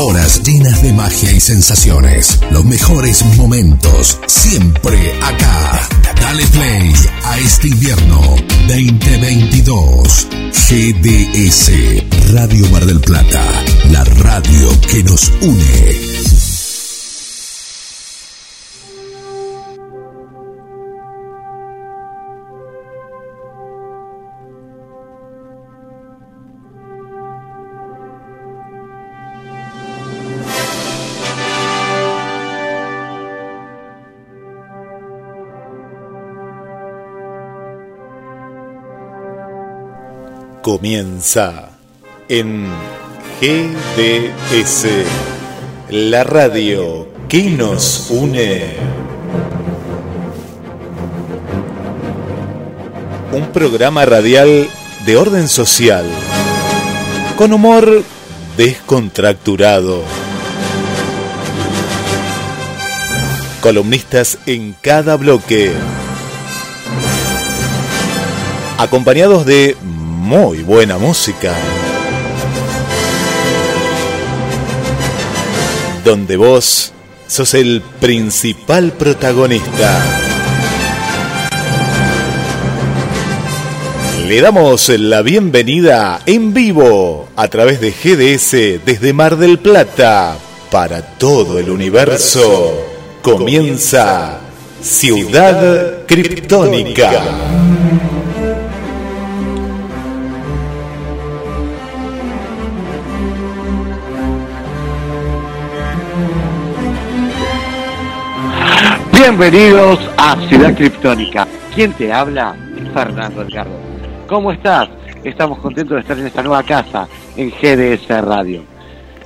Horas llenas de magia y sensaciones. Los mejores momentos, siempre acá. Dale play a este invierno 2022. GDS, Radio Mar del Plata, la radio que nos une. Comienza en GDS, la radio que nos une. Un programa radial de orden social, con humor descontracturado. Columnistas en cada bloque. Acompañados de muy buena música. Donde vos sos el principal protagonista. Le damos la bienvenida en vivo a través de GDS desde Mar del Plata para todo el universo. Comienza Ciudad Criptónica. Bienvenidos a Ciudad Criptónica. ¿Quién te habla? Fernando Edgardo. ¿Cómo estás? Estamos contentos de estar en esta nueva casa, en GDS Radio.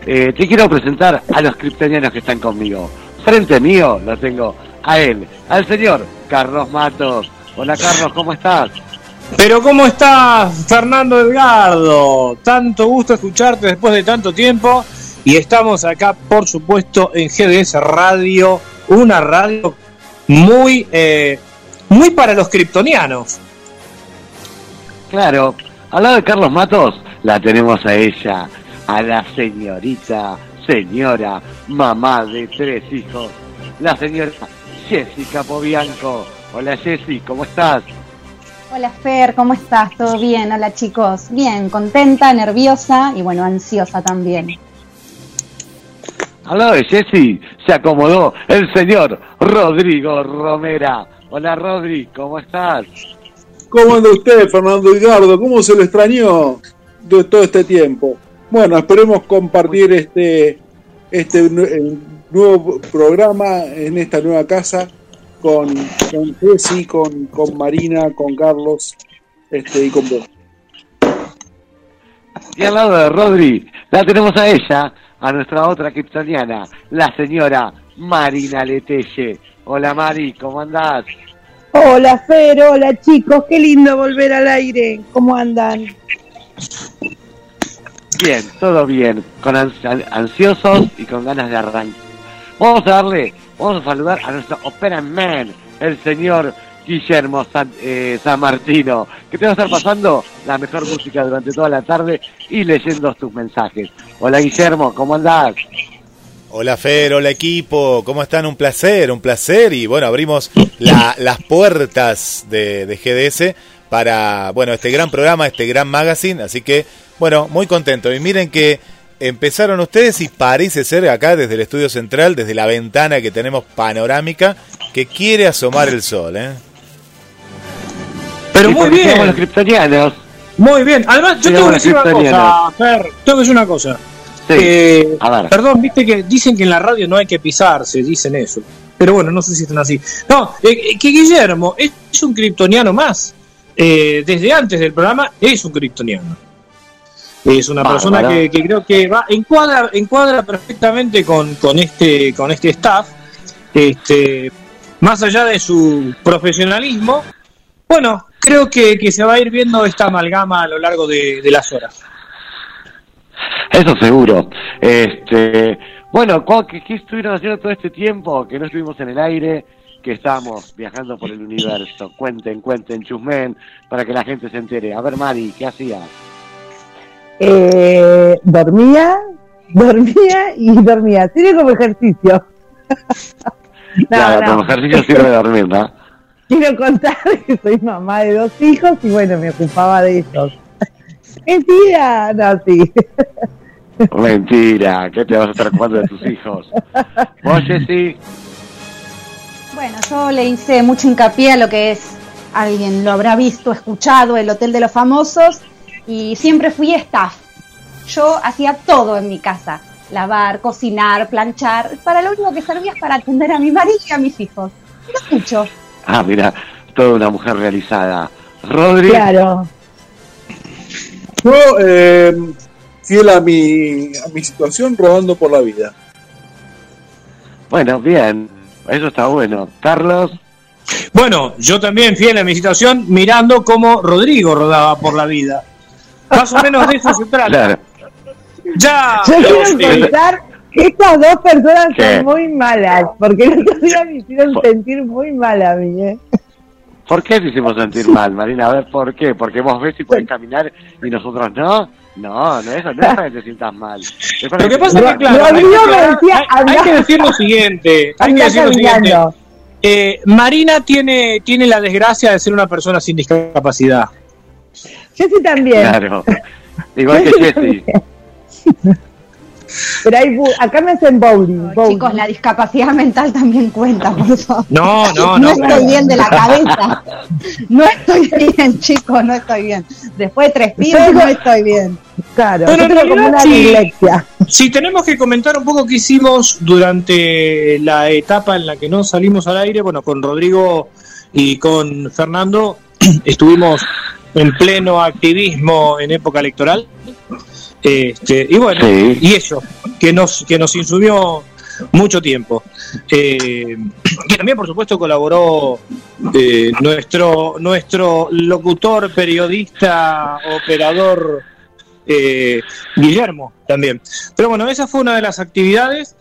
Eh, te quiero presentar a los criptonianos que están conmigo. Frente mío lo tengo a él, al señor Carlos Matos. Hola Carlos, ¿cómo estás? Pero ¿cómo estás, Fernando Edgardo? Tanto gusto escucharte después de tanto tiempo. Y estamos acá, por supuesto, en GDS Radio, una radio muy, eh, muy para los kryptonianos. Claro, al lado de Carlos Matos la tenemos a ella, a la señorita, señora, mamá de tres hijos, la señora Jessica Pobianco. Hola Jessy, ¿cómo estás? Hola Fer, ¿cómo estás? ¿Todo bien? Hola chicos. Bien, contenta, nerviosa y bueno, ansiosa también. Al lado de Jessy se acomodó el señor Rodrigo Romera. Hola Rodri, ¿cómo estás? ¿Cómo anda usted, Fernando Edgardo? ¿Cómo se lo extrañó de todo este tiempo? Bueno, esperemos compartir este, este nuevo programa en esta nueva casa con, con Jessy, con, con Marina, con Carlos este, y con vos. Y al lado de Rodri, la tenemos a ella, a nuestra otra criptoniana, la señora Marina Letelle. Hola Mari, ¿cómo andás? Hola Fer, hola chicos, qué lindo volver al aire. ¿Cómo andan? Bien, todo bien, con ansiosos y con ganas de arrancar. Vamos a darle, vamos a saludar a nuestro Opera Man, el señor Guillermo San, eh, San, Martino, que te va a estar pasando la mejor música durante toda la tarde y leyendo tus mensajes. Hola Guillermo, ¿cómo andás? Hola Fer, hola equipo, ¿cómo están? Un placer, un placer y bueno, abrimos las puertas de, de, GDS para, bueno, este gran programa, este gran magazine, así que, bueno, muy contento. Y miren que empezaron ustedes y parece ser acá desde el estudio central, desde la ventana que tenemos panorámica, que quiere asomar el sol, ¿eh? Pero muy bien. los criptonianos. Muy bien. Además, yo tengo que decir una cosa, Fer, tengo que decir una cosa. Eh, perdón, viste que dicen que en la radio no hay que pisarse, dicen eso. Pero bueno, no sé si están así. No, eh, que Guillermo es un criptoniano más. Eh, desde antes del programa es un criptoniano. Es una persona que, que, creo que va encuadra encuadra perfectamente con, con este con este staff. Este, más allá de su profesionalismo, bueno, creo que, que se va a ir viendo esta amalgama a lo largo de, de las horas. Eso seguro. Este, bueno, ¿qué, ¿qué, estuvieron haciendo todo este tiempo que no estuvimos en el aire? Que estábamos viajando por el universo. Cuenten, cuenten, chusmen, para que la gente se entere. A ver, Mari, ¿qué hacías? Eh, dormía, dormía y dormía. Tiene como ejercicio. claro, como ejercicio sirve dormir, ¿no? Quiero contar que soy mamá de dos hijos y bueno, me ocupaba de ellos. Mentira, no, sí. Mentira, ¿qué te vas a estar ocupando de tus hijos? ¿Vos, Jessy? Bueno, yo le hice mucho hincapié a lo que es, alguien lo habrá visto, escuchado, el Hotel de los Famosos, y siempre fui staff. Yo hacía todo en mi casa, lavar, cocinar, planchar, para lo único que servía es para atender a mi marido y a mis hijos. No mucho. Ah, mira, toda una mujer realizada. Rodri. Claro. Yo, eh, fiel a mi, a mi situación, rodando por la vida. Bueno, bien, eso está bueno. Carlos. Bueno, yo también fiel a mi situación, mirando cómo Rodrigo rodaba por la vida. Más o menos de eso se trata. Claro. Ya. Yo quiero estas dos personas son muy malas, porque el otro día me hicieron sentir muy mal a mí, ¿eh? ¿Por qué te hicimos sentir mal, Marina? A ver, ¿por qué? ¿Porque vos ves si puedes caminar y nosotros no? No, no, eso no es para que te sientas mal. lo que, pasa es que, claro, hay, que decir lo siguiente. Hay que decir lo siguiente. Eh, Marina tiene, tiene la desgracia de ser una persona sin discapacidad. Jessy también. Claro. Igual que Jessy. Pero hay acá me hacen bowling, Chicos, la discapacidad mental también cuenta, por favor. No, no, no. No estoy bien de la cabeza. No estoy bien, chicos, no estoy bien. Después de tres pibes no estoy bien. Claro, Pero como una si, si tenemos que comentar un poco qué hicimos durante la etapa en la que no salimos al aire, bueno, con Rodrigo y con Fernando estuvimos en pleno activismo en época electoral. Este, y bueno, y eso, que nos, que nos insumió mucho tiempo. Eh, que también, por supuesto, colaboró eh, nuestro, nuestro locutor, periodista, operador eh, Guillermo también. Pero bueno, esa fue una de las actividades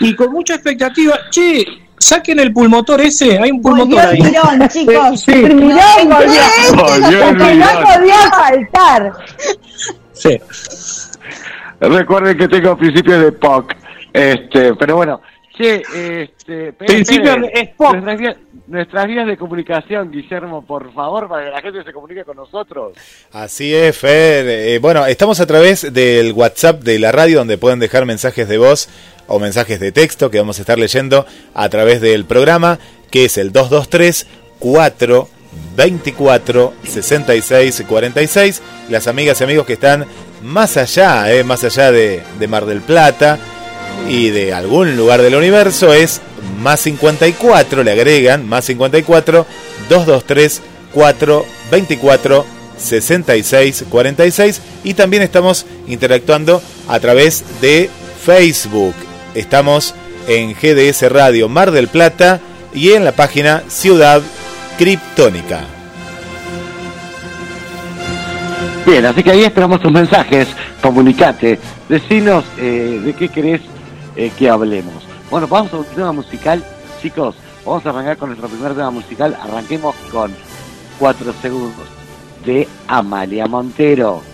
y con mucha expectativa. Che, saquen el pulmotor ese, hay un pulmotor ahí. Mirón, chicos. Sí. Mirón, no podía faltar. Sí. Recuerden que tengo principios de POC. Este, pero bueno, che, este, principios de POC. Nuestras vías, de comunicación, Guillermo, por favor, para que la gente se comunique con nosotros. Así es, Fer. Eh, bueno, estamos a través del WhatsApp de la radio, donde pueden dejar mensajes de voz o mensajes de texto que vamos a estar leyendo a través del programa, que es el 223 4 24 66 46. Las amigas y amigos que están más allá, eh, más allá de, Mar del Plata y de algún lugar del universo, es más 54, le agregan más 54 223 4 24 66 46 y también estamos interactuando a través de Facebook. Estamos en GDS Radio Mar del Plata y en la página Ciudad Criptónica. Bien, así que ahí esperamos tus mensajes, comunicate, decinos eh, de qué querés eh, que hablemos. Bueno, vamos a un tema musical, chicos, vamos a arrancar con nuestro primer tema musical, arranquemos con 4 segundos de Amalia Montero.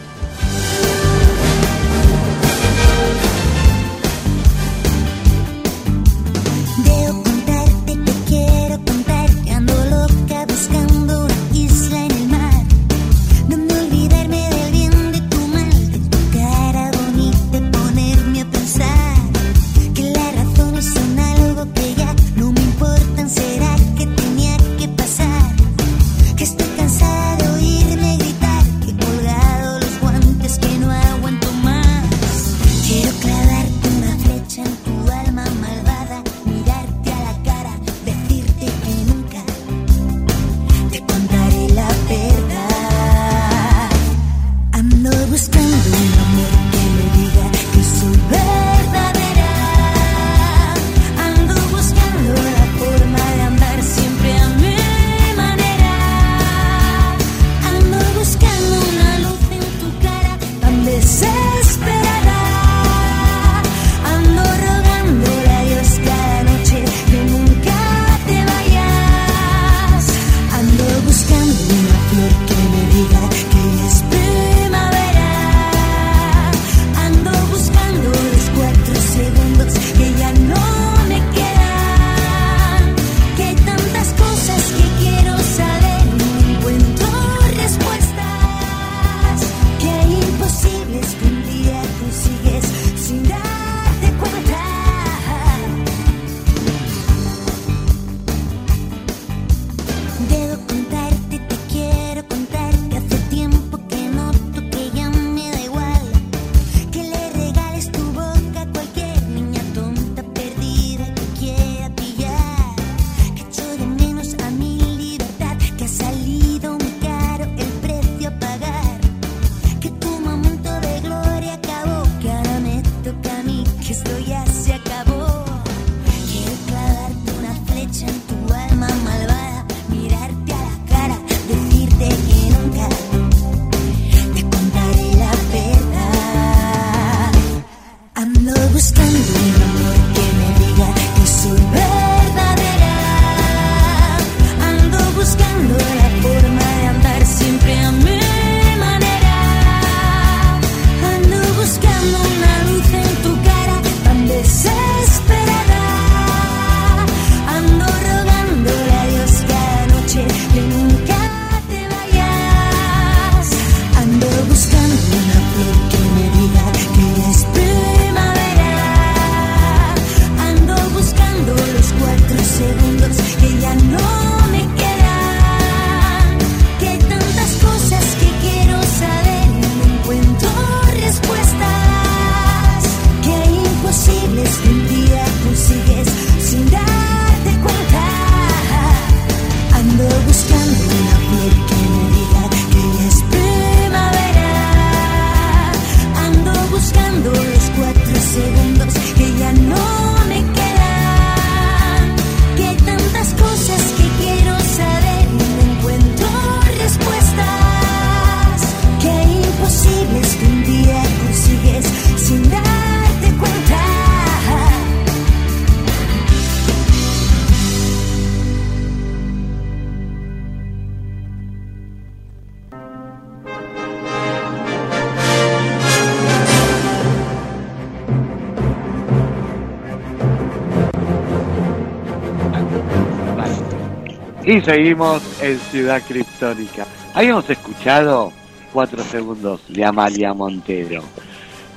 Y seguimos en Ciudad Criptónica. Habíamos escuchado cuatro segundos de Amalia Montero.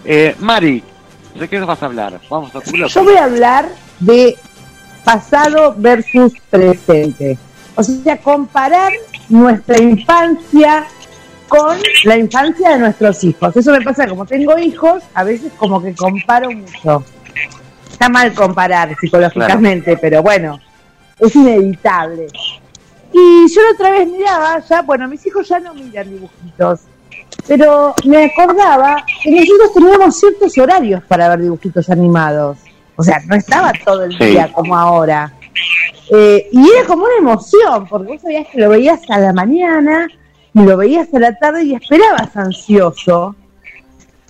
Eh, Mari, ¿de qué nos vas a hablar? Vamos a Yo voy a hablar de pasado versus presente. O sea, comparar nuestra infancia con la infancia de nuestros hijos. Eso me pasa como tengo hijos, a veces como que comparo mucho. Está mal comparar psicológicamente, pero bueno, es inevitable. Y yo la otra vez miraba, ya, bueno, mis hijos ya no miran dibujitos, pero me acordaba que nosotros teníamos ciertos horarios para ver dibujitos animados. O sea, no estaba todo el día como ahora. Eh, y era como una emoción, porque vos sabías que lo veías a la mañana y lo veías a la tarde y esperabas ansioso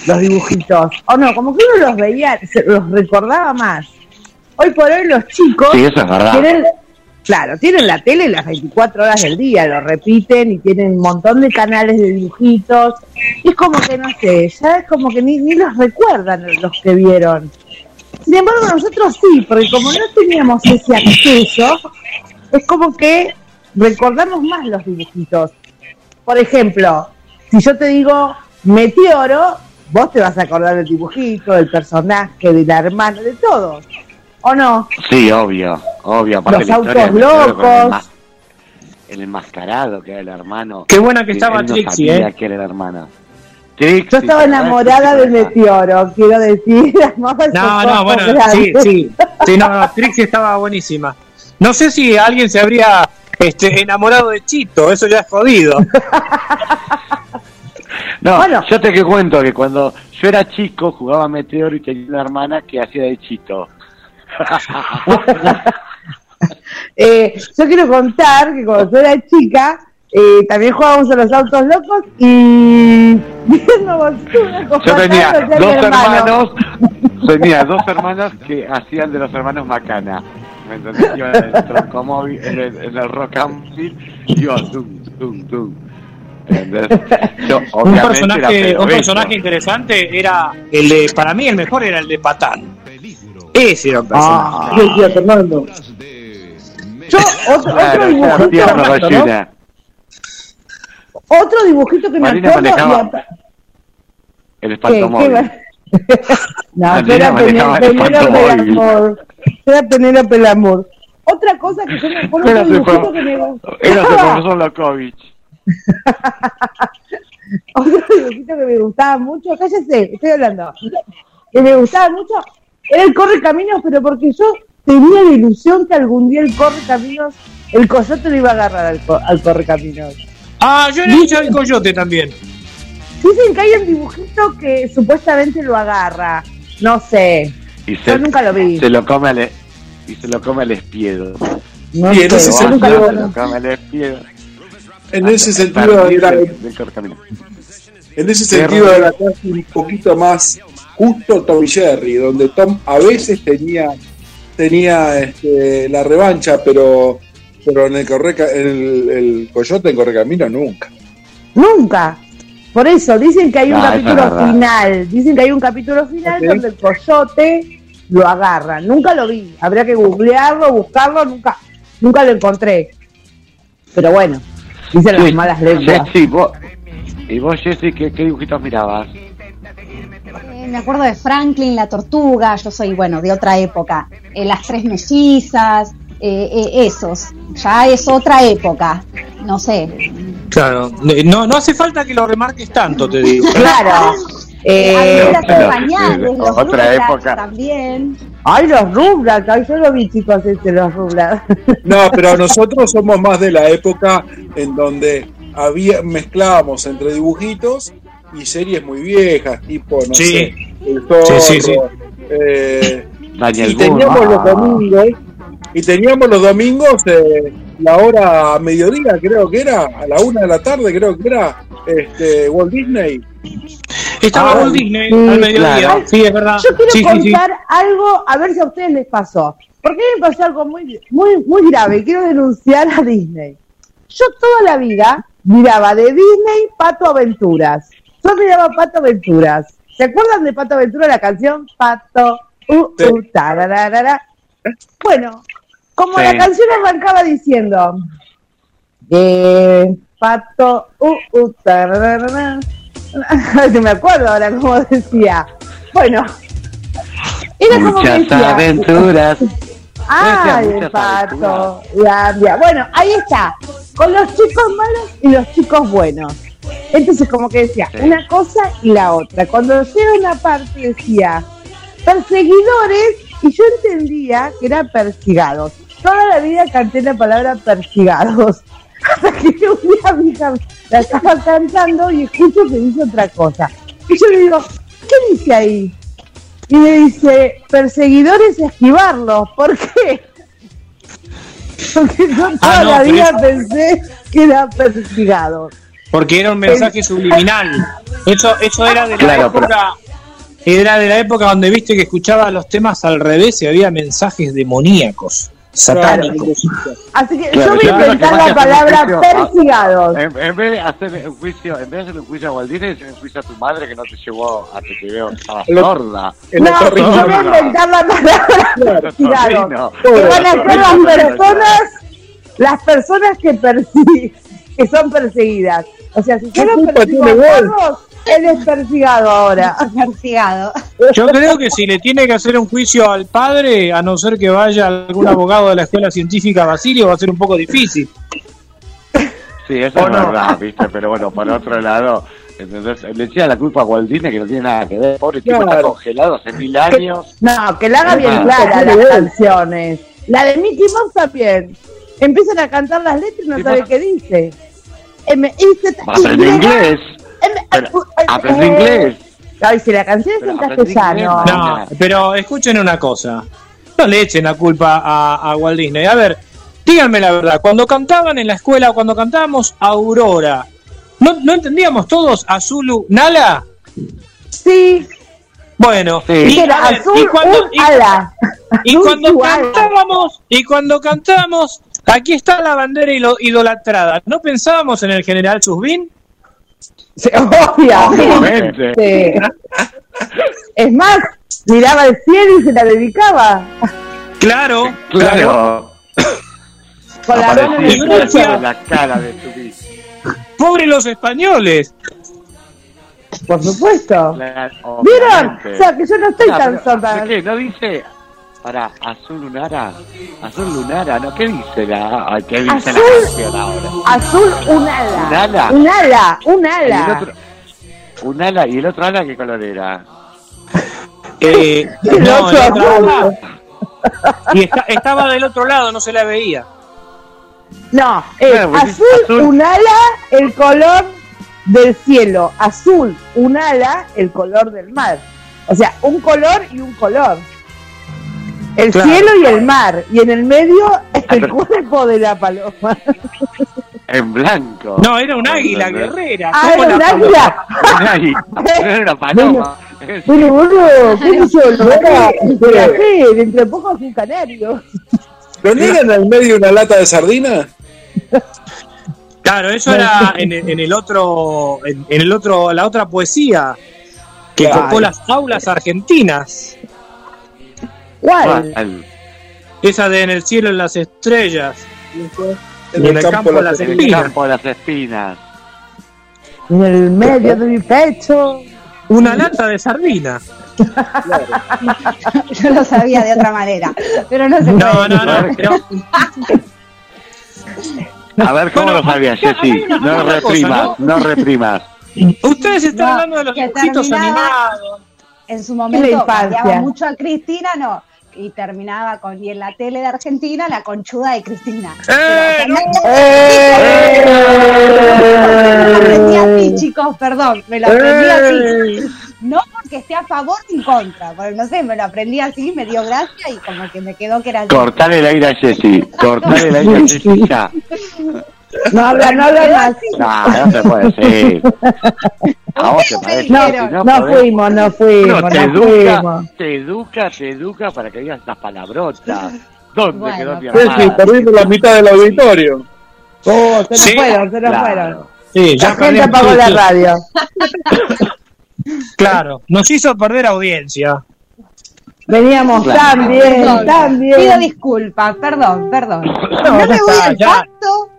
los dibujitos. O no, como que uno los veía, los recordaba más. Hoy por hoy los chicos sí, eso es verdad. Claro, tienen la tele las 24 horas del día, lo repiten y tienen un montón de canales de dibujitos. Es como que, no sé, ya es como que ni, ni los recuerdan los que vieron. Sin embargo, nosotros sí, porque como no teníamos ese acceso, es como que recordamos más los dibujitos. Por ejemplo, si yo te digo meteoro, vos te vas a acordar del dibujito, del personaje, de la hermana, de todo. ¿O no? Sí, obvio, obvio. Los autos locos. El, enmascarado que era el hermano. Qué buena que estaba Trixie, ¿eh? que era el hermano. Yo estaba enamorada de Meteoro, quiero decir. No, no, bueno, sí, sí. Sí, no, no, Trixie estaba buenísima. No sé si alguien se habría este, enamorado de Chito, eso ya es jodido. No, bueno. yo te que cuento que cuando yo era chico jugaba Meteoro y tenía una hermana que hacía de Chito. Eh, yo quiero contar que cuando yo era chica, eh, también jugábamos a los autos locos y Yo tenía dos hermanos, tenía dos hermanas que hacían de los hermanos Macana. ¿Me entendés? Iban en el troncomóvil, en el, en el rock iba tum, tum, tum. un personaje, un personaje interesante era el de, para mí el mejor era el de Patán. Ese era un ah, Fernando. Yo, otro, otro dibujito. Otro dibujito que me acuerdo. El espantomóvil. no, era Penélope amor. Era Penélope amor. Otra cosa que yo me acuerdo otro dibujito que me gustaba. Era el profesor Lokovic. otro dibujito que me gustaba mucho, cállese, estoy hablando. Que me gustaba mucho era el corre caminos, pero porque yo tenía la ilusión que algún día el corre caminos, el coyote lo iba a agarrar al, al corre caminos. Ah, yo le he el coyote también. Dicen que hay un dibujito que supuestamente lo agarra. No sé. yo nunca lo vi. Se lo come al, e, y se lo come al espiedo. No y en ese sentido, lo come al espiedo. En ese sentido, en ese sentido era casi un poquito más justo Tom y Jerry, donde Tom a veces tenía, tenía este, la revancha, pero, pero en el, corre, el, el Coyote en Correcamino nunca. Nunca. Por eso, dicen que hay un ah, capítulo final, dicen que hay un capítulo final donde el coyote lo agarra. Nunca lo vi, habría que googlearlo, buscarlo, nunca, nunca lo encontré. Pero bueno, dicen las malas lenguas. ¿Y vos, Jessy, qué, dibujitos mirabas? Eh, me acuerdo de Franklin, la tortuga, yo soy, bueno, de otra época. Eh, las tres mellizas, eh, esos. Ya es otra época, no sé. Claro, no, no hace falta que lo remarques tanto, te digo. Claro. Eh, otra época. También. Ay, los rublas, yo lo vi chicos este, los rublas. No, pero nosotros somos más de la época en donde había mezclábamos entre dibujitos y series muy viejas, tipo, no sé, el sí, sí, eh, y teníamos los domingos, y teníamos los domingos eh, la hora a mediodía, creo que era, a la una de la tarde, creo que era, este, Walt Disney. Estaba Walt Disney al mediodía, sí, es verdad. Yo quiero contar algo, a ver si a ustedes les pasó. Porque me pasó algo muy, muy, muy grave. Quiero denunciar a Disney. Yo toda la vida miraba de Disney Pato Aventuras. Yo miraba Pato Aventuras. ¿Se acuerdan de Pato Aventuras, la canción Pato? Uh, uh, Bueno, como la canción arrancaba diciendo, eh, Pato, uh, uh, me acuerdo ahora cómo decía. Bueno, era Muchas aventuras. Ay, pato. Bueno, ahí está. Con los chicos malos y los chicos buenos. Entonces, como que decía, una cosa y la otra. Cuando llega una parte decía, perseguidores, y yo entendía que eran persigados. Toda la vida canté la palabra persigados. Hasta que un día mi hija la estaba cantando y escucho que dice otra cosa. Y yo le digo, ¿qué dice ahí? Y me dice, perseguidores esquivarlos. ¿Por qué? Porque yo ah, toda la vida pensé que era persigados. Porque era un mensaje subliminal. Eso, eso era de la época. Era de la época donde viste que escuchaba los temas al revés y había mensajes demoníacos satánicos. Así que yo voy a inventar la palabra persigados. En, vez de hacer un juicio, en vez de hacer un juicio a Walt Disney, un juicio a tu madre que no te llevó a que te veo, estaba sorda. No, yo voy a inventar la palabra persigados. Que van a ser las personas, las personas que persiguen, que son perseguidas. O sea, si fueron perseguidos, él es persigado ahora. Persigado. Yo creo que si le tiene que hacer un juicio al padre, a no ser que vaya algún abogado de la Escuela Científica Basilio, va a ser un poco difícil. Sí, eso es verdad, ¿viste? Pero bueno, por otro lado, entonces, le echa la culpa a Walt Disney que no tiene nada que ver. Pobre tipo está congelado hace mil años. No, que la haga bien clara las canciones. La de Mickey Mouse también. Empiezan a cantar las letras y no sabe qué dice. M Aprende inglés. Aprende inglés. Ay, si la canción es en castellano. No, pero escuchen una cosa. No le echen la culpa a, a Walt Disney. A ver, díganme la verdad. Cuando cantaban en la escuela, cuando cantábamos Aurora, ¿no, no entendíamos todos Azulu Nala? Sí. Bueno, y, azul, cuando, y, cuando cantábamos, y cuando cantábamos, aquí está la bandera idolatrada. ¿No pensábamos en el general Susbin? obviamente. Es más, miraba el cielo y se la dedicaba. Claro, claro. Con la, la cara de Pobre los españoles. Por supuesto. ¿Vieron? O sea, que yo no estoy tan sorda. ¿Qué? ¿No dice para Azul Lunara, Azul Lunara, ¿no? ¿Qué dice la, ¿qué dice azul, la canción ahora? Azul un ala. Un ala. Un ala, un ala. un ala, ¿y el otro ala qué color era? Eh, el no, otro el otro Y estaba del otro lado, no se la veía. No, es pues azul, azul, un ala, el color del cielo. Azul, un ala, el color del mar. O sea, un color y un color. El cielo y el mar, y en el medio el cuerpo de la paloma. En blanco. No, era un águila guerrera. Ah, era un águila. era una paloma. Pero boludo, ¿qué dentro de poco es un canario. ¿Lo niegan al medio una lata de sardina? Claro, eso era en, en el otro, en, el otro, la otra poesía que tocó las aulas argentinas. ¿Cuál? Esa de En el cielo en las estrellas. En, el, campo, de las espinas. En el campo las espinas. En el medio de mi pecho. Una lata de sardina. Yo lo sabía de otra manera, pero no se No, no, no. A ver cómo lo sabías, Jessy. No reprimas, ¿no? reprimas. Ustedes están hablando de los dibujitos animados. En su momento mucho a Cristina, no y terminaba con y en la tele de Argentina la conchuda de Cristina. ¡Eh! me lo aprendí así, chicos, perdón, me lo aprendí así. No porque esté a favor ni en contra, porque no sé, me lo aprendí así, me dio gracia y como que me quedó que era Cortar el aire a Jessy, cortar el aire a Jessy No habla, no habla más. No, no se puede decir. Te parece. No, no, fuimos, no fuimos, no, te educa, fuimos. Te educa, te educa para que digas estas palabrotas. ¿Dónde bueno, quedó mi hermana? Sí, perdimos la mitad del auditorio. Oh, se nos ¿Sí? fueron, se nos claro. fueron. Sí, ya la gente apagó la radio. claro, nos hizo perder audiencia. Veníamos claro. tan bien, tan bien. Pido disculpas, perdón, perdón. No, no me voy al pacto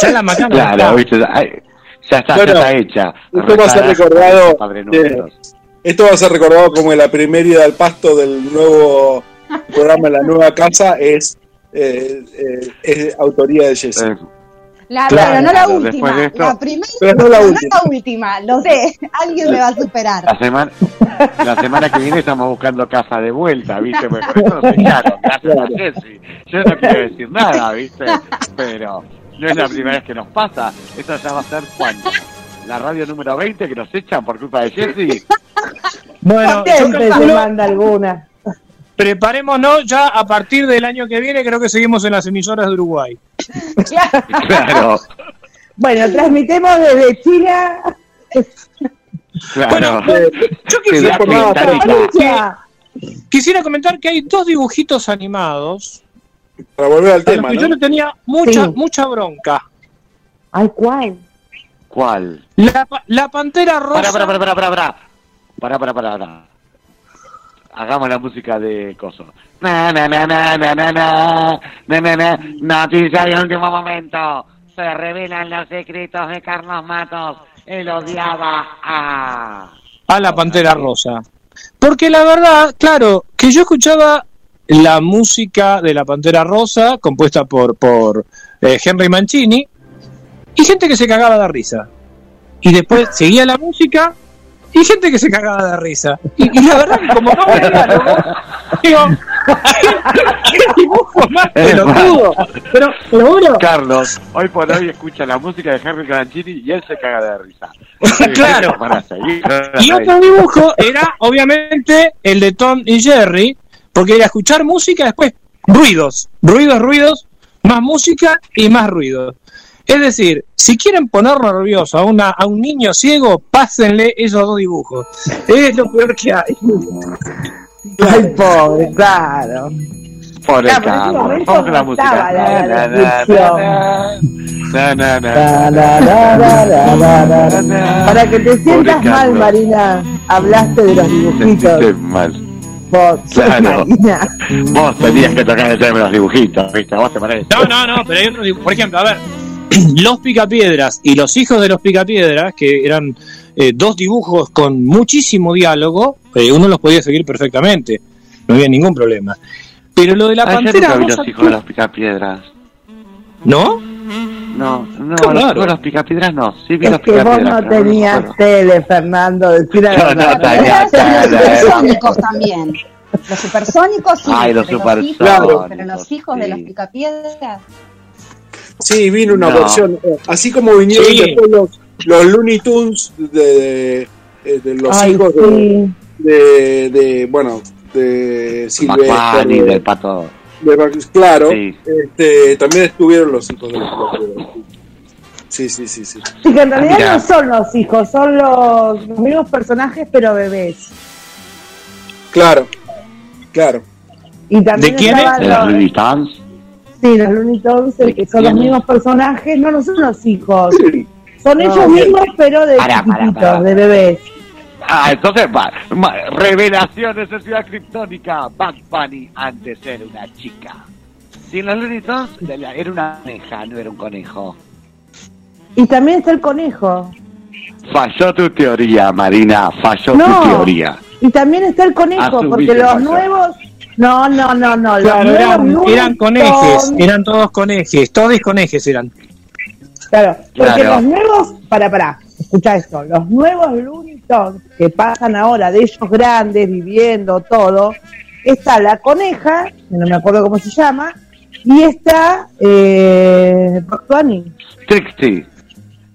ya la macana claro, ¿viste? ya está, ya está hecha. Esto va a ser recordado. esto va a ser recordado como la primera ida al pasto del nuevo programa La Nueva Casa es, eh, eh, es autoría de Jesse. Eh, la, claro, pero no la última, la primera, pero no la, última. No la última, lo sé, alguien me va a superar. La semana, la semana que viene estamos buscando casa de vuelta, ¿viste? Porque por eso nos echaron, gracias a Jessy. Yo no quiero decir nada, ¿viste? Pero no es la primera vez que nos pasa. Esta ya va a ser cuando. La radio número 20 que nos echan por culpa de Jessy. Bueno, siempre se manda alguna. Preparémonos ya a partir del año que viene, creo que seguimos en las emisoras de Uruguay. claro. Bueno, transmitemos desde China. Claro. Bueno, yo quisiera comentar, quisiera comentar que hay dos dibujitos animados para volver al tema. Yo le tenía mucha, mucha bronca. Ay, ¿cuál? ¿Cuál? La, la pantera rosa. Para, para, para, para, para. Para, para, para, para. Hagamos la música de Coso. Na, na, na, na, na, na, na, na, na, na. Noticia de último momento. Se revelan los secretos de Carlos Matos. Él odiaba a... A la Pantera Rosa. Porque la verdad, claro, que yo escuchaba la música de La Pantera Rosa, compuesta por, por eh, Henry Mancini, y gente que se cagaba de risa. Y después seguía la música y gente que se cagaba de risa. Y, la verdad que como no me diálogo, digo, ¿qué, dibujo más pelotudo? Pero, pero Carlos, hoy por hoy escucha la música de Henry Mancini y él se caga de risa. claro. y otro dibujo era, obviamente, el de Tom y Jerry, porque era escuchar música, después ruidos, ruidos, ruidos, más música y más ruidos. Es decir, si quieren poner nervioso a, una, a un niño ciego, pásenle esos dos dibujos. Es lo peor que hay. Ay, pobre, claro. Pobre Carlos. Vamos la música. Para que te sientas mal, Marina, hablaste de los dibujitos. mal. Vos, claro. Vos tenías que tocar el tema de los dibujitos, ¿viste? Vos te parece. No, no, no, pero hay otro dibujo. Por ejemplo, a ver, los Picapiedras y los hijos de los Picapiedras, que eran eh, dos dibujos con muchísimo diálogo, eh, uno los podía seguir perfectamente, no había ningún problema. Pero lo de la pantera. vi los hijos de los Picapiedras. ¿No? No, no, los, los picapiedras no. Sí vi es los que vos no tenías tele, Fernando. Decir la verdad. No, tenía tele. Los supersónicos también. Los supersónicos sí. Ay, los supersónicos. Pero, pero los hijos sí. de los picapiedras. Sí, vino una no. versión. así como vinieron sí. después los, los Looney Tunes de, de, de los Ay, hijos sí. de, de, de, Bueno, de Silvestre. del pato. De, claro, sí. este, también estuvieron los hijos de los picapiedras. Sí, sí, sí, sí. Sí, que en realidad ah, no son los hijos, son los, mismos personajes, pero bebés. Claro, claro. Y también ¿De quién es? ¿De los Looney Tunes? Sí, los Looney Tunes, que son los mismos personajes, no, no son los hijos. Son ellos mismos, pero de chiquititos, de bebés. Ah, entonces, va, revelaciones de Ciudad Criptónica. Bad Bunny antes era una chica. Si en los Looney Tunes era una coneja, no era un conejo. Y también está el conejo. Falló tu teoría, Marina, falló tu teoría. Y también está el conejo, porque los nuevos... No, no, no, no. eran, eran conejes, eran todos conejes, todos conejes eran. Claro, porque los nuevos, para, para, escucha esto, los nuevos Looney que pasan ahora de ellos grandes, viviendo todo, está la coneja, que no me acuerdo cómo se llama, y está eh, Trixie.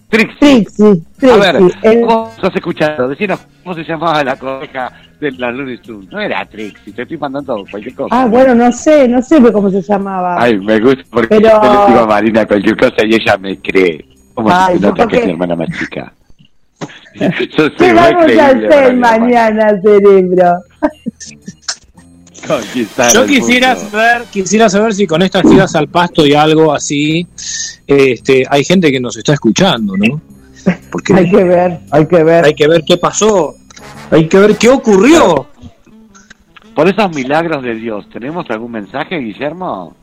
Trixie. Trixie. A ver, vos estás escuchando, decinos cómo se llamaba la coneja de la Looney Tunes. No era Trixie, te estoy mandando cualquier cosa. Ah, bueno, no sé, no sé cómo se llamaba. Ay, me gusta porque Pero... yo le digo a Marina cualquier cosa y ella me cree. ¿Cómo se nota que es mi hermana más chica? ¿Qué vamos a hacer mañana, cerebro? Yo quisiera saber, quisiera saber si con estas tiras al pasto y algo así, este, hay gente que nos está escuchando, ¿no? Porque hay que ver, hay que ver. Hay que ver qué pasó, hay que ver qué ocurrió. Por esos milagros de Dios, ¿tenemos algún mensaje, Guillermo?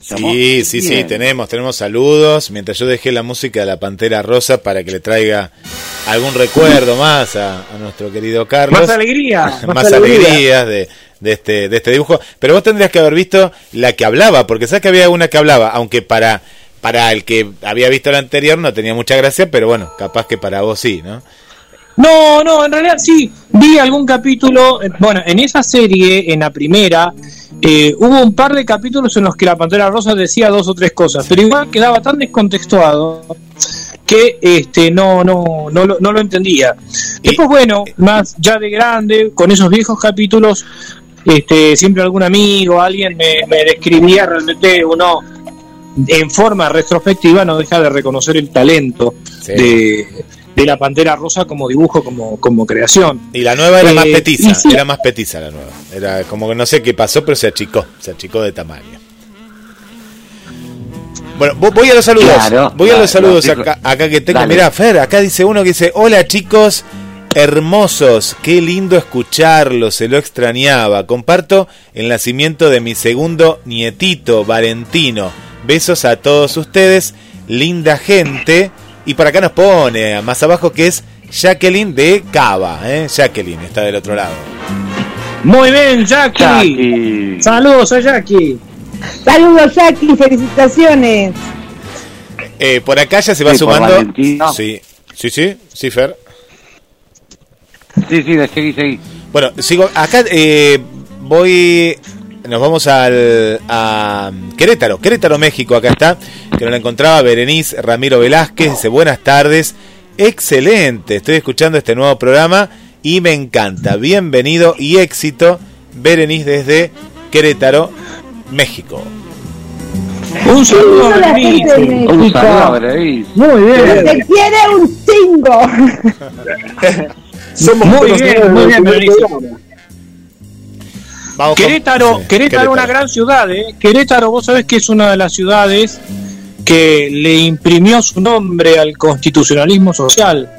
Sí, sí, sí, tenemos, tenemos saludos. Mientras yo dejé la música de la Pantera Rosa para que le traiga algún recuerdo más a, nuestro querido Carlos. Más alegría. más, alegrías de, de, este, de este dibujo. Pero vos tendrías que haber visto la que hablaba, porque sabes que había una que hablaba, aunque para, para el que había visto la anterior no tenía mucha gracia, pero bueno, capaz que para vos sí, ¿no? No, no, en realidad sí, vi algún capítulo, eh, bueno, en esa serie, en la primera, eh, hubo un par de capítulos en los que la Pantera Rosa decía dos o tres cosas, pero igual quedaba tan descontextuado que este no no no lo, no lo entendía. Después bueno, más ya de grande, con esos viejos capítulos, este siempre algún amigo, alguien me, me describía realmente uno en forma retrospectiva no deja de reconocer el talento de de la Pantera Rosa como dibujo, como, como creación. Y la nueva era más eh, petiza, era más petiza la nueva. Era como que no sé qué pasó, pero se achicó, se achicó de tamaño. Bueno, voy a los saludos. voy a los saludos acá, acá, que tengo. Mirá, Fer, acá dice uno que dice, hola chicos, hermosos, qué lindo escucharlos, se lo extrañaba. Comparto el nacimiento de mi segundo nietito, Valentino. Besos a todos ustedes, linda gente. Y por acá nos pone más abajo que es Jacqueline de Cava. ¿eh? Jacqueline está del otro lado. Muy bien, Jackie. Saludos a Jackie. Saludos, Jackie. Felicitaciones. Eh, por acá ya se va sumando. Sí, sí, sí, sí, Fer. Sí, sí, seguí, seguí. Bueno, sigo. Acá eh, voy nos vamos al, a Querétaro, Querétaro, México, acá está, que nos la encontraba Berenice Ramiro Velázquez, dice buenas tardes, excelente, estoy escuchando este nuevo programa y me encanta, bienvenido y éxito, Berenice desde Querétaro, México. Un saludo a Berenice. Un saludo a Berenice. Muy bien. Te quiere un chingo. Somos muy bien, muy bien, Berenice. Querétaro, Querétaro, una gran ciudad, ¿eh? Querétaro, vos sabés que es una de las ciudades que le imprimió su nombre al constitucionalismo social,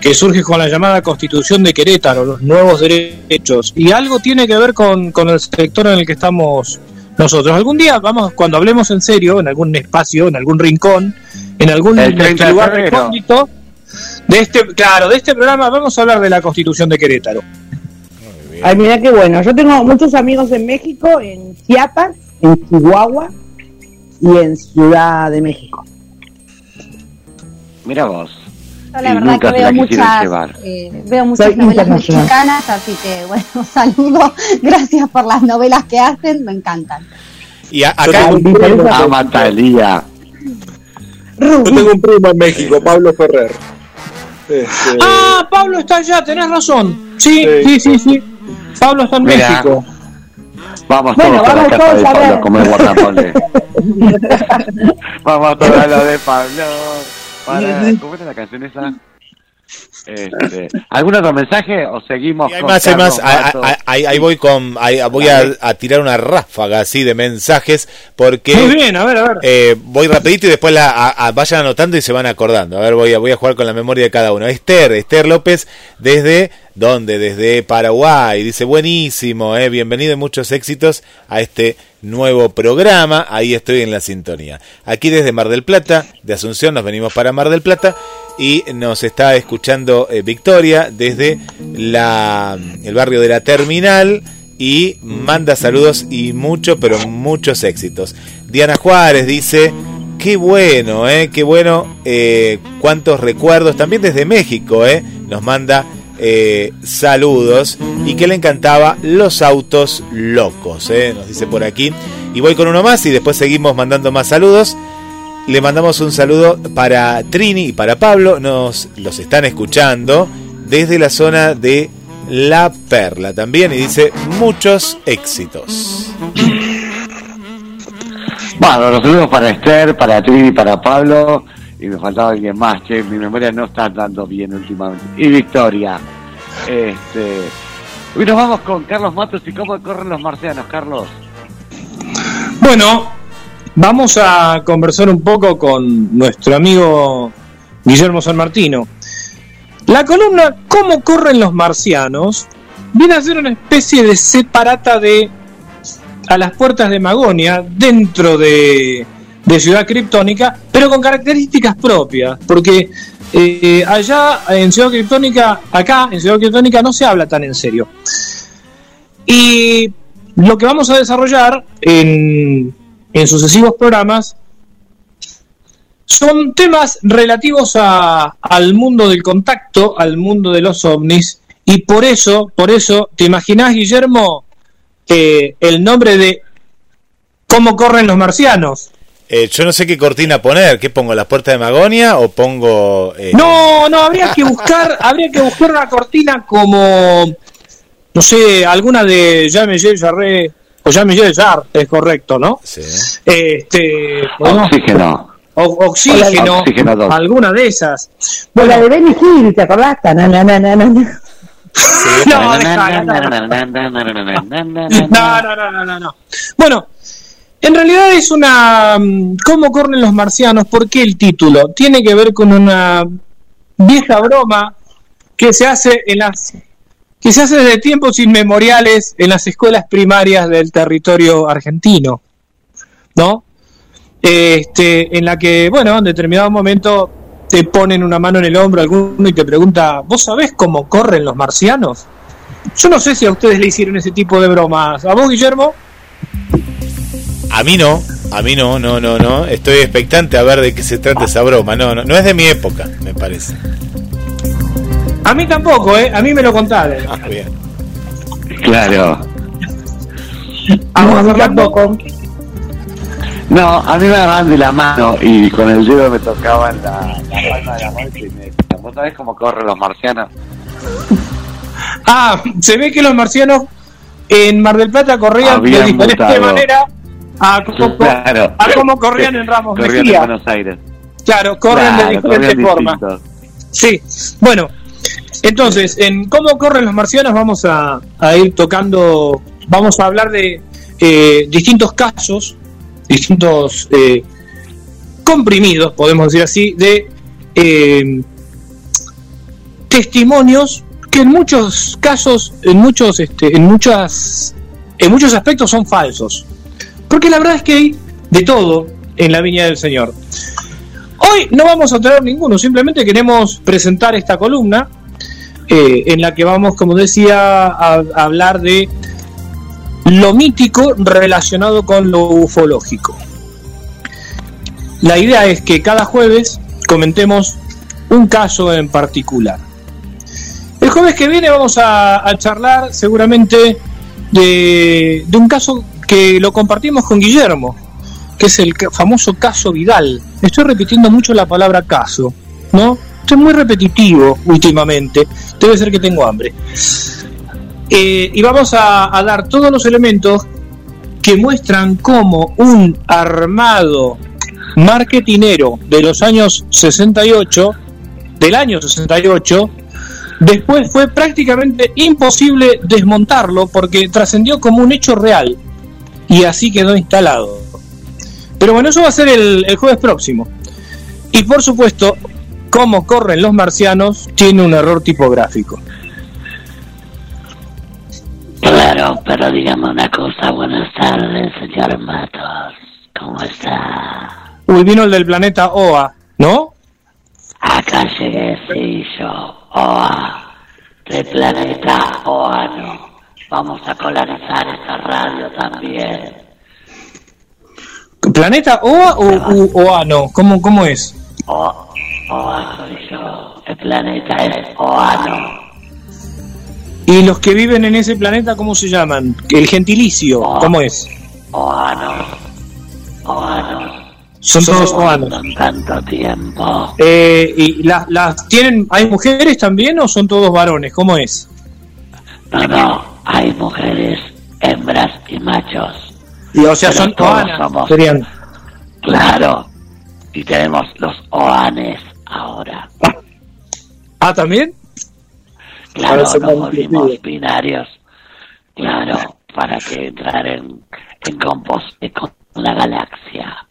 que surge con la llamada Constitución de Querétaro, los nuevos derechos, y algo tiene que ver con, el sector en el que estamos nosotros. Algún día, vamos, cuando hablemos en serio, en algún espacio, en algún rincón, en algún lugar recóndito, de este, claro, de este programa vamos a hablar de la Constitución de Querétaro. Ay, mira qué bueno. Yo tengo muchos amigos en México, en Chiapas, en Chihuahua y en Ciudad de México. Mira vos. la verdad que veo muchas, eh, veo muchas novelas mexicanas, así que bueno, saludo. Gracias por las novelas que hacen, me encantan. Y acá Amatalía. Yo tengo un primo en México, Pablo Ferrer. Este... Ah, Pablo está allá, tenés razón. Sí, sí, sí, sí. Pablo está en México. Vamos todos a la casa de Pablo a comer guacamole. vamos todos a lo de Pablo. para. ¿Cómo era la canción esa? Este, ¿Algún otro mensaje o seguimos? hay más, hay más. Ahí, voy con, voy a, tirar una ráfaga así de mensajes porque. Muy bien, a ver, a ver. Eh, voy rapidito y después la, vayan anotando y se van acordando. A ver, voy a, voy a jugar con la memoria de cada uno. Esther, Esther López desde ¿dónde? Desde Paraguay. Dice buenísimo, eh, bienvenido y muchos éxitos a este nuevo programa. Ahí estoy en la sintonía. Aquí desde Mar del Plata, de Asunción, nos venimos para Mar del Plata y nos está escuchando eh, Victoria desde el barrio de la Terminal y manda saludos y mucho, pero muchos éxitos. Diana Juárez dice, qué bueno, eh, qué bueno, eh, cuántos recuerdos, también desde México, eh, nos manda eh, saludos y que le encantaba los autos locos, eh, nos dice por aquí. Y voy con uno más y después seguimos mandando más saludos. Le mandamos un saludo para Trini y para Pablo, nos los están escuchando desde la zona de La Perla también y dice muchos éxitos. Bueno, los saludos para Esther, para Trini, para Pablo y me faltaba alguien más, che, mi memoria no está andando bien últimamente. Y Victoria. Este. Hoy nos vamos con Carlos Matos y cómo corren los marcianos, Carlos. Bueno, vamos a conversar un poco con nuestro amigo Guillermo San Martino. La columna ¿Cómo corren los marcianos? viene a ser una especie de separata de a las puertas de Magonia dentro de de Ciudad Criptónica, pero con características propias, porque eh, allá en Ciudad Criptónica, acá en Ciudad Criptónica no se habla tan en serio. Y lo que vamos a desarrollar en, en sucesivos programas son temas relativos a, al mundo del contacto, al mundo de los ovnis, y por eso, por eso, ¿te imaginas, Guillermo, que el nombre de cómo corren los marcianos? Eh, yo no sé qué cortina poner, ¿qué pongo? ¿Las puertas de Magonia o pongo...? Eh, no, no, habría que buscar, habría que buscar una cortina como, no sé, alguna de Ya me Jarre o Ya me Jar, es correcto, ¿no? Sí. Este, oxígeno. oxígeno, alguna de esas. Bueno, la de Benny Hill, ¿te acordás? No, no, no, no, no. No, no, no, no, no. Bueno, en realidad es una... Mm, ¿Cómo corren los marcianos? ¿Por qué el título? Tiene que ver con una vieja broma que se hace en las hace desde tiempos inmemoriales en las escuelas primarias del territorio argentino, ¿no? Este, en la que, bueno, en determinado momento te ponen una mano en el hombro alguno y te pregunta, ¿vos sabés cómo corren los marcianos? Yo no sé si a ustedes le hicieron ese tipo de bromas. ¿A vos, Guillermo? A mí no, a mí no, no, no, no. Estoy expectante a ver de qué se trata esa broma. No, no, no es de mi época, me parece. A mí tampoco, ¿eh? A mí me lo contaron. Ah, bien. Claro. A mí tampoco. No, a mí me agarraban de la mano y con el dedo me tocaban la, la palma de la mano y me decían, ¿vos sabés cómo corren los marcianos? Ah, se ve que los marcianos en Mar del Plata corrían de diferente manera a cómo, corrían en Ramos Mejía. Buenos Aires. Claro, corren de diferentes formas. Sí, bueno, entonces, en cómo corren los marcianos vamos a, ir tocando, vamos a hablar de eh, distintos casos, distintos eh, comprimidos, podemos decir así, de eh, testimonios que en muchos casos, en muchos, este, en muchas, en muchos aspectos son falsos. Porque la verdad es que hay de todo en la viña del Señor. Hoy no vamos a traer ninguno, simplemente queremos presentar esta columna eh, en la que vamos, como decía, a, hablar de lo mítico relacionado con lo ufológico. La idea es que cada jueves comentemos un caso en particular. El jueves que viene vamos a, charlar seguramente de, de, un caso que lo compartimos con Guillermo, que es el famoso caso Vidal. Estoy repitiendo mucho la palabra caso, ¿no? Muy repetitivo últimamente, debe ser que tengo hambre. Eh, y vamos a, dar todos los elementos que muestran cómo un armado marketinero de los años 68, del año 68, después fue prácticamente imposible desmontarlo porque trascendió como un hecho real y así quedó instalado. Pero bueno, eso va a ser el, el jueves próximo. Y por supuesto, cómo corren los marcianos tiene un error tipográfico. Claro, pero dígame una cosa. Buenas tardes, señor Matos. ¿Cómo está? Uy, vino el del planeta OA, ¿no? Acá llegué, sí, yo. OA. Del planeta OA, no. Vamos a colonizar esta radio también. ¿Planeta OA o OA no? ¿Cómo, cómo es? OA yo. El planeta es OA, no. ¿Y los que viven en ese planeta cómo se llaman? El gentilicio, ¿cómo es? Oanos. Oanos. Son todos oanos. tanto tiempo. Eh, ¿Y las, las tienen, hay mujeres también o son todos varones? ¿Cómo es? No, no, hay mujeres, hembras y machos. Y o sea, son oanas, somos- serían. Claro. Y tenemos los oanes ahora. Ah, ¿también? Claro, muy volvimos binarios. Claro, para que entrar en, en composte con la galaxia.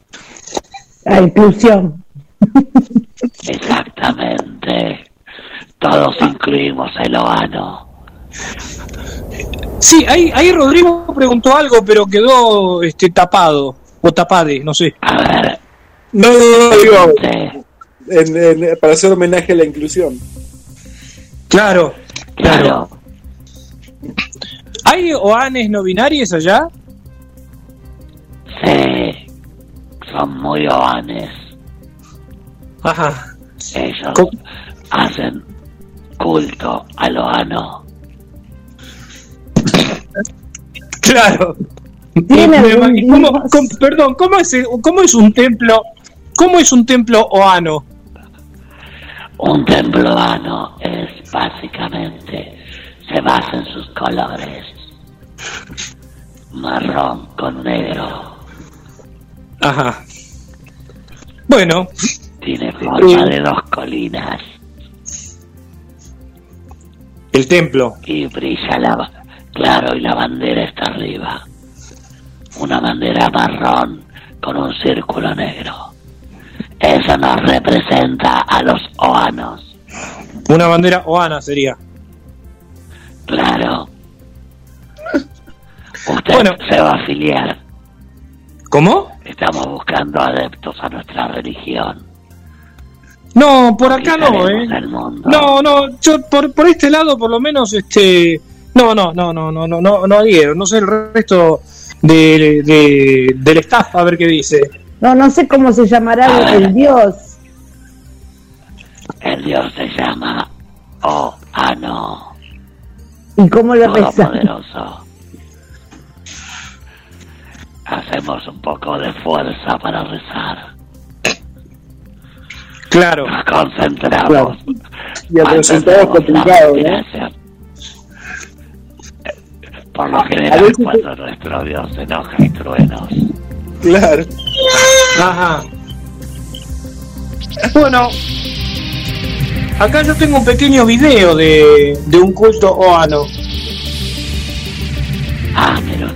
La inclusión. Exactamente. Todos incluimos el oano. Sí, ahí, ahí Rodrigo preguntó algo, pero quedó este tapado. O tapade, no sé. A ver, No, no, no, en- en- para hacer homenaje a la inclusión. Claro, claro. ¿Hay oanes no binarios allá? Sí, son muy oanes. Ajá. Ellos hacen culto al. Claro. ¿Tiene Me algún imagino- ¿Cómo- dios? cómo- perdón, ¿cómo es, ¿cómo es un templo? ¿Cómo es un templo oano? Un templo oano es básicamente, se basa en sus colores. Marrón con negro. Ajá. Bueno, Tiene forma de dos colinas el templo. y brilla la... Claro, y la bandera está arriba. Una bandera marrón con un círculo negro. Eso nos representa a los oanos. Una bandera oana sería. Claro. Usted Bueno. se va a afiliar. ¿Cómo? Estamos buscando adeptos a nuestra religión. No, por acá no, ¿eh? No, no, yo por, por este lado por lo menos, este... No, no, no, no, no, no, no, no adhiero. No sé el resto de, de- del staff, a ver qué dice. No, no sé cómo se llamará el dios. El Dios se llama Oano, ¿Y cómo lo? Todopoderoso. Hacemos un poco de fuerza para rezar. Claro. Nos concentramos. Claro. Y el resultado es complicado, ¿no? Por lo general, cuando nuestro Dios se enoja y truenos. Claro. Ajá. Bueno, acá yo tengo un pequeño video de, de un culto oano. Ah, pero.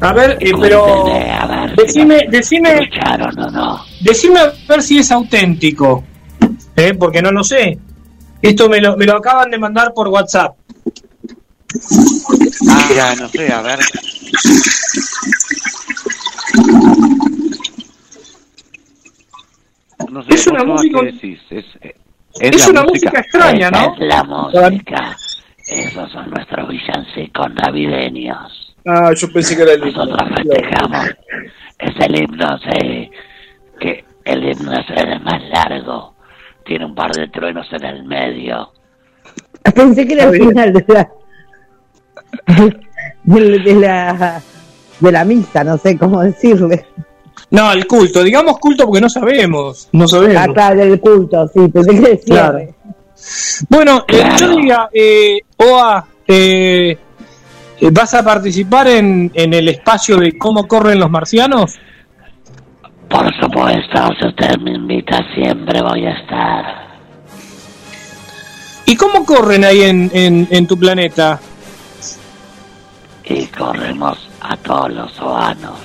A ver, eh, pero decime, decime, decime a ver si es auténtico, ¿eh? porque no lo sé. Esto me lo, me lo acaban de mandar por WhatsApp. Mira, no sé, a ver. No sé, Es una música-. Es, es, Es la una música extraña, ¿no? es la música. Esos son nuestros villancicos navideños. Ah, yo pensé que era el himno. Nosotros festejamos. Es el himno, sí. Que el himno es el más largo. Tiene un par de truenos en el medio. Pensé que era el final de la, de la de la misa, no sé cómo decirle. No, el culto, digamos culto porque no sabemos. No sabemos. Acá del culto, sí, pensé que. Claro. Bueno, eh, yo diría, eh, Oa, eh, ¿vas a participar en, en el espacio de cómo corren los marcianos? Por supuesto, si usted me invita, siempre voy a estar. ¿Y cómo corren ahí en, en, tu planeta? Y corremos a todos los oanos.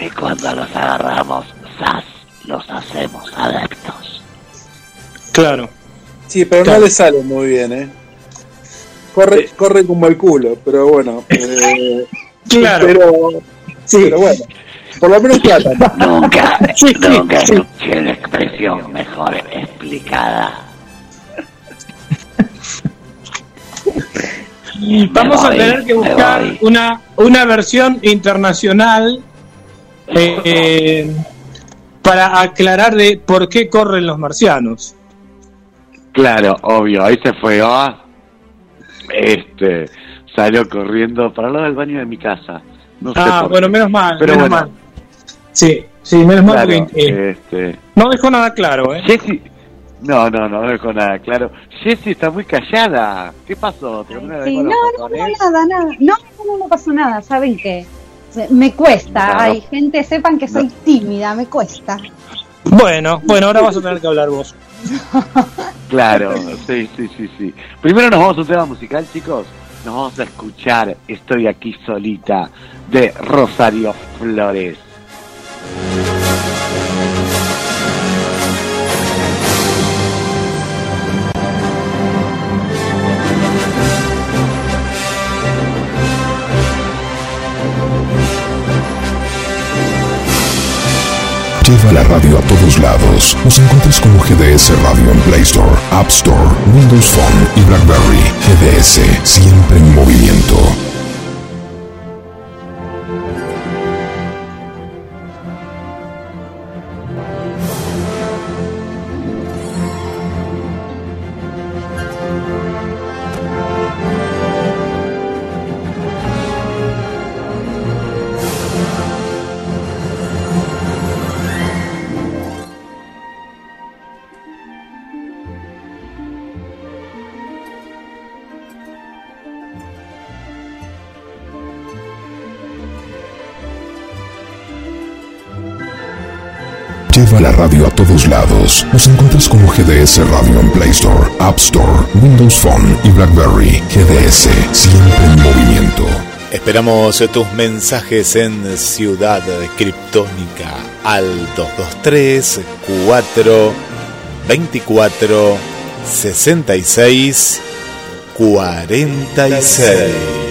Y cuando los agarramos, ¡zas! los hacemos adeptos. Claro. Sí, pero no le sale muy bien, ¿eh? Corre, corre como el culo, pero bueno. Eh, claro. Pero, sí. pero bueno. Por lo menos plata. Nunca, nunca escuché la expresión mejor explicada. Vamos a tener que buscar una, una versión internacional eh, para aclarar de por qué corren los marcianos. Claro, obvio, ahí se fue. Ah, este salió corriendo para lo del baño de mi casa. ah, bueno, menos mal, Pero menos mal. Sí, sí, menos mal porque eh, este... no dejó nada claro, ¿eh? Jessy, no, no, no dejó nada claro. Jessy está muy callada. ¿Qué pasó? Sí, no, no, no, nada, nada. No, no, no pasó nada. ¿Saben qué? Me cuesta. Hay gente, sepan que soy tímida, me cuesta. Bueno, bueno, ahora vas a tener que hablar vos. claro, sí, sí, sí, sí. Primero nos vamos a un tema musical, chicos. Nos vamos a escuchar Estoy aquí solita de Rosario Flores. Lleva la radio a todos lados. Nos encuentras como GDS Radio en Play Store, App Store, Windows Phone y BlackBerry. GDS, siempre en movimiento. La radio a todos lados. Nos encuentras como GDS Radio en Play Store, App Store, Windows Phone y BlackBerry. GDS, siempre en movimiento. Esperamos tus mensajes en Ciudad Criptónica al 223 4 24 66 46.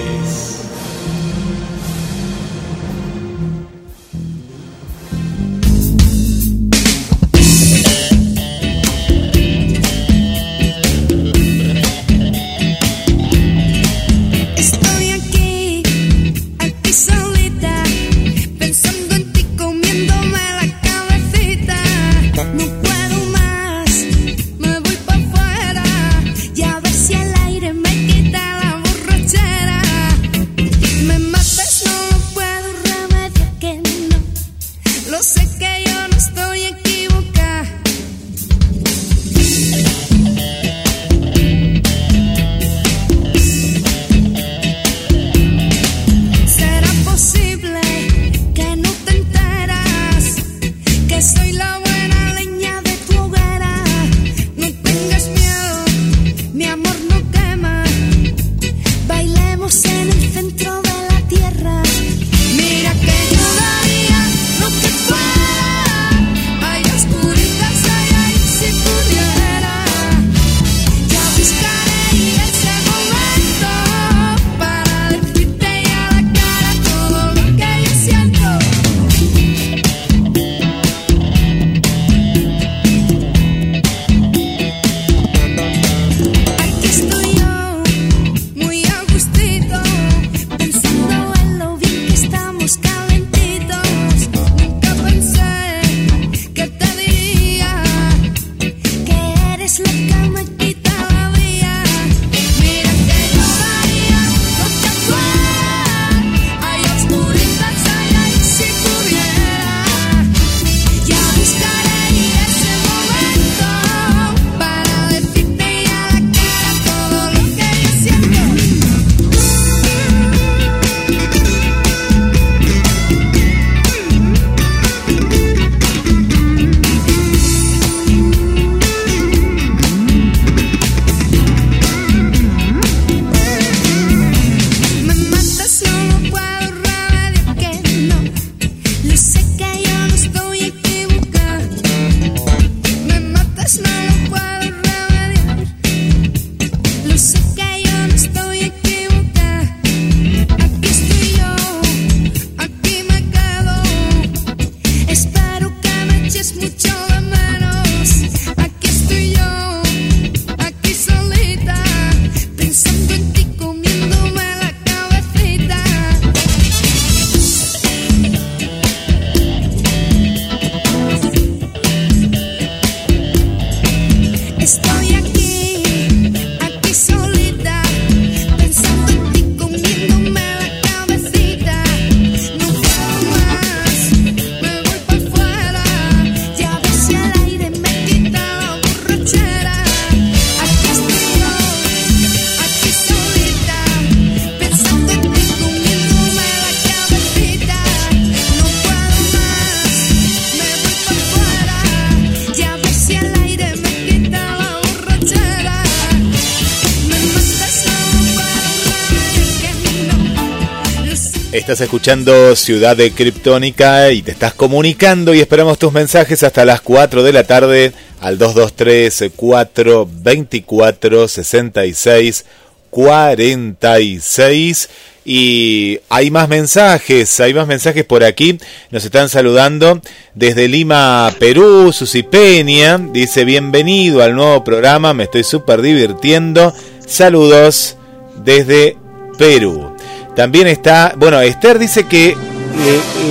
Escuchando Ciudad de Kryptónica y te estás comunicando y esperamos tus mensajes hasta las 4 de la tarde al 223 424 66 46 y hay más mensajes, hay más mensajes por aquí. Nos están saludando desde Lima, Perú. Susi Peña dice bienvenido al nuevo programa, me estoy súper divirtiendo. Saludos desde Perú. También está, bueno, Esther dice que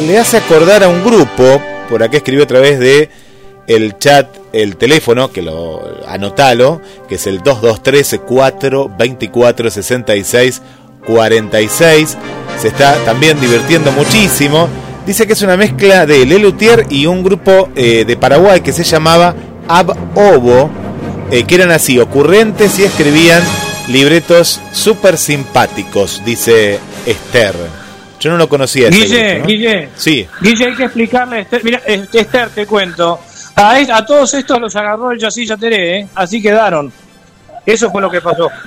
le, hace acordar a un grupo, por acá escribió a través de el chat, el teléfono, que lo anotalo, que es el 223 424 66 46. Se está también divirtiendo muchísimo. Dice que es una mezcla de Lelutier y un grupo eh, de Paraguay que se llamaba Ab Ovo, eh, que eran así, ocurrentes y escribían libretos súper simpáticos, dice Esther. Yo no lo conocía. Guille, Guille. Sí. Guille, hay que explicarle. Esther, mira, Esther, te cuento. A, todos estos los agarró el Yacilla Teré, ¿eh? así quedaron. Eso fue lo que pasó.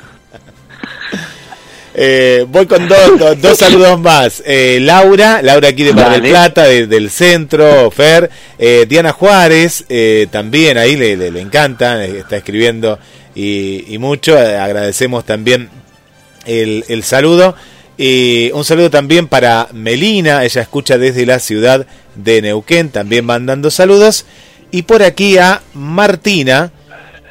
Eh, voy con dos, dos, saludos más. Eh, Laura, Laura aquí de Mar del Plata, del centro, Fer. Eh, Diana Juárez, también ahí le, le, le encanta, está escribiendo y, mucho. Agradecemos también el, el saludo. Y un saludo también para Melina, ella escucha desde la ciudad de Neuquén, también mandando saludos. Y por aquí a Martina.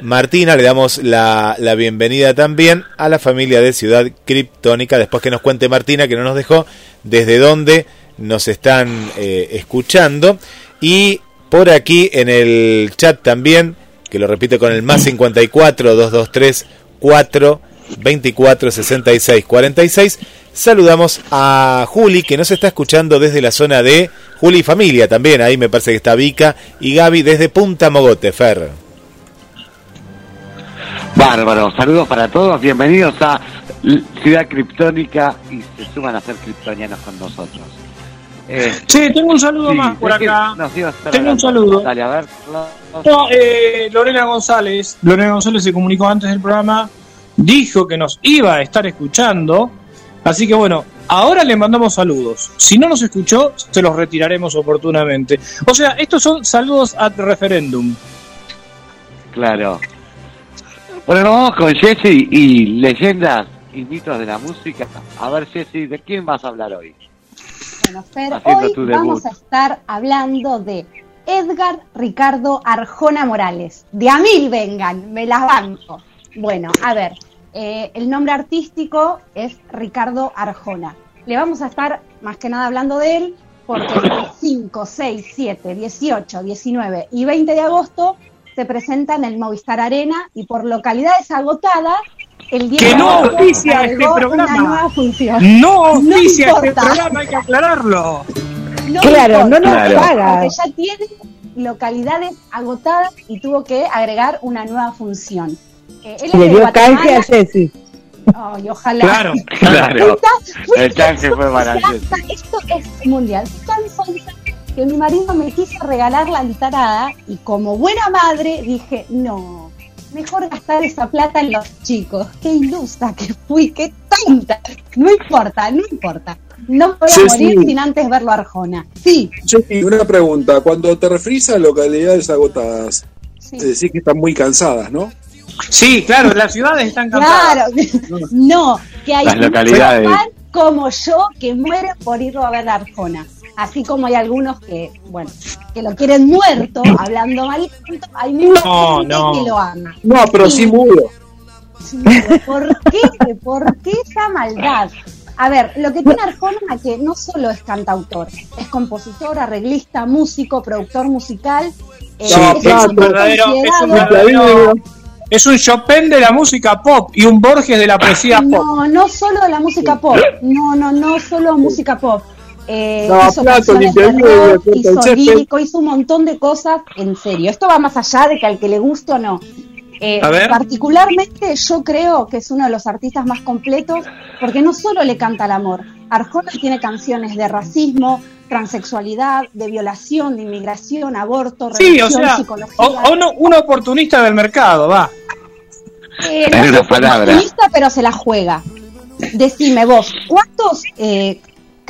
Martina, le damos la, la, bienvenida también a la familia de Ciudad Criptónica. Después que nos cuente Martina, que no nos dejó, desde dónde nos están eh, escuchando. Y por aquí en el chat también que lo repite con el más 54 223 4 24 66 46. Saludamos a Juli que nos está escuchando desde la zona de Juli familia también. Ahí me parece que está Vika y Gaby desde Punta Mogote, Fer. Bárbaro, saludos para todos, bienvenidos a Ciudad Criptónica y se suman a ser criptonianos con nosotros. Eh, sí, tengo un saludo más por acá. tengo un saludo. Dale, a ver. Eh, Lorena González. Lorena González se comunicó antes del programa. Dijo que nos iba a estar escuchando. Así que bueno, ahora le mandamos saludos. Si no nos escuchó, se los retiraremos oportunamente. O sea, estos son saludos ad referéndum. Claro. Bueno, vamos con Jesse y leyendas y mitos de la música. A ver, Jesse, ¿de quién vas a hablar hoy? Hoy vamos a estar hablando de Edgar Ricardo Arjona Morales. De a mil vengan, me las banco. Bueno, a ver, eh, el nombre artístico es Ricardo Arjona. Le vamos a estar más que nada hablando de él porque el 5, 6, 7, 18, 19 y 20 de agosto se presenta en el Movistar Arena y por localidades agotadas que no oficia este programa. No oficia este programa, hay que aclararlo. claro, no nos paga. Porque ya tiene localidades agotadas y tuvo que agregar una nueva función. Eh, Le dio canje a Ceci. Ay, ojalá. Claro, claro. El canje fue maravilloso. Esto es mundial. Tan que mi marido me quiso regalar la entrada y como buena madre dije, no, mejor gastar esa plata en los chicos. Qué ilusa que fui, qué tonta. No importa, no importa. No voy a morir sin antes verlo Arjona. Sí. una pregunta. Cuando te referís a localidades agotadas, sí. decís que están muy cansadas, ¿no? Sí, claro, las ciudades están cansadas. Claro, no, que hay las localidades. Como yo que mueren por ir a ver Arjona así como hay algunos que, bueno, que lo quieren muerto, hablando mal, hay mucha gente que lo ama. No, pero sí, mudo. ¿Por qué? ¿Por qué esa maldad? A ver, lo que tiene Arjona que no solo es cantautor, es compositor, arreglista, músico, productor musical. Eh, es, un verdadero, es un Chopin de la música pop y un Borges de la poesía pop. No, no solo de la música pop. No, no, no solo música pop eh, hizo hizo lírico, hizo un montón de cosas en serio. Esto va más allá de que al que le guste o no. Eh, particularmente yo creo que es uno de los artistas más completos porque no solo le canta al amor, Arjona tiene canciones de racismo, transexualidad, de violación, de inmigración, aborto, sí, o sea, un oportunista del mercado, va. Eh, no es oportunista, pero se la juega. Decime vos, ¿cuántos eh,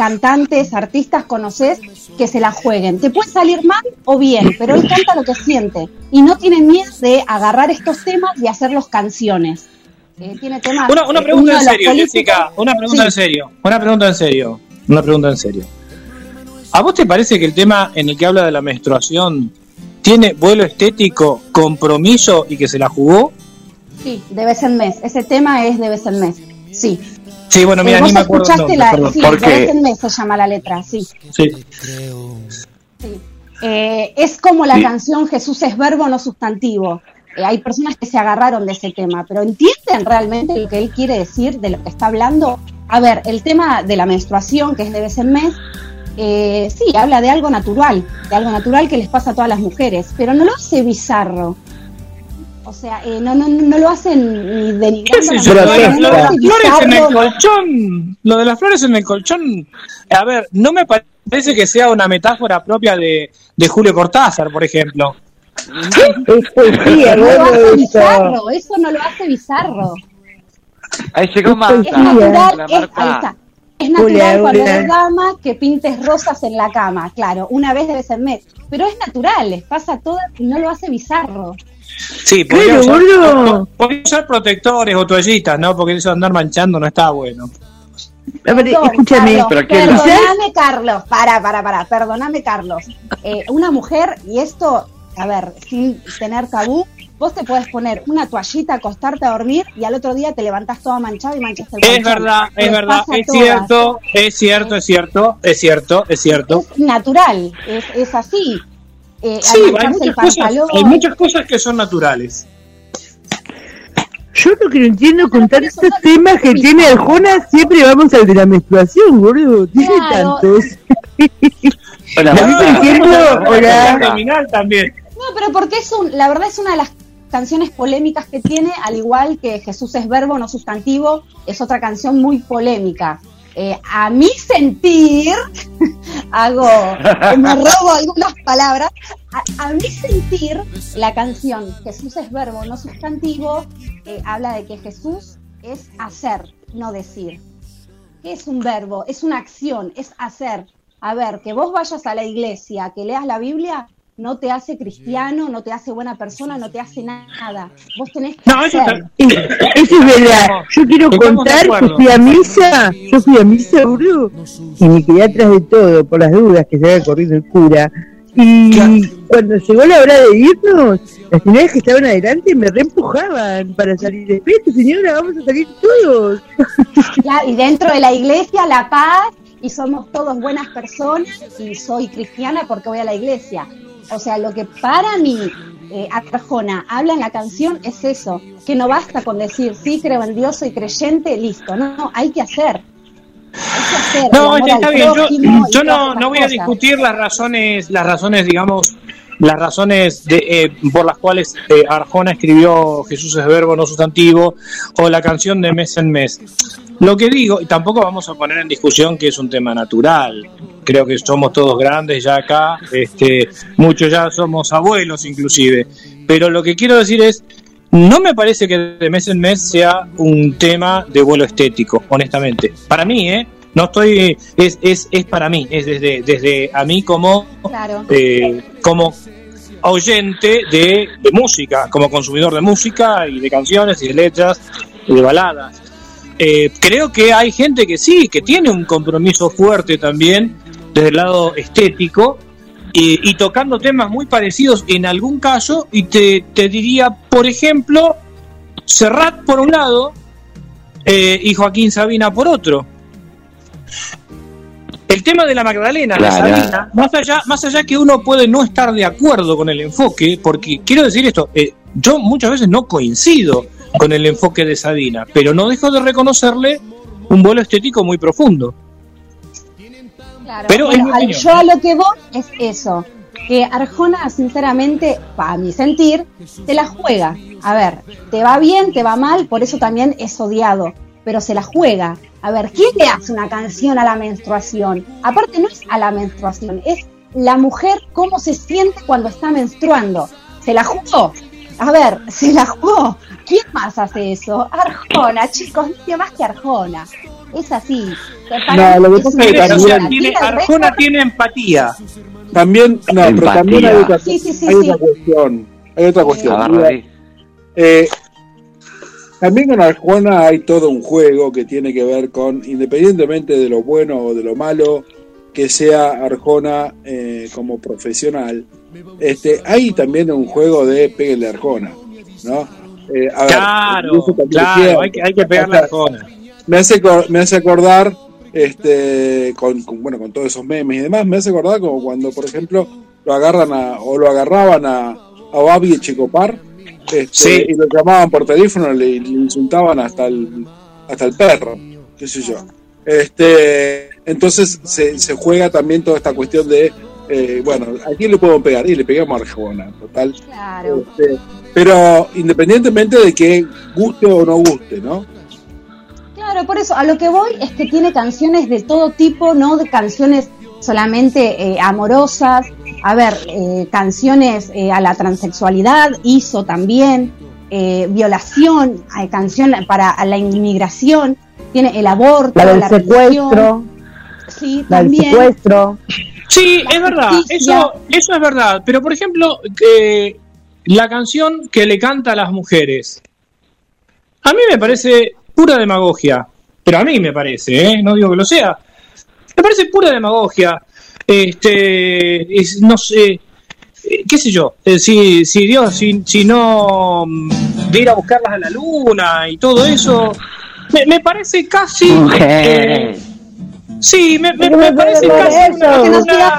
cantantes, artistas conoces que se la jueguen. Te puede salir mal o bien, pero él canta lo que siente y no tiene miedo de agarrar estos temas y hacerlos canciones. Eh, tiene temas. Una, pregunta en serio, Jessica. Una pregunta en serio. Una pregunta en serio. Una pregunta en serio. ¿A vos te parece que el tema en el que habla de la menstruación tiene vuelo estético, compromiso y que se la jugó? Sí, de vez en mes. Ese tema es de vez en mes. Sí. Sí, bueno, mira, ni me acuerdo. Escuchaste la, sí, de vez en mes se llama la letra, sí. Sí. Eh, es como la canción Jesús es verbo, no sustantivo. Eh, hay personas que se agarraron de ese tema, pero ¿entienden realmente lo que él quiere decir, de lo que está hablando? A ver, el tema de la menstruación, que es de vez en mes, eh, sí, habla de algo natural, de algo natural que les pasa a todas las mujeres, pero no lo hace bizarro. O sea, eh, no, no, no lo hacen ni denigrando. ¿Qué lo, de, lo de las flores en el colchón, lo de las flores en el colchón, a ver, no me parece que sea una metáfora propia de, de Julio Cortázar, por ejemplo. Sí, no lo hace bizarro, eso no lo hace bizarro. Ahí llegó Marta. Es natural, es, ahí está. Es natural cuando eres dama que pintes rosas en la cama, claro, una vez debe ser mes. Pero es natural, les pasa todo y no lo hace bizarro. Sí, podría usar, usar, protectores o toallitas, ¿no? Porque eso de andar manchando no está bueno. escúchame. perdóname, Carlos. Para, para, para. Perdóname, Carlos. Eh, una mujer, y esto, a ver, sin tener tabú, Vos te puedes poner una toallita, acostarte a dormir y al otro día te levantás toda manchada y manchaste el Es verdad, es verdad, es cierto, es cierto, es cierto, es cierto, es cierto. Es natural, es, es así. Eh, sí, hay muchas, cosas, hay muchas cosas que son naturales. Yo lo que no entiendo con tantos temas que tiene Arjona, siempre vamos al de la menstruación, boludo. Tiene tantos. Hola, hola, hola. hola. también. Pero porque es un, la verdad es una de las canciones polémicas que tiene, al igual que Jesús es verbo, no sustantivo, es otra canción muy polémica. Eh, a mi sentir, hago, me robo algunas palabras, a, mi sentir, la canción Jesús es verbo, no sustantivo, eh, habla de que Jesús es hacer, no decir. ¿Qué es un verbo? Es una acción, es hacer. A ver, que vos vayas a la iglesia, que leas la Biblia, no te hace cristiano, no te hace buena persona, no te hace nada. Vos tenés que no, Eso, es verdad. Yo quiero contar que fui a misa, yo fui a misa, boludo, y me quedé atrás de todo por las dudas que se había corrido el cura. Y cuando llegó la hora de irnos, las señoras que estaban adelante me reempujaban para salir. Espérate, señora, vamos a salir todos. y dentro de la iglesia, la paz, y somos todos buenas personas, y soy cristiana porque voy a la iglesia o sea, lo que para mí eh, Arjona habla en la canción es eso, que no basta con decir, sí, creo en Dios, soy creyente, listo. No, no, hay que hacer. no, está bien. Yo, no, no voy a discutir las razones, las razones, digamos, las razones de, eh, por las cuales eh, Arjona escribió Jesús es verbo, no sustantivo, o la canción de mes en mes. Lo que digo, y tampoco vamos a poner en discusión que es un tema natural. Creo que somos todos grandes ya acá, este, muchos ya somos abuelos inclusive. Pero lo que quiero decir es, no me parece que de mes en mes sea un tema de vuelo estético, honestamente. Para mí, ¿eh? No estoy, es, es, es para mí, es desde, desde a mí como, eh, como oyente de, de, música, como consumidor de música y de canciones y de letras y de baladas. Eh, creo que hay gente que sí, que tiene un compromiso fuerte también desde el lado estético y, tocando temas muy parecidos en algún caso y te, diría, por ejemplo, Serrat por un lado eh, y Joaquín Sabina por otro. El tema de la Magdalena, Sabina, más allá, más allá que uno puede no estar de acuerdo con el enfoque, porque quiero decir esto, eh, yo muchas veces no coincido con el enfoque de Sabina, pero no dejo de reconocerle un vuelo estético muy profundo. pero yo a lo que voy es eso, que Arjona sinceramente, para mi sentir, te la juega. A ver, te va bien, te va mal, por eso también es odiado, pero se la juega. A ver, ¿quién le hace una canción a la menstruación? Aparte no es a la menstruación, es la mujer cómo se siente cuando está menstruando. ¿Se la jugó? A ver, se la jugó. ¿Quién más hace eso? Arjona, chicos, nadie más que Arjona. Es así. No, lo que pasa es que también tiene, Arjona tiene empatía. También, no, pero también hay otra, hay otra cuestión. Hay otra cuestión. Eh, también con Arjona hay todo un juego que tiene que ver con, independientemente de lo bueno o de lo malo que sea Arjona eh, como profesional, este, hay también un juego de peguele Arjona, ¿no? Eh, claro, claro, hay que, hay que pegarle a Arjona. Me hace, me hace acordar, este, con, bueno, con todos esos memes y demás, me hace acordar como cuando, por ejemplo, lo agarran a, o lo agarraban a, a Babi Checopar, este, y lo llamaban por teléfono, le, le, insultaban hasta el, hasta el perro, qué sé yo. Este, entonces se, se juega también toda esta cuestión de eh, bueno, ¿a quién le podemos pegar? Y le pegamos a Arjona, total. Claro. Este, pero independientemente de que guste o no guste, ¿no? Claro, por eso a lo que voy es que tiene canciones de todo tipo, no de canciones solamente eh, amorosas, a ver, eh, canciones a la transexualidad, hizo también, violación, hay canción para la inmigración, tiene el aborto, la del secuestro, sí, también. El secuestro. Sí, es verdad, eso, eso es verdad. Pero por ejemplo, la canción que le canta a las mujeres, a mí me parece pura demagogia. Pero a mí me parece, ¿eh? no digo que lo sea. Me parece pura demagogia. Este, no sé, eh, qué sé yo, eh, si, si Dios, si, si no mm, de ir a buscarlas a la luna y todo eso, me, me parece casi... Sí, me, me, me parece casi una...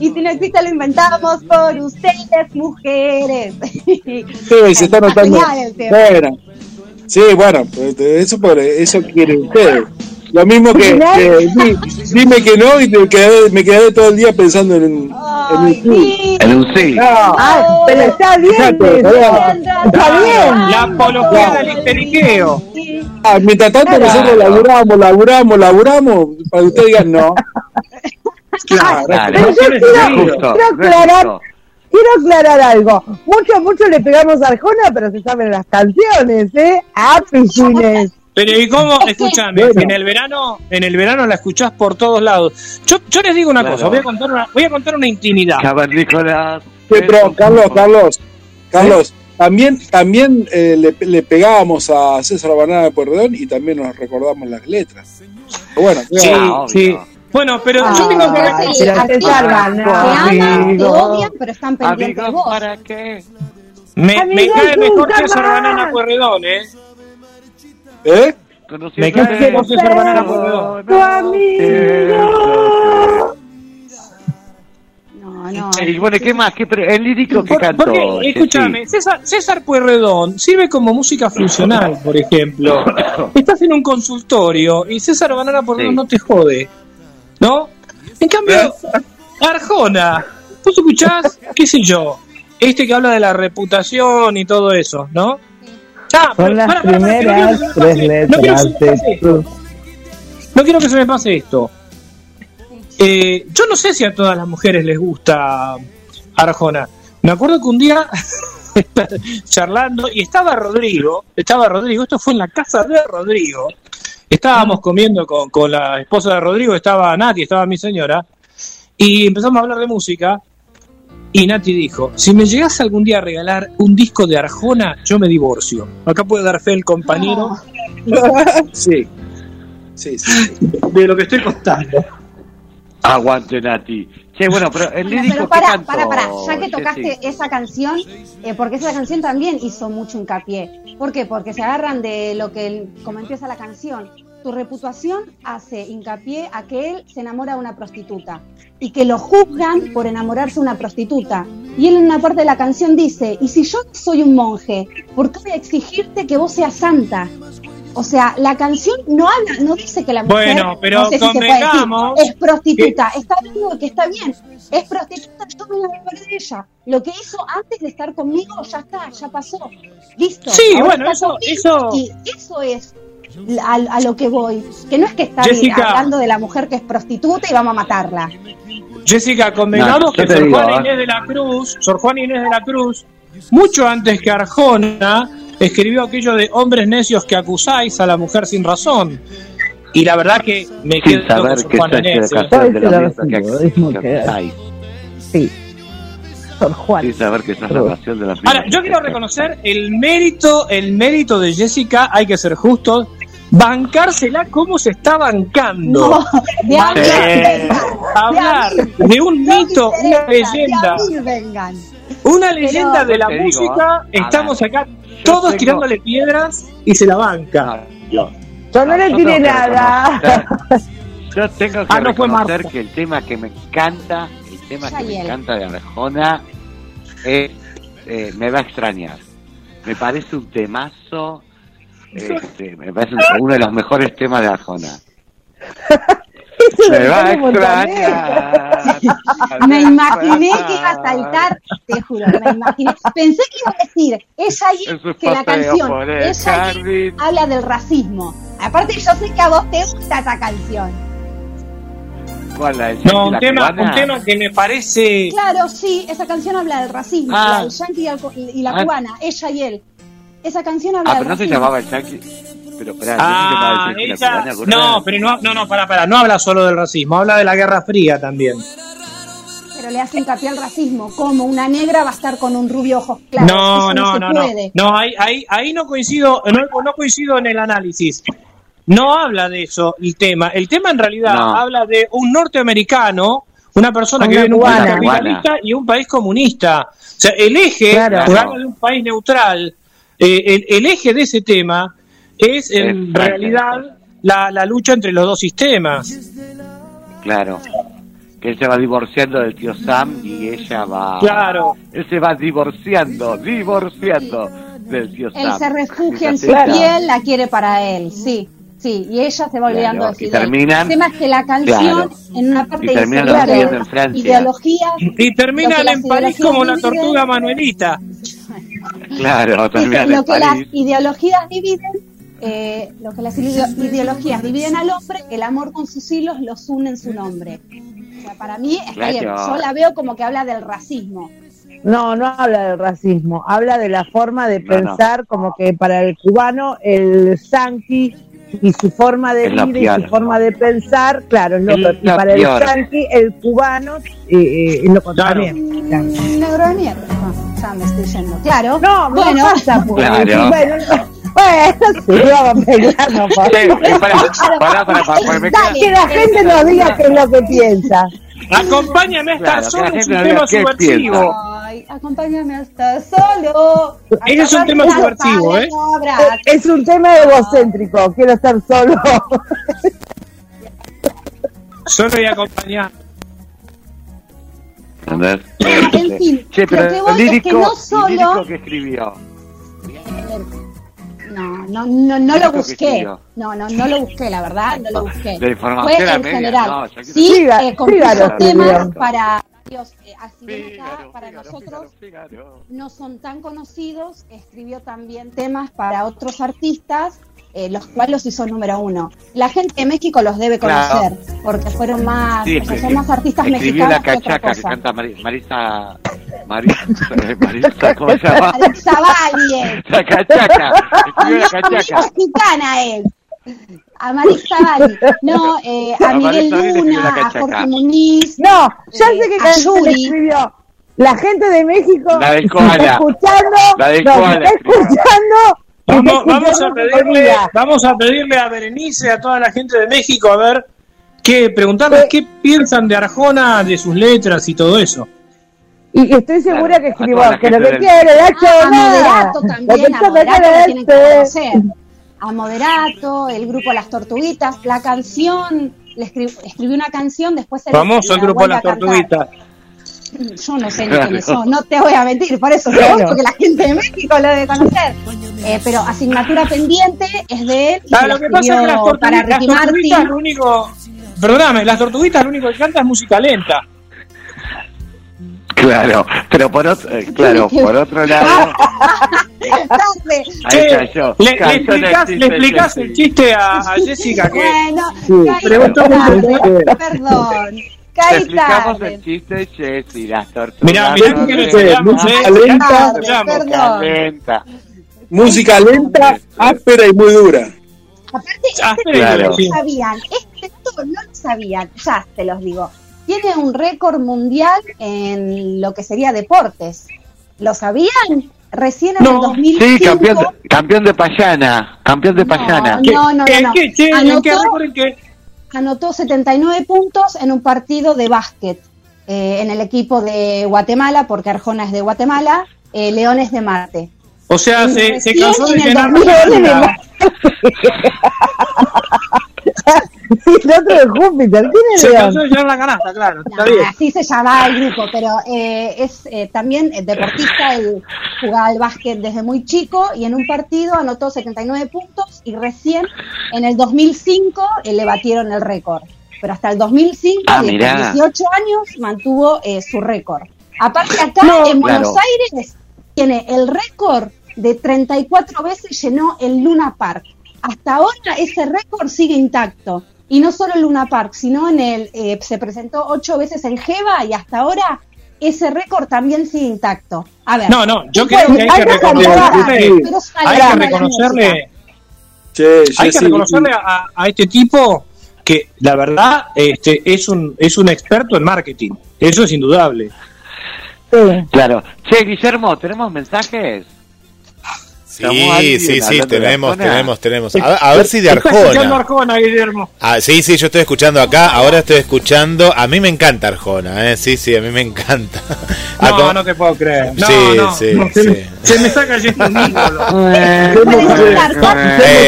Y si no existe, lo inventamos por ustedes, mujeres. Sí, se está notando. Bueno, sí, bueno, pues, eso, por, eso quieren ustedes. Lo mismo que, dime que no y me quedé, me quedé todo el día pensando en, en un sí. En un sí. No. pero está bien. está, bien. La apología del histeriqueo. Ah, mientras tanto nosotros laburamos, laburamos, laburamos, para que ustedes digan no. Claro, Pero yo quiero, aclarar, quiero aclarar algo. Mucho, mucho le pegamos a Arjona, pero se saben las canciones, ¿eh? Ah, pichines. Pero ¿y cómo? Escúchame, en el verano, en el verano la escuchás por todos lados. Yo, yo les digo una cosa, voy a contar una, voy a contar una intimidad. Nicolás. pero Carlos, Carlos, Carlos, también, también eh, le, le, pegábamos a César Banana de Pueyrredón y también nos recordamos las letras. bueno, sí, sí. Bueno, pero yo tengo que decir, César Banana, te aman, te odian, pero están pendientes de vos. ¿Para qué? Me, me cae mejor César Banana Pueyrredón, ¿eh? ¿Eh? Me cae por César Banana por Tu amigo. No, no. Y bueno, ¿qué más? ¿Qué el lírico que cantó. Porque, escúchame, César, César Pueyrredón sirve como música funcional, por ejemplo. Estás en un consultorio y César Banana Pueyrredón no te jode. ¿No? En cambio, ¿Eh? Arjona, vos escuchás, qué sé yo, este que habla de la reputación y todo eso, ¿no? Son las primeras tres letras No quiero que se me pase esto. Eh, yo no sé si a todas las mujeres les gusta Arjona. Me acuerdo que un día charlando y estaba Rodrigo, estaba Rodrigo, esto fue en la casa de Rodrigo. Estábamos comiendo con, con la esposa de Rodrigo, estaba Nati, estaba mi señora, y empezamos a hablar de música. Y Nati dijo, si me llegas algún día a regalar un disco de Arjona, yo me divorcio. Acá puede dar fe el compañero. sí. sí. Sí, De lo que estoy contando. Aguante Nati. Che, bueno, pero el lírico para, para, para, ya que tocaste esa canción, eh, porque esa canción también hizo mucho hincapié. ¿Por qué? Porque se agarran de lo que, como empieza la canción, tu reputación hace hincapié a que él se enamora de una prostituta y que lo juzgan por enamorarse de una prostituta. Y él en una parte de la canción dice, y si yo soy un monje, ¿por qué voy a exigirte que vos seas santa? O sea, la canción no habla, no dice que la mujer bueno, pero no sé si es prostituta. Está bien que está bien. Es prostituta, yo me enamoré de ella. Lo que hizo antes de estar conmigo ya está, ya pasó. Listo. Sí, bueno, eso, eso... Y eso es a, lo que voy. Que no es que está hablando de la mujer que es prostituta y vamos a matarla. Jessica, convengamos que Sor Juan ¿eh? Inés de la Cruz, Sor Juan Inés de la Cruz, mucho antes que Arjona, escribió aquello de hombres necios que acusáis a la mujer sin razón. Y la verdad que me quedo saber con Juan Sí. Juan. Sin saber que esa es la de la Ahora, yo quiero reconocer el mérito, el mérito de Jessica, hay que ser justos, bancársela como se está bancando. de hablar, de, un mito, una leyenda. Una leyenda de la música, estamos acá todos tirándole piedras y se la banca. yo, no le tiré nada. Yo tengo que ah, reconocer que el tema que me encanta, el tema que me encanta de Arjona, es, eh, me va a extrañar. Me parece un temazo este, me parece uno de los mejores temas de Arjona. me va a extrañar. Me imaginé que iba a saltar, te juro, me imaginé. Pensé que iba a decir, es ahí que la canción, es ahí, habla del racismo. Aparte yo sé que a vos te gusta esa canción. ¿Cuál, no, un tema, un tema que me parece... Claro, sí, esa canción habla del racismo, ah. el yankee y la ah. cubana, ella y él. Esa canción habla Ah, pero no se llamaba el Yankee. Pero espera, ah, no, no, pero no, no, no, para, para, no habla solo del racismo, habla de la Guerra Fría también. Pero le hace hincapié al racismo, como una negra va a estar con un rubio ojos claros. No, no, no, no, no, ahí, ahí, ahí no coincido, no, no coincido en el análisis. No habla de eso el tema. El tema en realidad habla de un norteamericano, una persona que vive en un país capitalista y un país comunista. O sea, el eje claro. de un país neutral eh, el, eje de ese tema es en realidad la, la, lucha entre los dos sistemas. Claro. Que él se va divorciando del tío Sam y ella va. Claro. Él se va divorciando, divorciando del tío Sam. Él se refugia en su piel, la quiere para él, sí. Sí, y ella se va olvidando de y terminan, El tema es que la canción en una parte dice en Francia. ideologías y terminan en París como la tortuga Manuelita. Claro, también lo que las ideologías dividen, eh, lo que las ideologías dividen al hombre, el amor con sus hilos los une en su nombre. O sea, para mí está bien. Yo la veo como que habla del racismo. No, no habla del racismo, habla de la forma de pensar, como que para el cubano el sanqui y su forma de vida y su forma de pensar, claro, es lo Y para el sanqui, el cubano, eh, es lo contrario. Negro de mierda ya me estoy yendo. Claro. No, bueno. pasa, pues. Claro. Bueno, bueno, sí, vamos a pelear, no pasa. para, para, para, Que la gente nos diga qué es lo que piensa. Acompáñame a estar solo, es un tema subversivo. Ay, acompáñame a estar solo. Ese es un tema subversivo, ¿eh? Es un tema egocéntrico, quiero estar solo. Solo y acompañado. ¿Entendés? En fin, che, pero lo que voy lírico, es que no solo... que escribió. No, no, no, no lo busqué. No, no, no lo busqué, la verdad, no lo busqué. La información Fue en general. No, sí, eh, compuso temas para Dios, eh, así acá, para nosotros no son tan conocidos, escribió también temas para otros artistas eh, los cuales los hizo número uno. La gente de México los debe conocer, porque fueron más, sí, son más artistas mexicanos. la cachaca que, canta Marisa, Marisa, Marisa, ¿cómo se llama? Alexa Valle. La cachaca, escribió la cachaca. mexicana es. A Marisa Valle, no, eh, a, Miguel Luna, a Jorge Muñiz. No, ya sé que canción escribió. La gente de México la está escuchando, la de no, está escuchando Vamos, vamos, a pedirle, vamos a pedirle a Berenice, a toda la gente de México, a ver, qué, preguntarles qué piensan de Arjona, de sus letras y todo eso. Y estoy segura que escribió que lo que quiere, ah, a Moderato también, a Moderato tienen que conocer. A Moderato, el grupo Las Tortuguitas, la canción, le escribió una canción, después... Famoso el grupo Las Tortuguitas. Yo no sé ni quiénes son, no te voy a mentir, por eso claro. porque la gente de México lo debe conocer. Eh, pero asignatura pendiente es de él. Ah, lo que pasa es que las, para las tortuguitas lo único. Perdóname, las tortuguitas lo único que canta es música lenta. Claro, pero por otro, eh, claro, por otro lado. Ahí cayó. Le, le explicas, le explicas el chiste a, a Jessica que. Bueno, sí, preguntó perdón. Te explicamos el chiste de Jessy, las tortugas. Mirá, mirá que música lenta. Música lenta. Música lenta, áspera y muy dura. Aparte, este no lo sabían, este no lo sabían, ya te los digo. Tiene un récord mundial en lo que sería deportes. ¿Lo sabían? Recién en el 2005. Sí, campeón, campeón de Payana. Campeón de Payana. No, no, no. ¿Qué, anotó, anotó 79 puntos en un partido de básquet eh, en el equipo de Guatemala, porque Arjona es de Guatemala, eh, Leones de Marte. O sea, se, se cansó de llenar el otro de Júpiter, ¿quién Se cansó de llenar la canasta, claro. Así se llama el grupo, pero eh, es eh, también deportista, él jugaba al básquet desde muy chico y en un partido anotó 79 puntos y recién en el 2005 eh, le batieron el récord. Pero hasta el 2005, ah, 18 años, mantuvo eh, su récord. Aparte acá en Buenos Aires tiene el récord de 34 veces llenó el Luna Park. Hasta ahora ese récord sigue intacto. Y no solo el Luna Park, sino en el eh, se presentó ocho veces en Jeva y hasta ahora ese récord también sigue intacto. A ver. No, no, yo creo que hay, que reconocerle, hay que reconocerle, hay que reconocerle a, a, este tipo que la verdad este, es un es un experto en marketing. Eso es indudable. Claro. Che, Guillermo, ¿tenemos mensajes? Sí, sí, sí, tenemos, tenemos, tenemos. A, ver si de Arjona. escuchando Arjona, Guillermo? Ah, sí, sí, yo estoy escuchando acá. Ahora estoy escuchando. A mí me encanta Arjona, ¿eh? Sí, sí, a mí me encanta. No, no te puedo creer. No, sí, no, sí, sí. Se, me está cayendo un ídolo.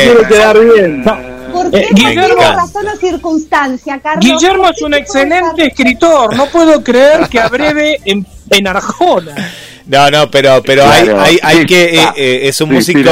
quiero quedar bien. ¿Por qué? Guillermo, razón o circunstancia, Carlos. Guillermo es un excelente escritor. No puedo creer que abreve en, en Arjona. No, no, pero pero hay, hay, que eh, eh, es un músico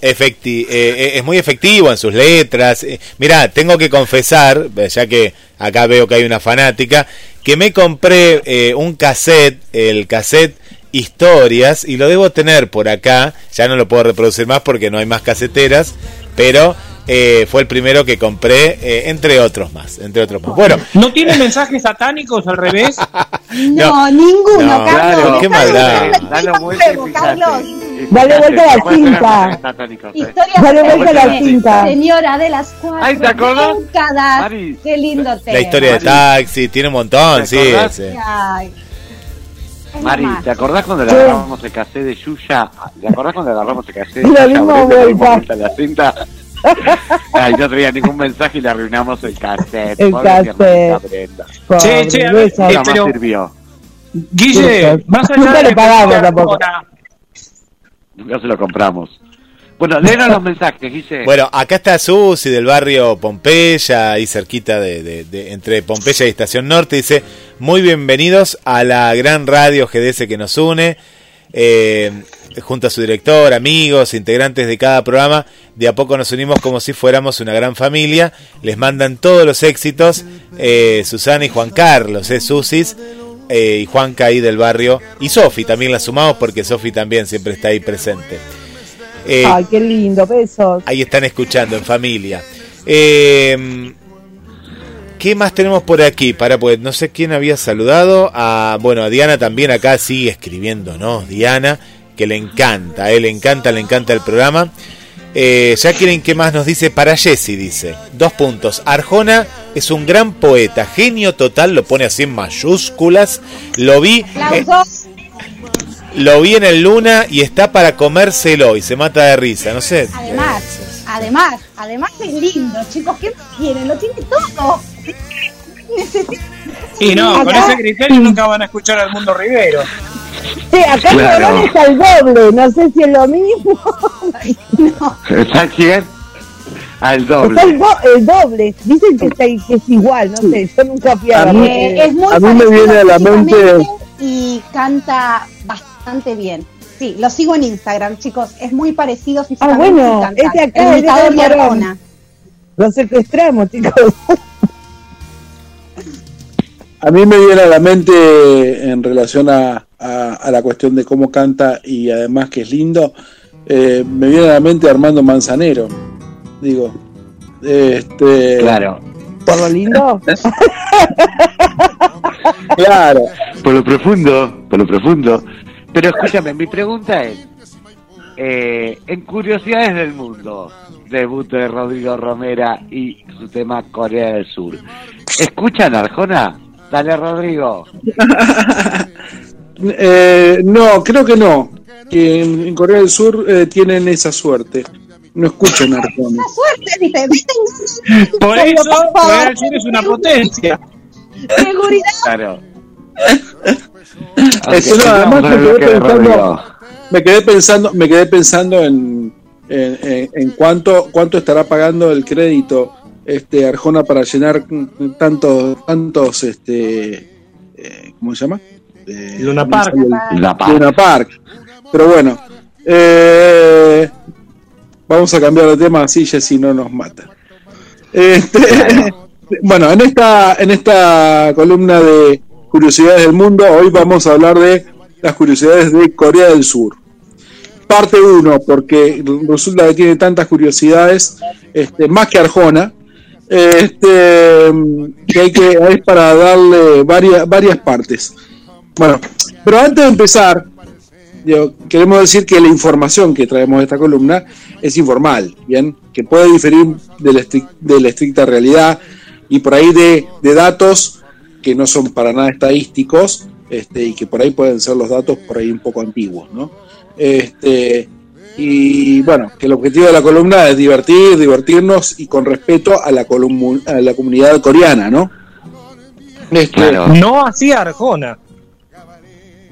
efecti eh, es muy efectivo en sus letras. Mira, tengo que confesar, ya que acá veo que hay una fanática, que me compré un cassette, el cassette historias y lo debo tener por acá. Ya no lo puedo reproducir más porque no hay más caseteras, pero eh, fue el primero que compré, eh, entre otros más, entre otros más. Bueno, ¿no tiene mensajes satánicos al revés? no, ninguno, Carlos. qué maldad. Dale vuelta, Dale vuelta a la cinta. Dale vuelta a la cinta. Señora de las cuatro Ay, ¿te acuerdas? Qué lindo tema. La historia de taxi, tiene un montón, sí. sí. Mari, ¿te acordás cuando le agarramos el cassette de Yuya? ¿Te acordás cuando le agarramos el cassette de Yuya? La misma vuelta. La cinta. Ay, no traía ningún mensaje y le arruinamos el cassette. El cassette. Che, che, a ver, eh, pero... sirvió. Guille, más allá de le pagamos tampoco. Nunca se lo compramos. Bueno, léenos los mensajes, Guille. Bueno, acá está Susi del barrio Pompeya, ahí cerquita de, de, de, entre Pompeya y Estación Norte. Dice, muy bienvenidos a la gran radio GDS que nos une. Eh, junto a su director, amigos, integrantes de cada programa, de a poco nos unimos como si fuéramos una gran familia. Les mandan todos los éxitos, eh, Susana y Juan Carlos, eh, Susis. Eh, y Juanca ahí del barrio. Y Sofi también la sumamos porque Sofi también siempre está ahí presente. Eh, Ay, qué lindo, besos. Ahí están escuchando en familia. Eh, ¿Qué más tenemos por aquí? Para pues no sé quién había saludado. A, bueno, a Diana también acá sigue escribiendo, ¿no? Diana, que le encanta, él le encanta, le encanta el programa. Eh, ya quieren que más nos dice para Jesse, dice. Dos puntos. Arjona es un gran poeta, genio total, lo pone así en mayúsculas. Lo vi. Eh, lo vi en el Luna y está para comérselo y se mata de risa, no sé. Además, además, además es lindo, chicos, ¿qué quieren? Lo tiene todo. Y no, con ese criterio nunca van a escuchar al mundo Rivero. Sí, acá claro. es al doble, no sé si es lo mismo. no. ¿Sabes quién? Al doble. El, do el, doble. Dicen que, está, que, es igual, no sé, yo nunca fui a, a mí, es muy a mí me viene a la mente. Y canta bastante bien. Sí, lo sigo en Instagram, chicos. Es muy parecido físicamente. Ah, bueno, este acá es de Marona. Lo secuestramos, chicos. A mí me viene a la mente en relación a, a, a la cuestión de cómo canta y además que es lindo, eh, me viene a la mente Armando Manzanero. Digo, este. Claro. ¿Por lo lindo? claro. Por lo profundo, por lo profundo. Pero escúchame, mi pregunta es: Eh, en Curiosidades del Mundo, debut de Rodrigo Romera y su tema Corea del Sur. ¿Escuchan Arjona? Dale, Rodrigo. Eh, no, creo que no. Que en, Corea del Sur eh, tienen esa suerte. No escuchan Arjona. suerte, dice. Por eso Corea del Sur es una potencia. Seguridad. Claro. me quedé pensando, me quedé pensando, en, en, cuánto, cuánto estará pagando el crédito este Arjona para llenar tantos, tantos, este, eh, ¿cómo se llama? Eh, Luna Park. Luna Park. Pero bueno, eh, vamos a cambiar de tema así, si no nos mata. Este, bueno, en esta, en esta columna de curiosidades del mundo, hoy vamos a hablar de las curiosidades de Corea del Sur. Parte 1, porque resulta que tiene tantas curiosidades, este, más que Arjona, este, que hay que para darle varias, varias partes. Bueno, pero antes de empezar, queremos decir que la información que traemos de esta columna es informal, ¿bien? Que puede diferir de la, de la estricta realidad y por ahí de, de, datos que no son para nada estadísticos este, y que por ahí pueden ser los datos por ahí un poco antiguos, ¿no? Este, y bueno, que el objetivo de la columna es divertir, divertirnos y con respeto a la, a la comunidad coreana, ¿no? Este, no así Arjona.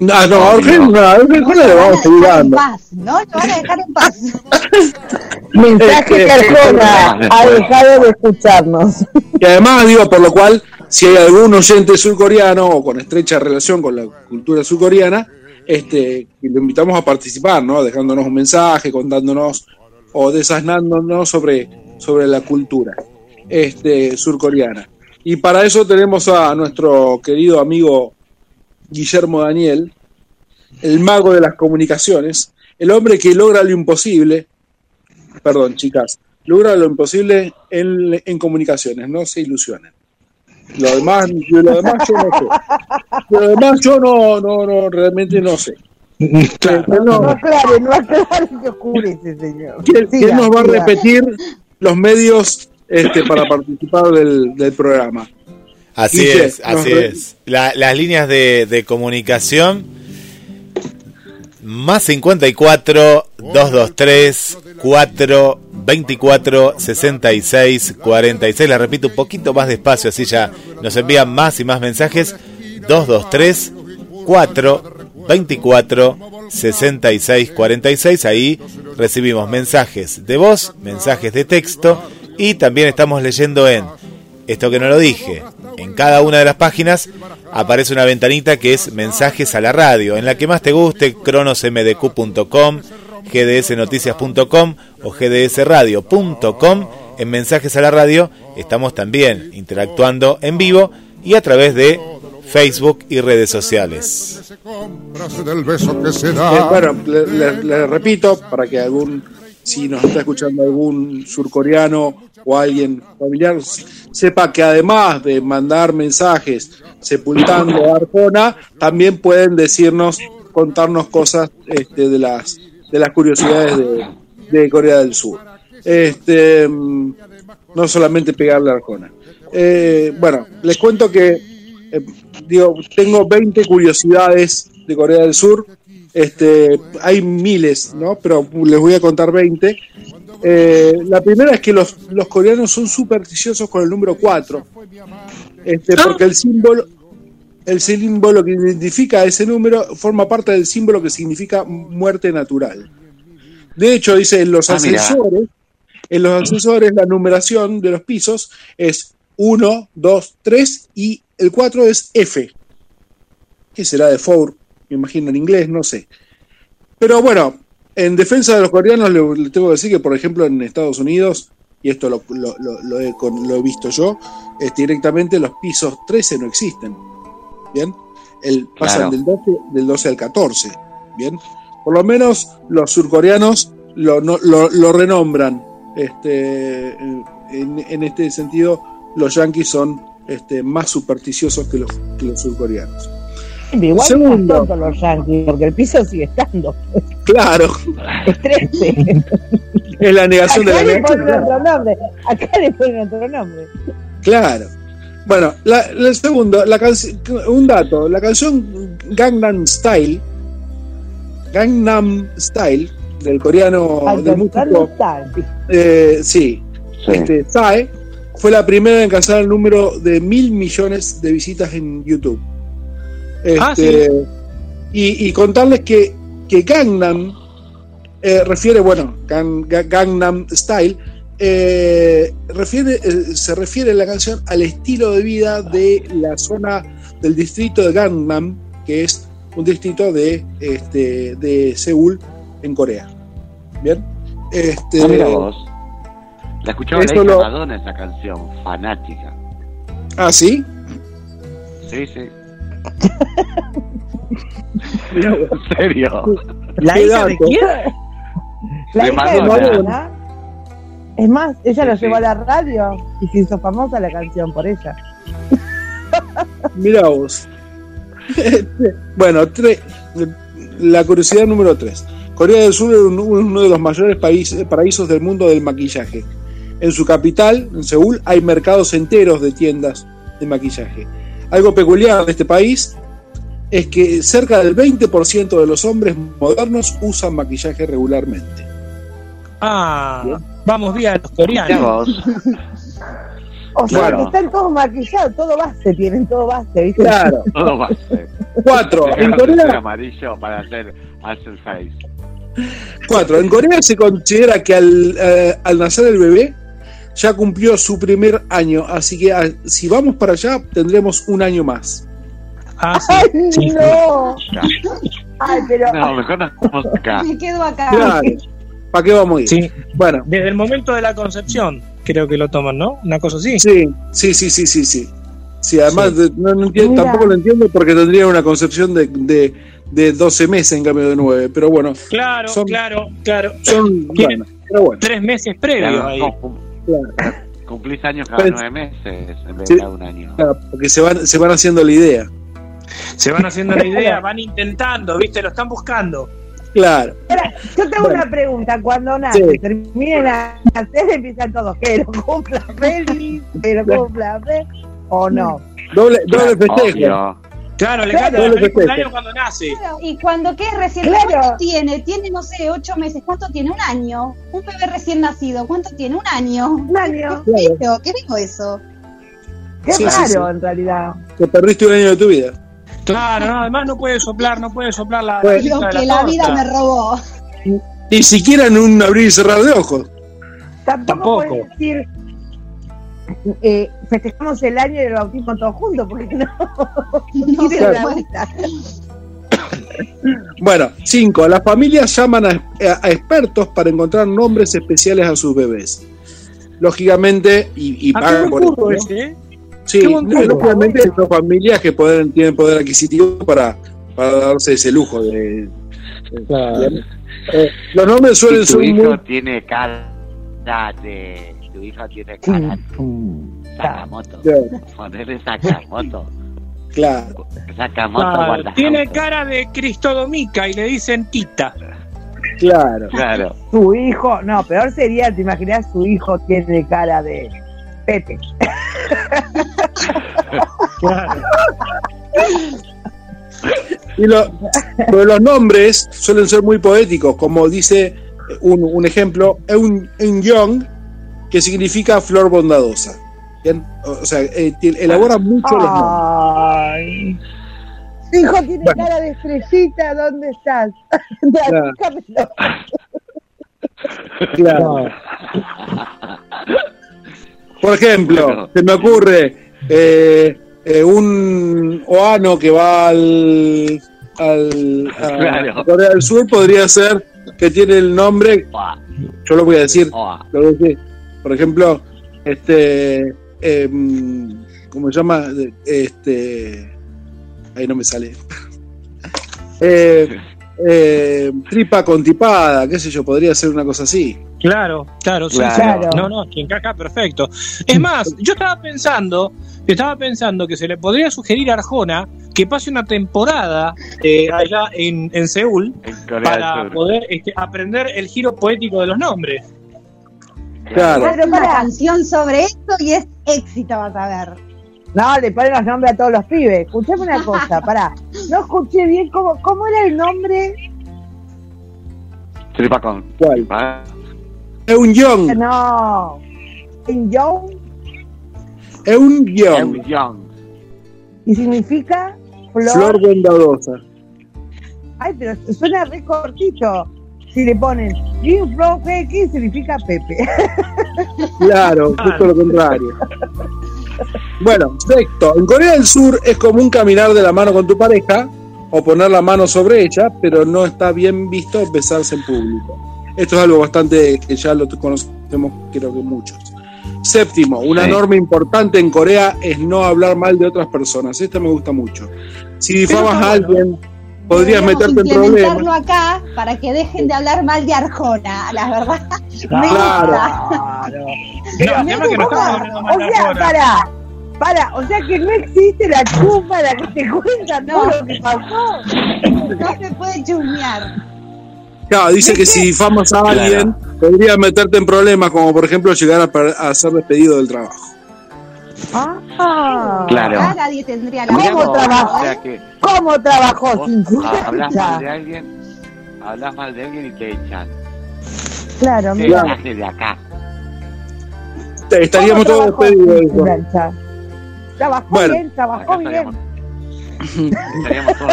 No, no, Arjona, Arjona le vamos a seguir dando. No, lo van a dejar en paz. Mensaje que Arjona ha dejado de escucharnos. Y además, digo, por lo cual, si hay algún oyente surcoreano o con estrecha relación con la cultura surcoreana, este, lo invitamos a participar, ¿no? Dejándonos un mensaje, contándonos o desasnándonos sobre, sobre la cultura este, surcoreana. Y para eso tenemos a nuestro querido amigo Guillermo Daniel, el mago de las comunicaciones, el hombre que logra lo imposible, perdón chicas, logra lo imposible en, en comunicaciones, no se ilusionen. Lo demás, lo demás yo no sé. Lo demás yo no, no, no, realmente no sé. Claro. No, no aclare, no aclare que ocurre ese señor. ¿Quién, nos va a repetir los medios este, para participar del, del programa? Así es, así es. La, las líneas de, de comunicación más 54 223 4 24 66 46. La repito un poquito más despacio, así ya nos envían más y más mensajes. 223 4 24 66 46. Ahí recibimos mensajes de voz, mensajes de texto y también estamos leyendo en esto que no lo dije. En cada una de las páginas aparece una ventanita que es mensajes a la radio, en la que más te guste, cronosmdq.com, gdsnoticias.com o gdsradio.com. En mensajes a la radio estamos también interactuando en vivo y a través de Facebook y redes sociales. Eh, bueno, le, repito para que algún, si nos está escuchando algún surcoreano o alguien familiar, sepa que además de mandar mensajes sepultando a Arjona, también pueden decirnos, contarnos cosas este, de las de las curiosidades de, Corea del Sur. Este, no solamente pegarle a Arjona. Eh, bueno, les cuento que eh, digo, tengo 20 curiosidades de Corea del Sur. Este, hay miles, ¿no? Pero les voy a contar 20. Eh, la primera es que los, los coreanos son supersticiosos con el número 4. Este, porque el símbolo, el símbolo que identifica ese número forma parte del símbolo que significa muerte natural. De hecho, dice en los ah, ascensores, en los ascensores la numeración de los pisos es 1, 2, 3 y el 4 es F. ¿Qué será de Four? Me imagino en inglés, no sé. Pero bueno, en defensa de los coreanos le, tengo que decir que, por ejemplo, en Estados Unidos, y esto lo, he, visto yo, es, directamente los pisos 13 no existen. ¿bien? El, pasan del, 12, del 12 al 14, ¿bien? Por lo menos los surcoreanos lo, lo, renombran. Este, en, este sentido, los yanquis son este, más supersticiosos que los, que los surcoreanos. Igual Segundo, los yanquis, porque el piso sigue estando. Claro. Es 13. Es la negación Acá de la le ponen negación. otro nombre. Acá le ponen otro nombre. Claro. Bueno, la, el segundo, la canción, un dato, la canción Gangnam Style, Gangnam Style, del coreano, del músico, eh, sí, Sí. este, Sae, fue la primera en alcanzar el número de mil millones de visitas en YouTube. Ah, Este, y, y contarles que, que Gangnam eh, refiere, bueno, Gang- Ga- Gangnam Style, eh, refiere, eh, se refiere la canción al estilo de vida de la zona del distrito de Gangnam, que es un distrito de, este, de Seúl, en Corea. Bien. Este, Ah, mira vos. La escuchaba la lo- de Madonna esa canción, fanática. ah, sí. Sí, sí. en serio. ¿La hija de quién? La De hija de Madonna. Es más, ella lo llevó sí. a la radio y se hizo famosa la canción por ella. Mira vos. Este, bueno, tre- la curiosidad número 3. Corea del Sur es un- uno de los mayores países, paraísos del mundo del maquillaje. En su capital, en Seúl, hay mercados enteros de tiendas de maquillaje. Algo peculiar de este país es que cerca del 20% de los hombres modernos usan maquillaje regularmente. Ah, vamos bien, los coreanos. O sea, Claro. que están todos maquillados, todo base, tienen todo base, ¿viste? Claro. Todo ser. Cuatro. En Corea, amarillo para hacer hacer face. Cuatro. En Corea se considera que al, eh, al nacer el bebé ya cumplió su primer año, así que ah, si vamos para allá tendremos un año más. Ah, sí. ¡Ay, sí. no! Ay, pero. No, mejor nos vamos acá. Me quedo acá. Claro. ¿Para qué vamos a ir? Sí. Bueno, Desde el momento de la concepción, creo que lo toman, ¿no? Una cosa así. sí, sí, sí, sí, sí, sí. Sí, además de- no, no entiendo, Mira. tampoco lo entiendo porque tendría una concepción de, de, de 12 meses en cambio de 9, pero bueno, Claro, Son- claro, claro. son bueno, pero bueno. Tres meses previos Claro, ahí. no, Claro, Cumplís años cada Pues- nueve meses en vez Sí. de cada un año. claro, porque se van, se van haciendo la idea. Se van haciendo la idea, van intentando, ¿viste? Lo están buscando. Claro. Ahora, yo tengo Bueno. una pregunta. Cuando nace, Sí. terminen a nacer, empiezan todos. Que lo cumpla feliz, que lo cumpla feliz, o no. Doble, doble festejo. Obvio. Claro, le Claro. canta el cumpleaños cuando nace. Claro, Y cuando que es recién Claro. ¿cuánto tiene? Tiene, no sé, ocho meses. ¿Cuánto tiene? Un año. Un bebé recién nacido. ¿Cuánto tiene? Un año. Un año. ¿Qué dijo eso? Qué Sí, raro, sí. en realidad. Te perdiste un año de tu vida. Claro, no, además no puede soplar, no puede soplar la, la Pues- Lo que la vida me robó. Ni siquiera en un abrir y cerrar de ojos. Tampoco, Tampoco. puedes decir. Eh, festejamos el año del bautismo todos juntos, porque no. No se Tiene la puede. vuelta. Bueno, cinco. Las familias llaman a, expertos para encontrar nombres especiales a sus bebés. Lógicamente, y, y Ah, pagan por eso. ¿no? ¿eh? Sí, curro. lógicamente son familias que pueden, tienen poder adquisitivo para, para darse ese lujo de. de- Eh, los nombres suelen Y tu ser hijo muy. tiene cara de. Tu hijo tiene cara de. Sakamoto. Ponerle Sakamoto. Claro, Sakamoto guarda. tiene cara de Cristodomica y le dicen Tita. claro. Claro. Su hijo, no, peor sería, te imaginas, su hijo tiene cara de Pepe. Y lo- pero los nombres suelen ser muy poéticos, como dice un, un ejemplo, Eun, Young, que significa flor bondadosa. Bien, O sea, eh, elabora mucho los nombres. Hijo tiene Bueno. cara de estrellita, ¿dónde estás? Claro. Claro. Por ejemplo, Bueno. se me ocurre eh, eh, un oano que va al, al a Claro. Corea del Sur podría ser que tiene el nombre, yo lo voy a decir, oa. lo voy a decir. por ejemplo, este, em, ¿cómo se llama? Este, ahí no me sale. Eh, eh, tripa contipada, qué sé yo, podría ser una cosa así. Claro, claro, sí, Claro. sí. No, no, que encaja perfecto. Es más, yo estaba pensando, estaba pensando que se le podría sugerir a Arjona que pase una temporada eh, allá en, en Seúl para poder este, aprender el giro poético de los nombres. Claro. una canción sobre esto y es éxito, vas a ver. No, le ponen los nombres a todos los pibes. Escuchame una cosa, pará. No escuché bien cómo, cómo era el nombre. Tripacón. ¿Cuál? un Young. No. ¿Un Young? un Young. ¿Y significa? Flor, Flor bondadosa. Ay, pero suena re cortito. Si le ponen Jim X significa Pepe. Claro, justo lo contrario. Bueno, sexto, en Corea del Sur es común caminar de la mano con tu pareja o poner la mano sobre ella, pero no está bien visto besarse en público. Esto es algo bastante que ya lo conocemos, creo que muchos. Séptimo, una norma importante en Corea es no hablar mal de otras personas. Esta me gusta mucho. Si difamas a alguien, podrías meterte en problemas. acá para que dejen de hablar mal de Arjona, la verdad. Claro. o sea, para, para, o sea que no existe la chumba la que te cuenta todo lo que pasó. No se puede chusmear. Claro, dice que si difamas a alguien, podrías meterte en problemas, como por ejemplo llegar a, ser despedido del trabajo. Ah, claro. Nadie tendría la ¿Cómo trabajó? ¿Cómo trabajó sin Hablas mal de alguien, hablas mal de alguien y te echan. Claro, mira. de acá. Estaríamos todos despedidos. Trabajó bien, trabajó bien.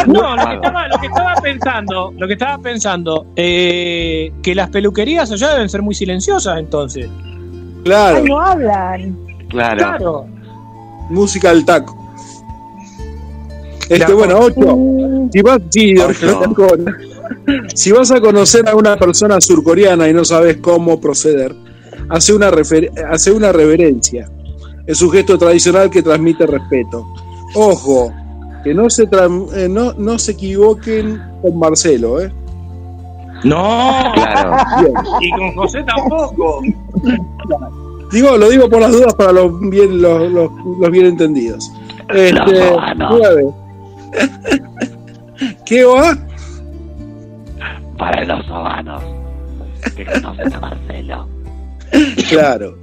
no, lo que, estaba, lo que estaba pensando, lo que estaba pensando, eh, que las peluquerías allá deben ser muy silenciosas entonces. Claro. no hablan. Claro. claro. Música al taco. Este, bueno, ocho. Si vas, si vas a conocer a una persona surcoreana y no sabes cómo proceder, hace una, hace una reverencia. Es un gesto tradicional que transmite respeto. Ojo, que no se, eh, no, no se equivoquen con Marcelo, ¿eh? No, y con José tampoco. Digo, lo digo por las dudas para los bien, los, los, bien entendidos. Este, ¿Qué va? Para los sobanos que conocen a Marcelo. Claro.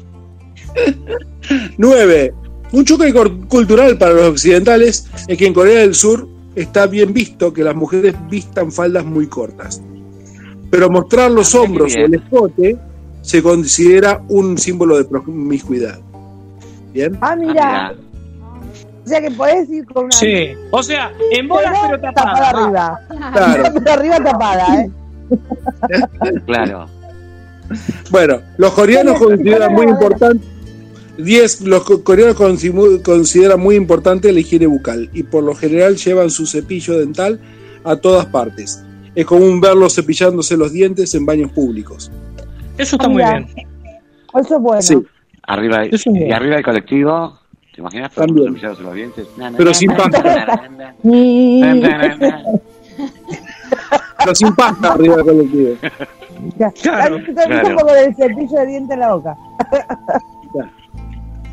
Nueve. Un choque cultural para los occidentales es que en Corea del Sur está bien visto que las mujeres vistan faldas muy cortas. Pero mostrar los hombros o el escote se considera un símbolo de promiscuidad. ¿Bien? Ah, mira. O sea que podés ir con una. Sí, o sea, en bolas pero, tapada. arriba. Claro. pero arriba tapada, ¿eh? claro. Bueno, los coreanos consideran muy importante 10. Los coreanos consideran muy importante la higiene bucal y por lo general llevan su cepillo dental a todas partes. Es común verlos cepillándose los dientes en baños públicos. Eso está muy bien. Eso es bueno. Sí. Arriba, y arriba del colectivo, ¿te imaginas? También. los dientes. Pero sin pasta. Pero sin pasta arriba del colectivo. Claro. claro. un poco del cepillo de dientes en la boca.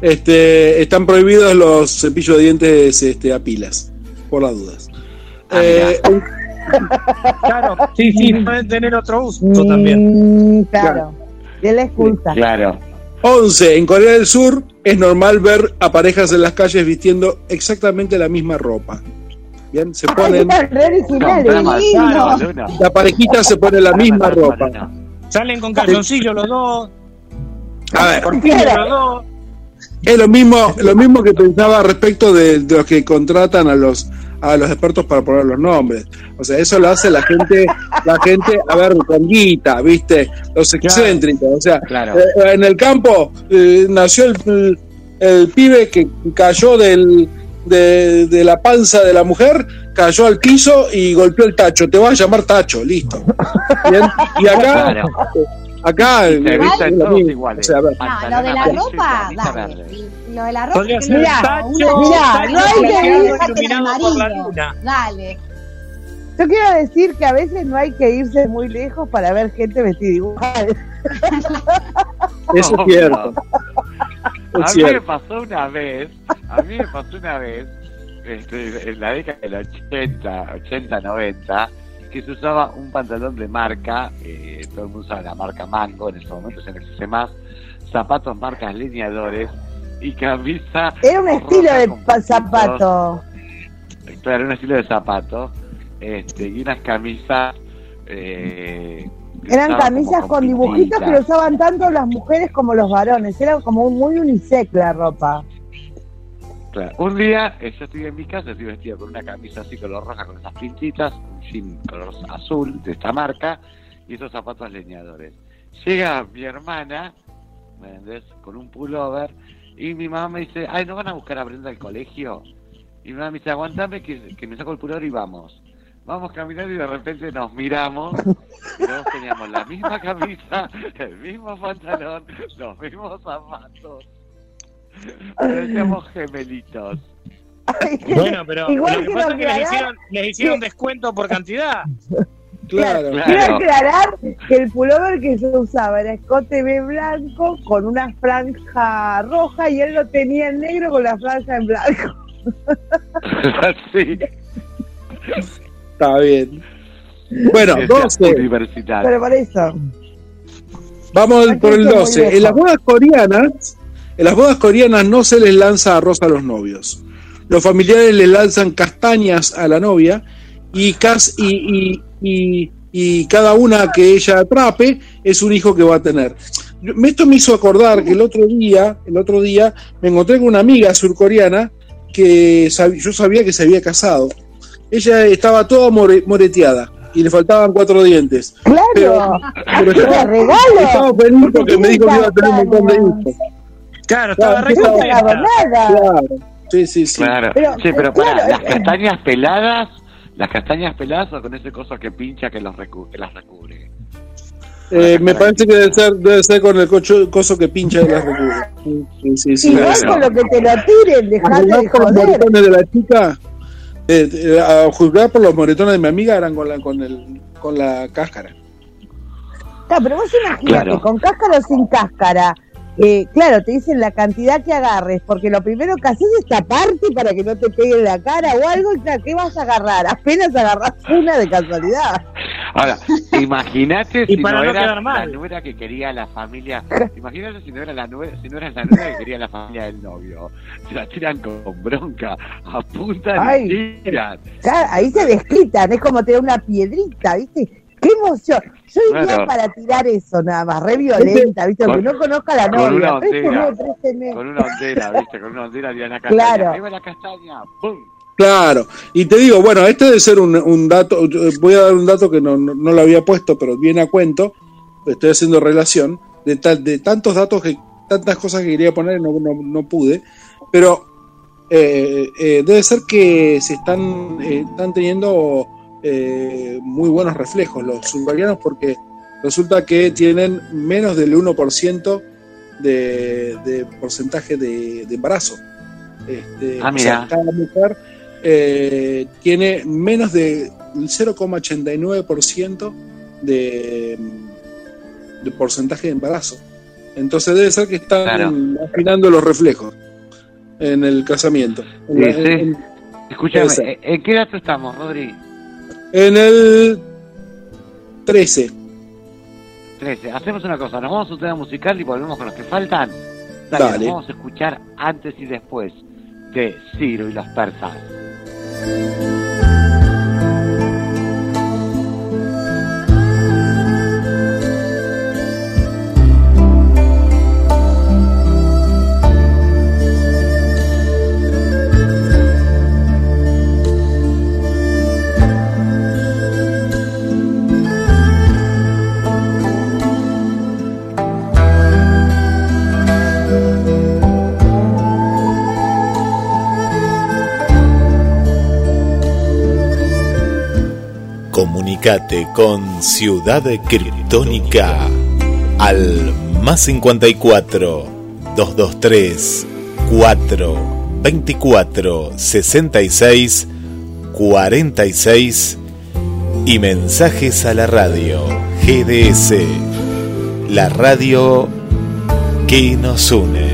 Este, están prohibidos los cepillos de dientes este, a pilas, por las dudas. Ah, eh, claro, sí, sí, pueden tener otro uso también. Mm, claro, de la excusa. Claro. 11. En Corea del Sur es normal ver a parejas en las calles vistiendo exactamente la misma ropa. Bien, se ponen. la parejita se pone la misma ropa. Salen con calzoncillos los dos. A ver, los dos. Es lo mismo, lo mismo que pensaba respecto de, los que contratan a los a los expertos para poner los nombres. O sea, eso lo hace la gente, la gente, a ver, con guita, ¿viste? Los excéntricos. O sea, eh, en el campo eh, nació el, el, pibe que cayó del, de, de, la panza de la mujer, cayó al piso y golpeó el tacho. Te vas a llamar tacho, listo. Y acá, Acá el, visten todos iguales. O sea, no, lo de la ropa, dale. Lo de la ropa, mira, mira, no hay que irse amarillo. Dale. Yo quiero decir que a veces no hay que irse muy lejos para ver gente vestida igual. Eso es cierto. a mí me pasó una vez, a mí me pasó una vez este, en la década del 80, 80, 90, que se usaba un pantalón de marca, eh, todo el mundo usa la marca Mango, en estos momentos en existe más, zapatos marcas lineadores y camisa. Era un estilo de zapato. Claro, un estilo de zapato. Este, y unas camisas. Eh, Eran camisas con, dibujitos que lo usaban tanto las mujeres como los varones. Era como muy unisex la ropa. Claro. Un día yo estoy en mi casa, estoy vestido con una camisa así color roja con esas pintitas, un jean color azul de esta marca y esos zapatos leñadores. Llega mi hermana, ¿me Con un pullover y mi mamá me dice, ay, ¿no van a buscar a Brenda al colegio? Y mi mamá me dice, aguantame que, que me saco el pullover y vamos. Vamos caminando y de repente nos miramos y todos teníamos la misma camisa, el mismo pantalón, los mismos zapatos Parecíamos gemelitos. Bueno, pero Igual lo que, pasa es que les hicieron, les hicieron descuento por cantidad. Claro, Quiero aclarar que el pullover que se usaba era escote B blanco con una franja roja y él lo tenía en negro con la franja en blanco. sí. Está bien. Bueno, 12. Pero para eso. Vamos por el 12. En las bodas coreanas en las bodas coreanas no se les lanza arroz a los novios. Los familiares le lanzan castañas a la novia y, y, cada una que ella atrape es un hijo que va a tener. Esto me hizo acordar que el otro día, el otro día me encontré con una amiga surcoreana que yo sabía que se había casado. Ella estaba toda moreteada y le faltaban cuatro dientes. Claro, pero, estaba, regalo. estaba feliz porque me dijo que iba a tener un montón de hijos. Claro, estaba re Claro. Sí, sí, sí. Claro. Pero, sí, pero para, las castañas peladas, las castañas peladas o con ese coso que pincha que, los que las recubre. Eh, me parece que debe ser, debe ser con el coso que pincha y las recubre. Sí, sí, sí. Igual con lo que te lo tiren, dejate de joder. Los moretones de la chica, eh, eh, a juzgar por los moretones de mi amiga, eran con la, con el, con la cáscara. Claro, pero vos imagínate, con cáscara o sin cáscara, eh, claro, te dicen la cantidad que agarres, porque lo primero que haces es taparte para que no te pegue en la cara o algo, ¿qué vas a agarrar? Apenas agarras una de casualidad. Ahora, imagínate si no, era la nuera que quería la familia, imagínate si no era la nuera, si no era la nuera que quería la familia del novio. Se la tiran con bronca, apuntan y tiran. ahí se desquitan, es como tener una piedrita, ¿viste? ¡Qué emoción! Soy bueno. para tirar eso nada más, re violenta, ¿viste? Aunque no conozca la novia. Con una ondera, con una ondera, ¿viste? Con una ondera de la castaña. Claro. Ahí va la castaña, ¡pum! Claro, y te digo, bueno, este debe ser un, un dato, voy a dar un dato que no, no, lo había puesto, pero viene a cuento, estoy haciendo relación, de, tal, de tantos datos, que tantas cosas que quería poner y no, no, no pude, pero eh, eh, debe ser que se están, eh, están teniendo eh, muy buenos reflejos los surcoreanos porque resulta que tienen menos del 1% de, de porcentaje de, embarazo. Este, ah, mira. cada mujer eh, tiene menos del 0,89% de, de porcentaje de embarazo. Entonces debe ser que están afinando los reflejos en el casamiento. Escúchame, ¿en qué dato estamos, Rodri? En el 13. 13. Hacemos una cosa, nos vamos a un tema musical y volvemos con los que faltan. Dale, vamos a escuchar antes y después de Ciro y los persas. Comunicate con Ciudad Criptónica al más 54 223 4 24 66 46 y mensajes a la radio GDS, la radio que nos une.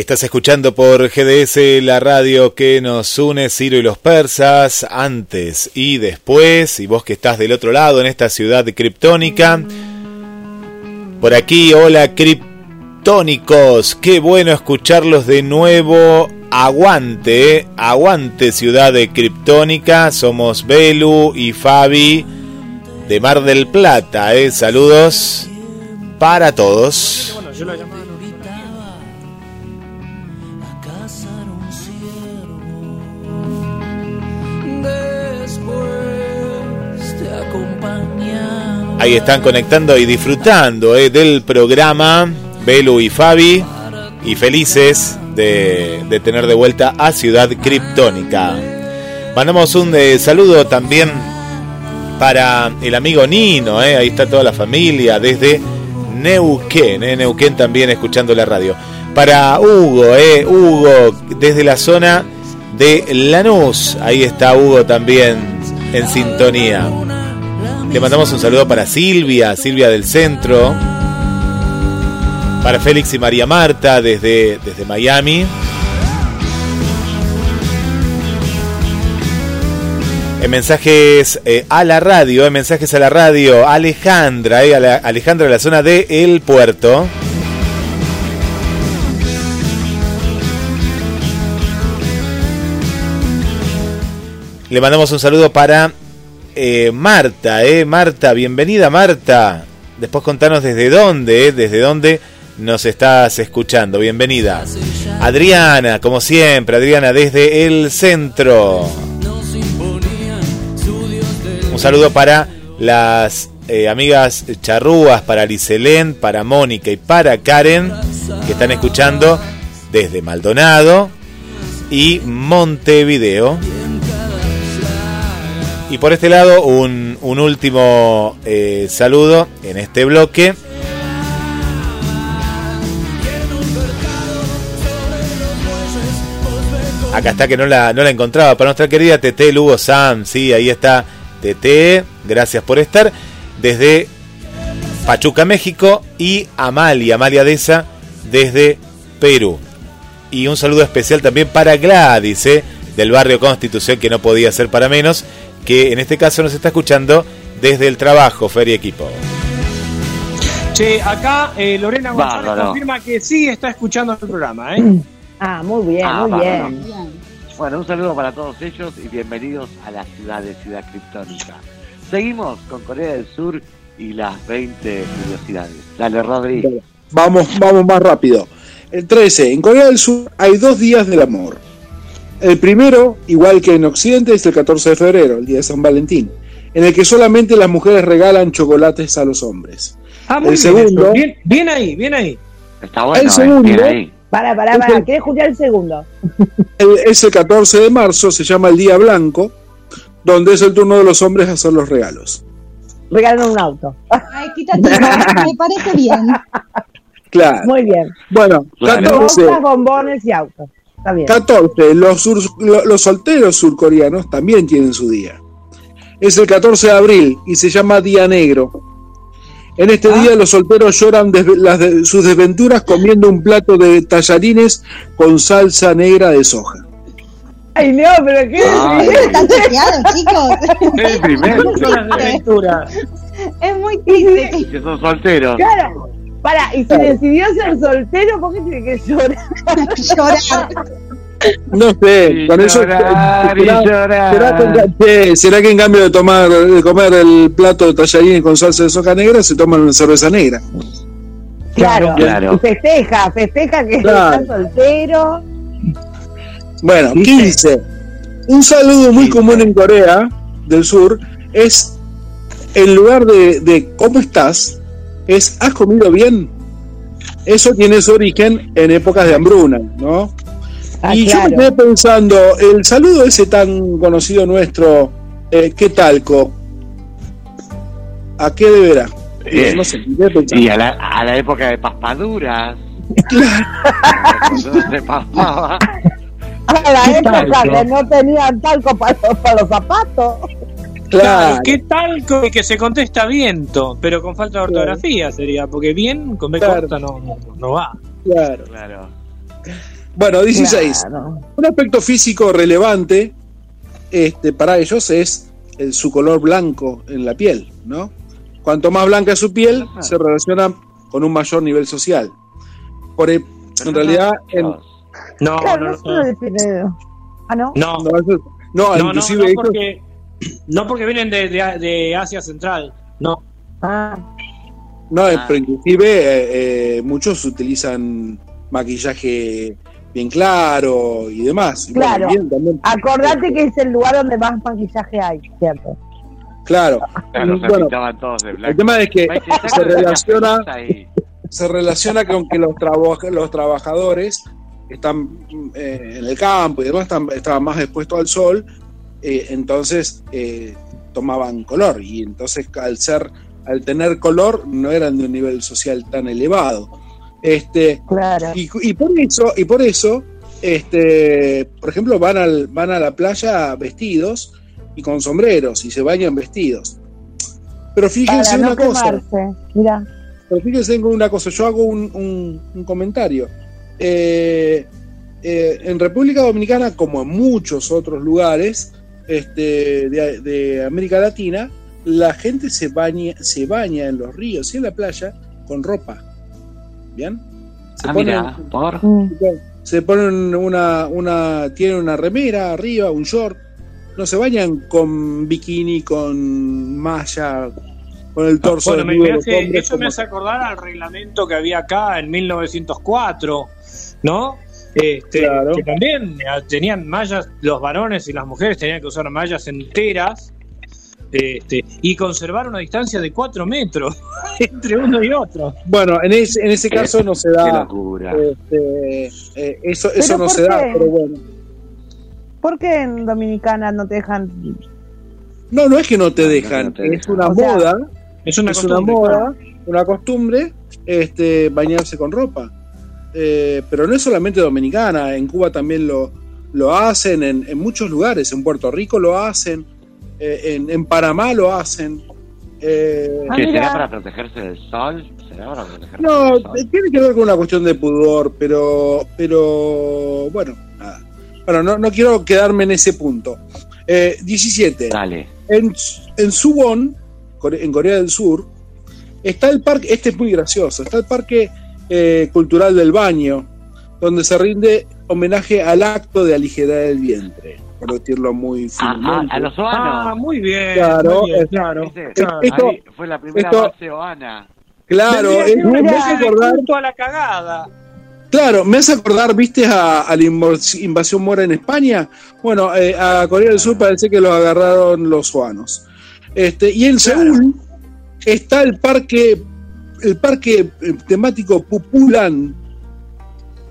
Estás escuchando por GDS la radio que nos une Ciro y los persas, antes y después, y vos que estás del otro lado en esta ciudad criptónica. Por aquí, hola criptónicos, qué bueno escucharlos de nuevo. Aguante, aguante ciudad de criptónica, somos Belu y Fabi de Mar del Plata, ¿eh? saludos para todos. Bueno, yo Ahí están conectando y disfrutando eh, del programa Belu y Fabi y felices de, tener de vuelta a Ciudad Criptónica. Mandamos un eh, saludo también para el amigo Nino, eh, ahí está toda la familia desde Neuquén, Neuquén también escuchando la radio. Para Hugo, Hugo desde la zona de Lanús, ahí está Hugo también en sintonía. Le mandamos un saludo para Silvia, Silvia del centro. Para Félix y María Marta desde, desde Miami. En mensajes eh, a la radio, en mensajes a la radio, Alejandra, eh, Alejandra de la zona de El Puerto. Le mandamos un saludo para eh, Marta, eh, Marta, bienvenida Marta. Después contanos desde dónde, eh, desde dónde nos estás escuchando. Bienvenida. Adriana, como siempre, Adriana desde el centro. Un saludo para las eh, amigas charrúas, para Liselén, para Mónica y para Karen, que están escuchando desde Maldonado y Montevideo. Y por este lado, un, un último eh, saludo en este bloque. Acá está que no la, no la encontraba. Para nuestra querida Tete Lugo Sam. Sí, ahí está Tete. Gracias por estar. Desde Pachuca, México. Y Amalia, Amalia Deza, desde Perú. Y un saludo especial también para Gladys, eh, del barrio Constitución, que no podía ser para menos. Que en este caso nos está escuchando desde el trabajo, Feria Equipo. Che, acá eh, Lorena González Bárbaro. confirma que sí está escuchando el programa, ¿eh? Ah, muy bien, Ah, muy bien. Bueno, un saludo para todos ellos y bienvenidos a la ciudad de Ciudad Criptónica. Seguimos con Corea del Sur y las 20 curiosidades. Dale, Rodri. Vamos, vamos más rápido. El 13. En Corea del Sur hay dos días del amor. El primero, igual que en Occidente, es el 14 de febrero, el día de San Valentín, en el que solamente las mujeres regalan chocolates a los hombres. Ah, muy El bien, segundo- eso. bien. Bien ahí, bien ahí. Está bueno, El eh, segundo. bien ahí. Para, para, para. el- ¿Querés escuchar el segundo? El- es el 14 de marzo, se llama el Día Blanco, donde es el turno de los hombres a hacer los regalos. Regalan un auto. Ay, quítate, me parece bien. Claro. Muy bien. Bueno, Claro. 14. Rosas, bombones y autos. Bien. 14. Los, sur- lo- los solteros surcoreanos también tienen su día. Es el 14 de abril y se llama Día Negro. En este día los solteros lloran desve- las de- sus desventuras comiendo un plato de tallarines con salsa negra de soja. Ay, no, pero qué. Ay. Están choqueados, chicos. Las desventuras. Es muy triste. que son solteros. Claro. Para, y si decidió ser soltero, ¿por qué tiene que llorar? Llorar. No sé, Y con eso. llorar, ¿será, llorar. será que, che, será que en cambio de tomar de comer el plato de tallarines con salsa de soja negra se toman una cerveza negra? Claro. Claro. Y festeja, festeja que Claro. está soltero. Bueno, 15. Un saludo muy 15. común en Corea del Sur es, en lugar de, de ¿cómo estás? Es ¿has comido bien? Eso tiene su origen en épocas de hambruna, ¿no? Ah, y yo me quedé pensando, el saludo ese tan conocido nuestro, eh, ¿qué talco? ¿A qué deberá? Eh, no sé. Y a la, a la época de paspaduras. Se paspaba. A la ¿Qué época talco? que no tenían talco para, los- para los zapatos. Claro, ¿Qué tal que se contesta viento? Pero con falta de ortografía sería, porque bien con B Claro. corta no, no, no va. claro. Claro. Bueno, 16. Claro. Un aspecto físico relevante este, para ellos es el- su color blanco en la piel, ¿no? Cuanto más blanca es su piel, se relaciona con un mayor nivel social. Por, e- en no realidad, en-. No, Claro, no, no depende. Ah, no. no. no, eso- no, No, no, inclusive no, ellos- no porque vienen de, de, de Asia Central. No. Ah, No, ah. pero inclusive eh, eh, muchos utilizan maquillaje bien claro y demás. Claro. Acordate que es el lugar donde más maquillaje hay, ¿cierto? Claro. bueno, el tema es que se relaciona, se relaciona con que los, los trabajadores están eh, en el campo y demás están, estaban más expuestos al sol, eh, entonces eh, tomaban color y entonces al ser al tener color no eran de un nivel social tan elevado. Este, y, por eso, y por eso, este, por ejemplo, van, al, van a la playa vestidos y con sombreros y se bañan vestidos. Pero fíjense una cosa. Mira. Pero fíjense en una cosa, yo hago un, un, comentario. Eh, eh, en República Dominicana, como en muchos otros lugares este, de, América Latina, la gente se baña, se baña en los ríos y en la playa con ropa. ¿Bien? Se ah, ponen, mm. se ponen una, una, tienen una remera arriba, un short. No se bañan con bikini, con malla, con el torso. bueno, me, hace, eso me hace acordar al reglamento que había acá en 1904, ¿no? Este, Que también tenían mallas, los varones y las mujeres tenían que usar mallas enteras este, y conservar una distancia de 4 metros entre uno y otro. Bueno, en ese, en ese caso no se da. Este, eh, eso eso no se da, pero bueno. ¿Por qué en Dominicana no te dejan? No, no es que no te dejan, es una moda. es una, moda, una costumbre, este, bañarse con ropa. Eh, pero no es solamente dominicana, en Cuba también lo, lo hacen, en, en muchos lugares, en Puerto Rico lo hacen. Eh, en, en, Panamá lo hacen. Eh, ah, ¿Será para protegerse del sol? no, tiene que ver con una cuestión de pudor, pero, pero bueno, nada. Bueno, no, no quiero quedarme en ese punto. Eh, 17. Dale. En, en Suwon, en Corea del Sur, está el parque, este es muy gracioso, está el parque eh, cultural del baño, donde se rinde homenaje al acto de aligerar el vientre por decirlo muy finamente. a los Ah, muy bien. Claro, muy bien, claro. Esto, fue la primera esto, base Oana. Claro, es, me hace acordar a la cagada. Claro, me hace acordar, ¿viste a, a la invasión mora en España? Bueno, eh, a Corea del Sur parece que lo agarraron los oanos. Este, y en Seúl está el parque el parque eh, temático Pupuland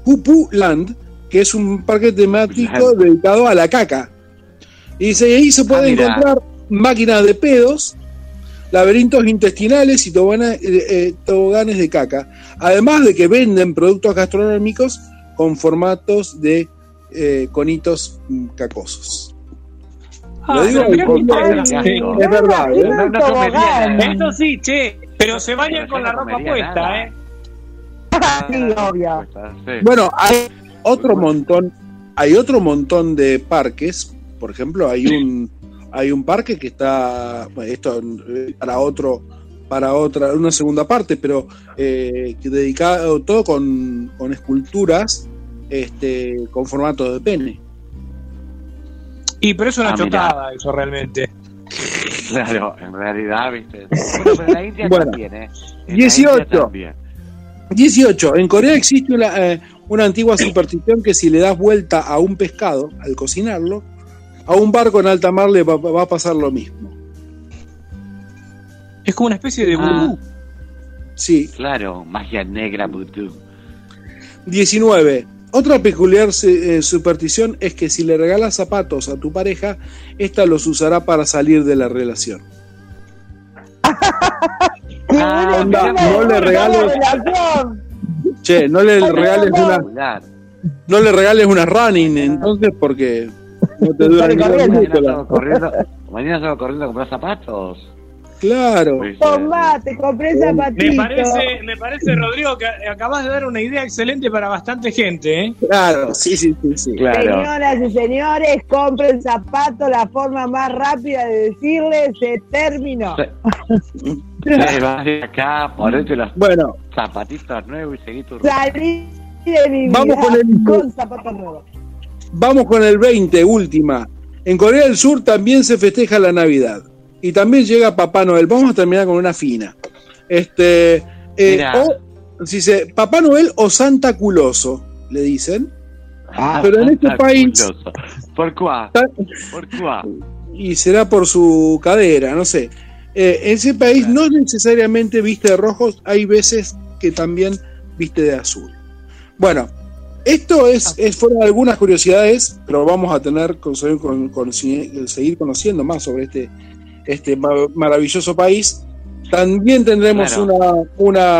Pupuland que es un parque temático dedicado a la caca. Y dice, ahí se pueden ah, encontrar máquinas de pedos, laberintos intestinales y toboganes, eh, eh, toboganes de caca. Además de que venden productos gastronómicos con formatos de eh, conitos cacosos. Ah, Lo digo es, verdad. ¿eh? Esto sí, che, pero se vayan con la ropa puesta, ¿eh? sí, obvio. Bueno, hay, otro montón, hay otro montón de parques, por ejemplo, hay un hay un parque que está esto eh, para otro para otra una segunda parte, pero eh, dedicado todo con, con esculturas este con formato de pene. Y pero es una ah, chotada eso realmente. Claro, en realidad, viste. Bueno, pero la India también, ¿eh? 18. 18. En Corea existe una, eh, una antigua superstición que si le das vuelta a un pescado al cocinarlo, a un barco en alta mar le va, a pasar lo mismo. Es como una especie de ah. Sí. Claro, magia negra vudú. 19. Otra peculiar eh, superstición es que si le regalas zapatos a tu pareja, ésta los usará para salir de la relación. Ah, no le regales Che, no le regales una. No le regales una running, entonces, porque no te dura ni mañana, corriendo, mañana salgo corriendo a comprar zapatos. Claro. Tomá, te compré zapatitos. Me parece, me parece, Rodrigo, que acabas de dar una idea excelente para bastante gente, ¿eh? Claro, sí, sí, sí. sí. Claro. Señoras y señores, compren zapatos, la forma más rápida de decirle se terminó. acá, ponete los bueno. zapatitos nuevos y seguí tu Salí de mi Vamos con, el, con zapatos nuevos. Vamos con el 20, última. En Corea del Sur también se festeja la Navidad. Y también llega Papá Noel. Vamos a terminar con una fina. Este, eh, o, si se, Papá Noel o Santa Culoso, le dicen. Ah, pero en este Santa país. Culoso. ¿Por cuá? ¿Por cuá? Y será por su cadera, no sé. Eh, en ese país no necesariamente viste de rojos, hay veces que también viste de azul. Bueno, esto es, es fueron algunas curiosidades, pero vamos a tener que seguir, con- con- seguir conociendo más sobre este, este ma- maravilloso país. También tendremos Claro. una,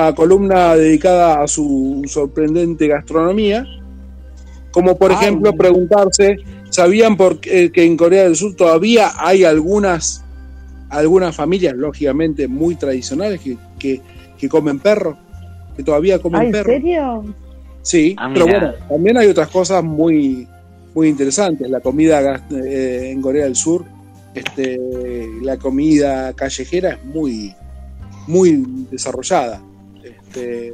una columna dedicada a su sorprendente gastronomía, como por Ay. ejemplo preguntarse, ¿sabían por qué- que en Corea del Sur todavía hay algunas, algunas familias, lógicamente muy tradicionales, que, que, que comen perro? Que todavía comen Ay, ¿En perro. serio? Sí, Ah, pero bueno, también hay otras cosas muy, muy interesantes. La comida eh, en Corea del Sur, este, la comida callejera es muy, muy desarrollada. Este, eh,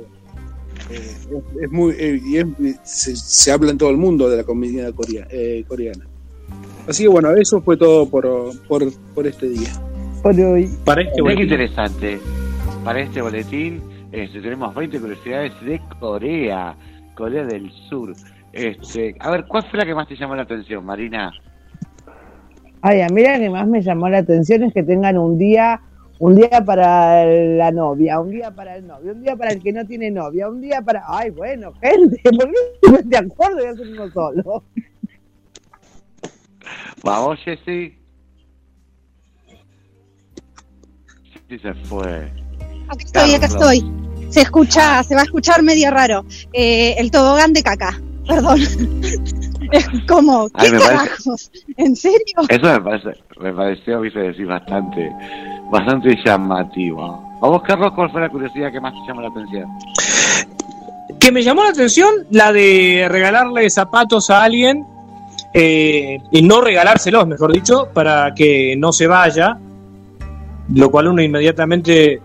es, es muy, eh, y es- se, se habla en todo el mundo de la comida corea- eh, coreana. Así que bueno, eso fue todo por, por, por este día. Por hoy. Para este boletín. interesante. Para este boletín este, tenemos 20 curiosidades de Corea, Corea del Sur. Este, a ver, ¿cuál fue la que más te llamó la atención, Marina? Ay, a mí la que más me llamó la atención es que tengan un día, un día para la novia, un día para el novio, un día para el que no tiene novia, un día para. Ay, bueno, gente, ¿por qué no de acuerdo y hacen uno solo? Vamos, Jessy. Sí, se fue. Acá estoy, acá estoy. Se escucha, se va a escuchar medio raro. Eh, el tobogán de caca, perdón. Es como, ¿qué Ay, me parece- carajos? ¿En serio? Eso me, parece, me pareció, viste, decir, bastante, bastante llamativo. ¿A vos, Carlos, cuál fue la curiosidad que más te llamó la atención? Que me llamó la atención la de regalarle zapatos a alguien eh, y no regalárselos, mejor dicho, para que no se vaya, lo cual uno inmediatamente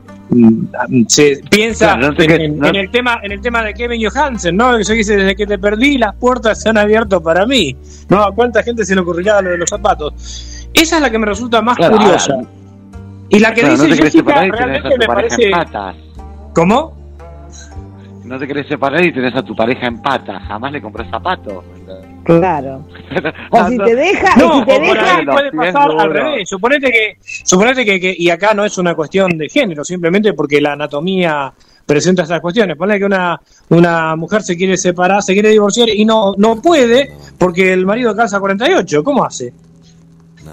se piensa Claro, no en, no- el tema en el tema de Kevin Johansen, ¿no? Que se dice desde que te perdí las puertas se han abierto para mí. No, ¿a cuánta gente se le ocurrirá lo de los zapatos? Esa es la que me resulta más Claro, curiosa. ahora- y la que no dice querés Jessica realmente me parece. ¿Cómo? No te querés separar y tenés a tu pareja en patas. Jamás le comprás zapatos. Claro. O si te deja, No, si te deja, puede pasar al revés. Suponete que, suponete que, que- y acá no es una cuestión de género, simplemente porque la anatomía presenta esas cuestiones. Ponle que una, una mujer se quiere separar, se quiere divorciar y no, no puede porque el marido calza 48. ¿Cómo hace?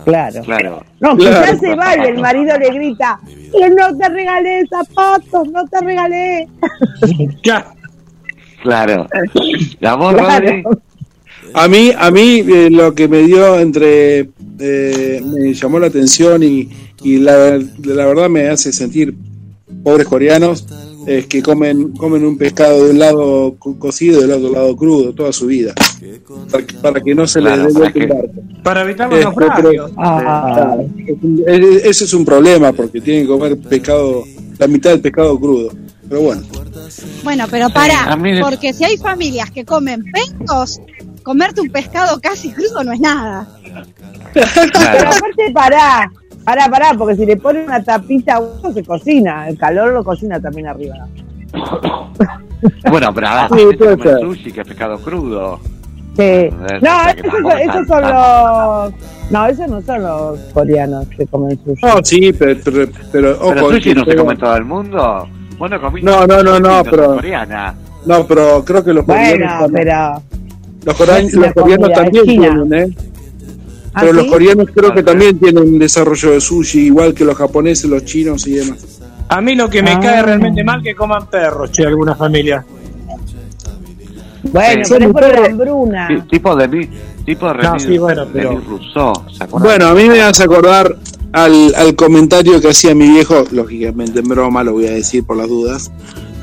Claro. Claro. No, Claro. quizás se va y el marido le grita, "Que no te regalé zapatos, no te regalé. Ya. Claro. ¿La voz, Claro. A mí, a mí eh, lo que me dio entre, eh, me llamó la atención y, y la, la verdad me hace sentir pobres coreanos es que comen, comen un pescado de un lado co- cocido y del otro lado crudo toda su vida para que, para que no se Claro, les dé vuelta el barco. Para evitar los Este, naufragios. Ah, Es un- es- Ese es un problema porque tienen que comer pescado, la mitad del pescado crudo. Pero bueno, Bueno, pero para, porque si hay familias que comen pescos, comerte un pescado casi crudo no es nada. Pero aparte, pará, pará, pará, porque si le ponen una tapita a uno se cocina, el calor lo cocina también arriba. Bueno, pero a ver, Sí, que comer sushi, que es pescado crudo. Sí. No, esos, son los... No, esos no son los coreanos que comen sushi. no, sí, pero, pero, pero, ojo, ¿Pero sushi no se come en todo el mundo? Bueno, comí No, no, no, no, pero- coreana. No, pero creo que los Bueno, coreanos, pero... los, una los coreanos también China. tienen, ¿eh? ¿Ah, Pero los sí? coreanos creo que también tienen desarrollo de sushi, igual que los japoneses, los chinos y demás. A mí lo que me Ah. cae realmente mal que coman perros, che, alguna familia. Bueno, pero es por la hambruna. Tipo de mí, tipo de No, sí, bueno, pero-. Bueno, a mí me hace acordar al, al comentario que hacía mi viejo, lógicamente en broma, lo voy a decir por las dudas.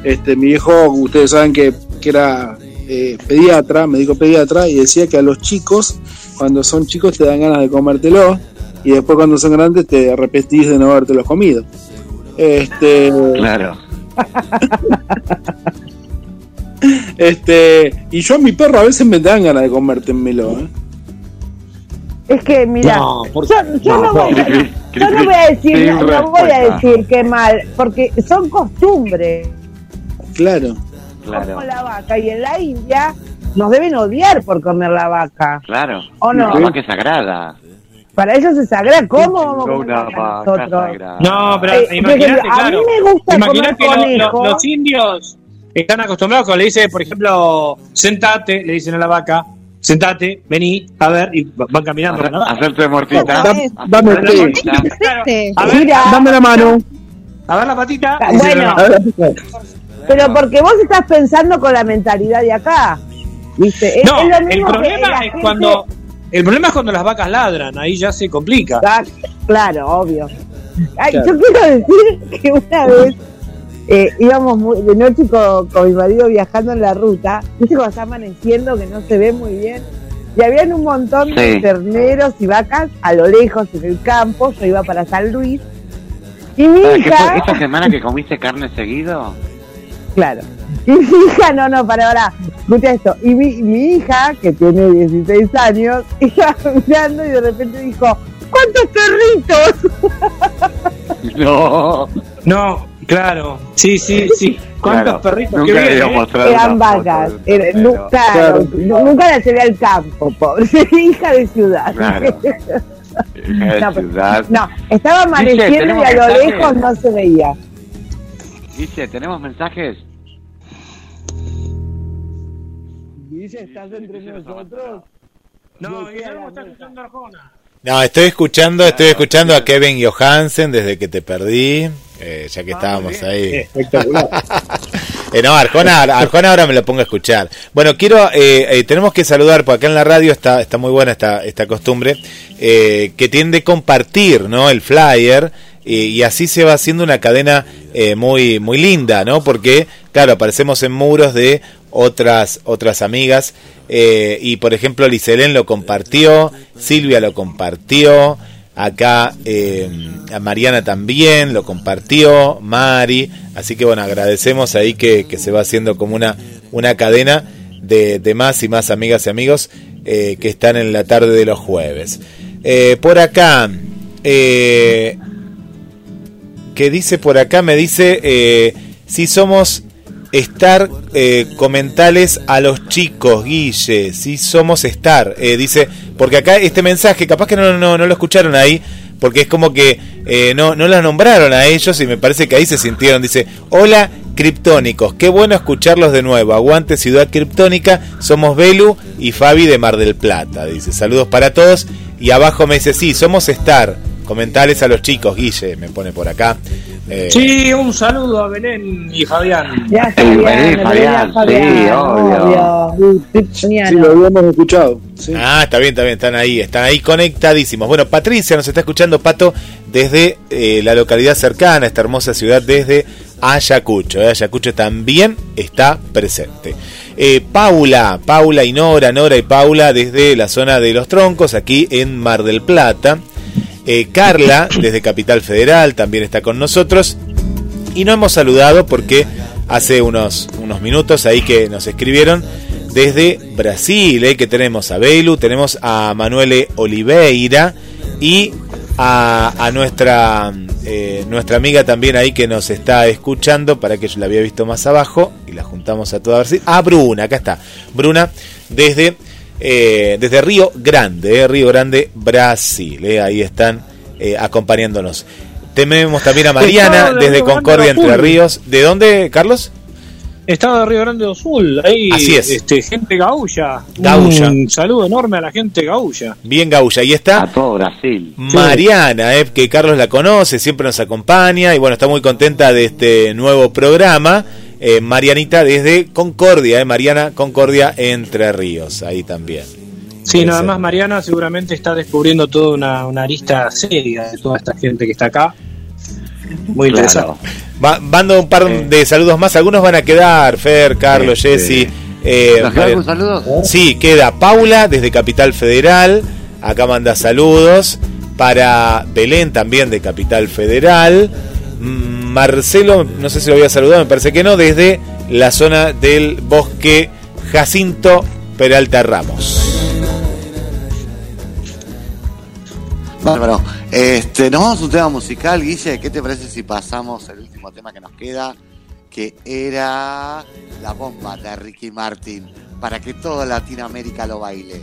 Este, mi viejo, ustedes saben que, que era eh, pediatra, médico pediatra, y decía que a los chicos, cuando son chicos, te dan ganas de comértelo, y después cuando son grandes te arrepentís de no habértelos comido. Este, Claro. este, y yo a mi perro a veces me dan ganas de comértemelo, ¿eh? Es que, mira, No, por- yo, yo no, no, voy yo no voy a decir, no, voy a decir que mal, porque son costumbres. Claro. Claro. Como la vaca y en la India nos deben odiar por comer la vaca. Claro. ¿O no? La vaca es sagrada. Para ellos es sagrada. ¿Cómo vamos a comer nosotros? No, pero eh, imagínate, claro. A mí me gusta comer que los indios están acostumbrados cuando le dice, por ejemplo, sentate, le dicen a la vaca, sentate, vení, a ver, y van caminando. ¿no? Hacerte mortita. Dame, dame la mano. A ver la patita. Bueno, pero porque vos estás pensando con la mentalidad de acá. ¿Viste? No, el problema es cuando el problema es cuando las vacas ladran, ahí ya se complica. Claro, obvio. Yo quiero decir que una vez eh, íbamos de noche con, mi marido viajando en la ruta, viste cuando está amaneciendo que no se ve muy bien, y habían un montón de terneros y vacas a lo lejos en el campo, yo iba para San Luis, y mi hija... ¿Esta semana que comiste carne seguido? Claro. Y mi hija, no, no, para ahora, escucha esto. Y mi, mi hija, que tiene 16 años, iba mirando y de repente dijo, ¿cuántos perritos? No. No, claro. Sí, sí, sí. ¿Cuántos perritos? Nunca que Eran vacas. claro, nunca la llevé al campo, pobre. hija de ciudad. Claro. Hija de ciudad. No, estaba amaneciendo y a lo lejos no se veía. Dice, ¿tenemos mensajes? Dice, ¿estás entre nosotros? No, Guillermo está escuchando a Arjona. No, estoy escuchando, estoy escuchando a Kevin Johansen desde que te perdí, eh, ya que ah, estábamos ahí. Espectacular. eh, no, Arjona, Arjona ahora me lo pongo a escuchar. Bueno, quiero, eh, eh, tenemos que saludar, porque acá en la radio está, está muy buena esta, esta costumbre, que tiende a compartir, ¿no? El flyer y así se va haciendo una cadena eh, muy muy linda, ¿no? Porque claro, aparecemos en muros de otras otras amigas eh, y por ejemplo Liselén lo compartió, Silvia lo compartió, acá eh, a Mariana también lo compartió, Mari, así que bueno agradecemos ahí que, que se va haciendo como una una cadena de, más y más amigas y amigos que están en la tarde de los jueves. por acá que dice por acá, me dice eh, si somos estar eh, comentales a los chicos, Guille, si somos estar, eh, dice, porque acá este mensaje, capaz que no, no, no lo escucharon ahí, porque es como que no, no la nombraron a ellos y me parece que ahí se sintieron, dice, hola criptónicos, qué bueno escucharlos de nuevo, aguante Ciudad Criptónica, somos Belu y Fabi de Mar del Plata, dice, saludos para todos, y abajo me dice, sí, somos estar Comentales a los chicos, Guille, me pone por acá. Eh, sí, un saludo a Belén y Fabián. Ya, Belén, Fabián, sí, obvio. Sí, lo habíamos escuchado. Ah, está bien, está bien, están ahí, están ahí conectadísimos. Bueno, Patricia nos está escuchando, Pato, desde eh, la localidad cercana, esta hermosa ciudad, desde Ayacucho. Eh, Ayacucho también está presente. Paula, Paula y Nora, Nora y Paula desde la zona de los troncos, aquí en Mar del Plata. Eh, Carla, desde Capital Federal, también está con nosotros. Y no hemos saludado porque hace unos, unos minutos ahí que nos escribieron desde Brasil, eh, que tenemos a Belu, tenemos a Manuele Oliveira y a, nuestra, eh, nuestra amiga también ahí que nos está escuchando, para que yo la había visto más abajo y la juntamos a toda Brasil. Ah, Bruna, acá está. Bruna desde eh, desde Río Grande, eh, Río Grande, Brasil. Eh, ahí están acompañándonos. Tenemos también a Mariana desde Concordia, Entre Ríos. ¿De dónde, Carlos? Estado de Río Grande do Sul, ahí Así es. Este, gente gaulla. Gaulla. Un saludo enorme a la gente gaulla. Bien gaulla, ahí está. A todo Brasil. Mariana, que Carlos la conoce, siempre nos acompaña y bueno, está muy contenta de este nuevo programa. Eh, Marianita desde Concordia, eh, Mariana Concordia Entre Ríos, ahí también. Sí, nada más Mariana seguramente está descubriendo toda una, una, arista seria de toda esta gente que está acá. Muy interesante. mando un par de saludos más, algunos van a quedar, Fer, Carlos, Jesse. Eh, ¿Nos saludos? Sí, queda Paula desde Capital Federal, acá manda saludos. Para Belén también de Capital Federal. Marcelo, no sé si lo había saludado, me parece que no, desde la zona del bosque Jacinto Peralta Ramos. Bárbaro. Este, nos vamos a un tema musical, Guille. ¿Qué te parece si pasamos el último tema que nos queda? Que era La Bomba de Ricky Martin, para que toda Latinoamérica lo baile.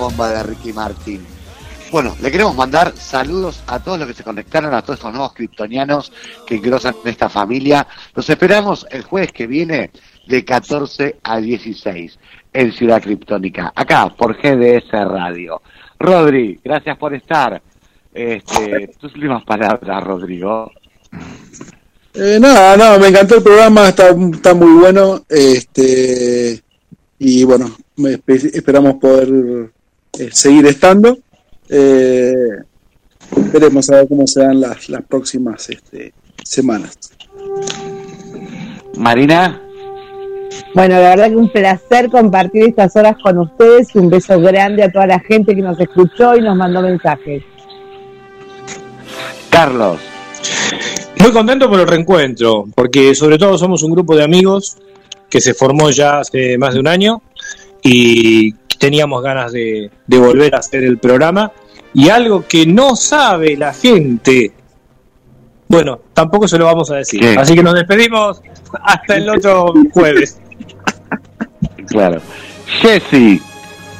Bomba de Ricky Martin. Bueno, le queremos mandar saludos a todos los que se conectaron, a todos estos nuevos criptonianos que engrosan esta familia. Los esperamos el jueves que viene de 14 a 16 en Ciudad Criptónica, acá por GDS Radio. Rodri, gracias por estar. Este, tus últimas palabras, Rodrigo. Eh, nada, no, me encantó el programa, está, está muy bueno. Este, y bueno, esperamos poder seguir estando. Eh, veremos a ver cómo se dan las, las próximas este, semanas. Marina. Bueno, la verdad que un placer compartir estas horas con ustedes y un beso grande a toda la gente que nos escuchó y nos mandó mensajes. Carlos. Muy contento por el reencuentro, porque sobre todo somos un grupo de amigos que se formó ya hace más de un año y teníamos ganas de, volver a hacer el programa. Y algo que no sabe la gente, bueno, tampoco se lo vamos a decir. Así que nos despedimos hasta el otro jueves. Claro. Jessy.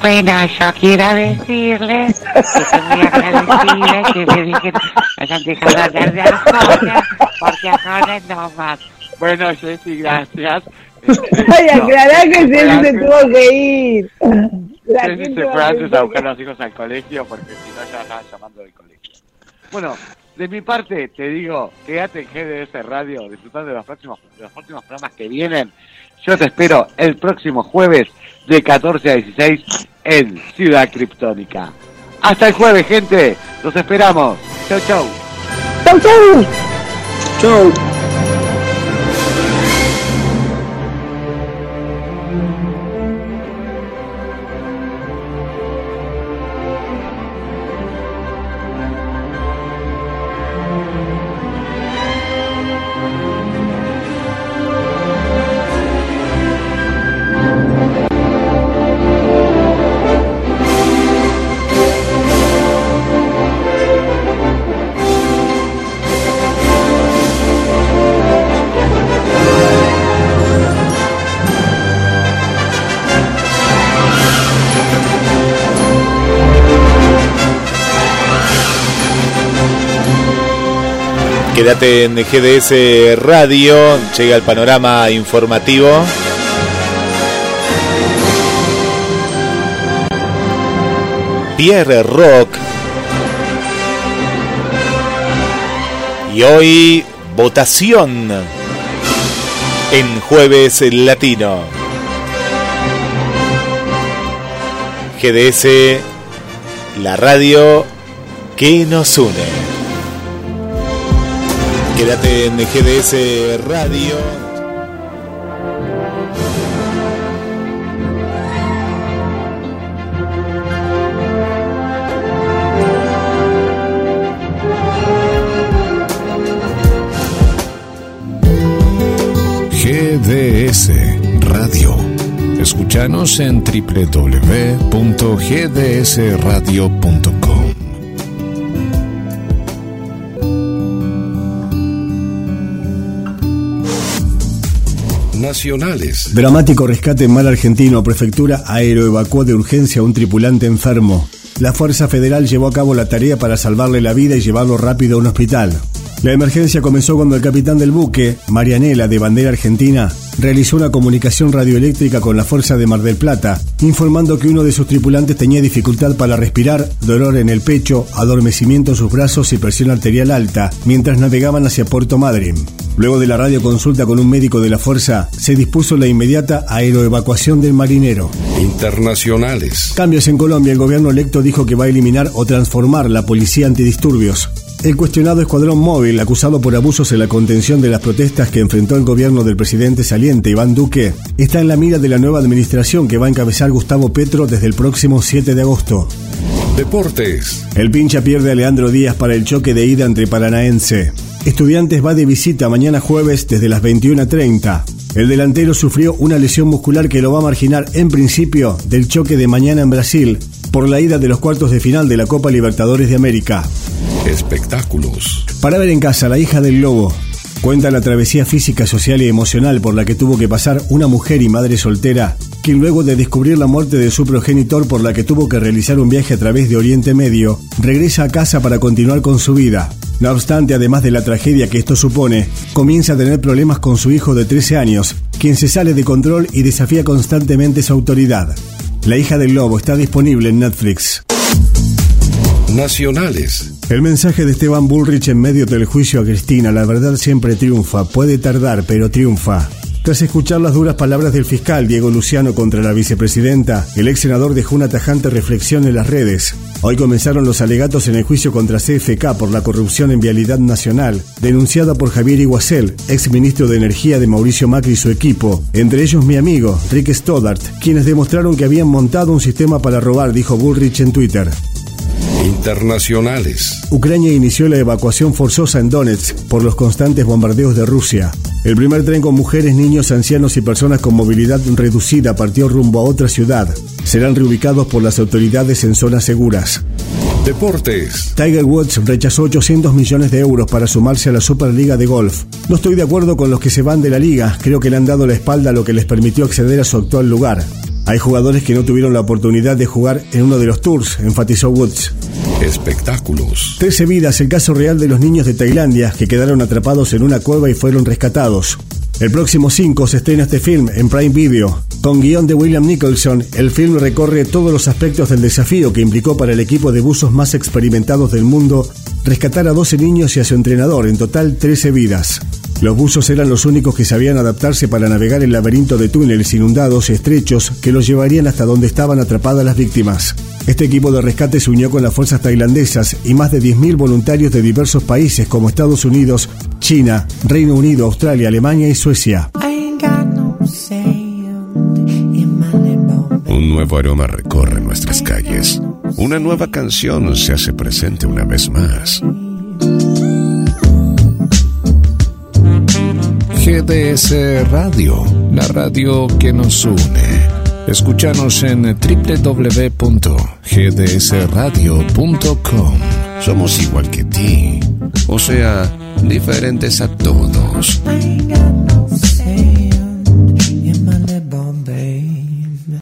Bueno, yo quiero decirles que estoy muy agradecida que me dijeron hayan dejado de hablar de Arjona, porque Arjona no más. Bueno, Jessy, gracias. Ay, aclará que Jessy se tuvo que ir. Jessy se fue antes a buscar a los hijos al colegio porque si no ya estaban llamando del colegio. Bueno, de mi parte te digo, quédate en GDS Radio, disfrutando de los próximos, de los próximos programas que vienen. Yo te espero el próximo jueves de 14 a 16 en Ciudad Criptónica. Hasta el jueves, gente. Los esperamos. Chau, chau. Chau, chau. Chau. Quédate en GDS Radio, llega el panorama informativo. Pierre Rock. Y hoy votación en jueves latino. GDS, la radio que nos une. Quédate en GDS Radio. GDS Radio. Escúchanos en www.gdsradio.com. Dramático rescate en mar argentino. Prefectura aeroevacuó de urgencia a un tripulante enfermo. La Fuerza Federal llevó a cabo la tarea para salvarle la vida y llevarlo rápido a un hospital. La emergencia comenzó cuando el capitán del buque, Marianela, de bandera argentina, realizó una comunicación radioeléctrica con la Fuerza de Mar del Plata, informando que uno de sus tripulantes tenía dificultad para respirar, dolor en el pecho, adormecimiento en sus brazos y presión arterial alta, mientras navegaban hacia Puerto Madryn. Luego de la radioconsulta con un médico de la Fuerza, se dispuso la inmediata aeroevacuación del marinero. Internacionales. Cambios en Colombia. El gobierno electo dijo que va a eliminar o transformar la policía antidisturbios. El cuestionado escuadrón móvil, acusado por abusos en la contención de las protestas que enfrentó el gobierno del presidente saliente Iván Duque, está en la mira de la nueva administración que va a encabezar Gustavo Petro desde el próximo 7 de agosto. Deportes. El pincha pierde a Leandro Díaz para el choque de ida entre Paranaense. Estudiantes va de visita mañana jueves desde las 21.30. El delantero sufrió una lesión muscular que lo va a marginar en principio del choque de mañana en Brasil por la ida de los cuartos de final de la Copa Libertadores de América. Espectáculos. Para ver en casa, la hija del lobo cuenta la travesía física, social y emocional por la que tuvo que pasar una mujer y madre soltera, quien luego de descubrir la muerte de su progenitor por la que tuvo que realizar un viaje a través de Oriente Medio, regresa a casa para continuar con su vida. No obstante, además de la tragedia que esto supone, comienza a tener problemas con su hijo de 13 años, quien se sale de control y desafía constantemente su autoridad. La hija del lobo está disponible en Netflix. Nacionales. El mensaje de Esteban Bullrich en medio del juicio a Cristina, la verdad siempre triunfa, puede tardar, pero triunfa. Tras escuchar las duras palabras del fiscal Diego Luciano contra la vicepresidenta, el ex senador dejó una tajante reflexión en las redes. Hoy comenzaron los alegatos en el juicio contra CFK por la corrupción en Vialidad Nacional, denunciada por Javier Iguacel, ex ministro de Energía de Mauricio Macri y su equipo, entre ellos mi amigo, Rick Stoddart, quienes demostraron que habían montado un sistema para robar, dijo Bullrich en Twitter. Internacionales. Ucrania inició la evacuación forzosa en Donetsk por los constantes bombardeos de Rusia. El primer tren con mujeres, niños, ancianos y personas con movilidad reducida partió rumbo a otra ciudad. Serán reubicados por las autoridades en zonas seguras. Deportes. Tiger Woods rechazó 800 millones de euros para sumarse a la Superliga de Golf. No estoy de acuerdo con los que se van de la liga, creo que le han dado la espalda a lo que les permitió acceder a su actual lugar. Hay jugadores que no tuvieron la oportunidad de jugar en uno de los tours, enfatizó Woods. Espectáculos. Trece vidas, el caso real de los niños de Tailandia que quedaron atrapados en una cueva y fueron rescatados. El próximo 5 se estrena este film en Prime Video. Con guion de William Nicholson, el film recorre todos los aspectos del desafío que implicó para el equipo de buzos más experimentados del mundo rescatar a 12 niños y a su entrenador, en total 13 vidas. Los buzos eran los únicos que sabían adaptarse para navegar el laberinto de túneles inundados y estrechos que los llevarían hasta donde estaban atrapadas las víctimas. Este equipo de rescate se unió con las fuerzas tailandesas y más de 10.000 voluntarios de diversos países como Estados Unidos, China, Reino Unido, Australia, Alemania y Suecia. Un nuevo aroma recorre nuestras calles. Una nueva canción se hace presente una vez más. GDS Radio, la radio que nos une. Escúchanos en www.gdsradio.com. Somos igual que ti, o sea, diferentes a todos.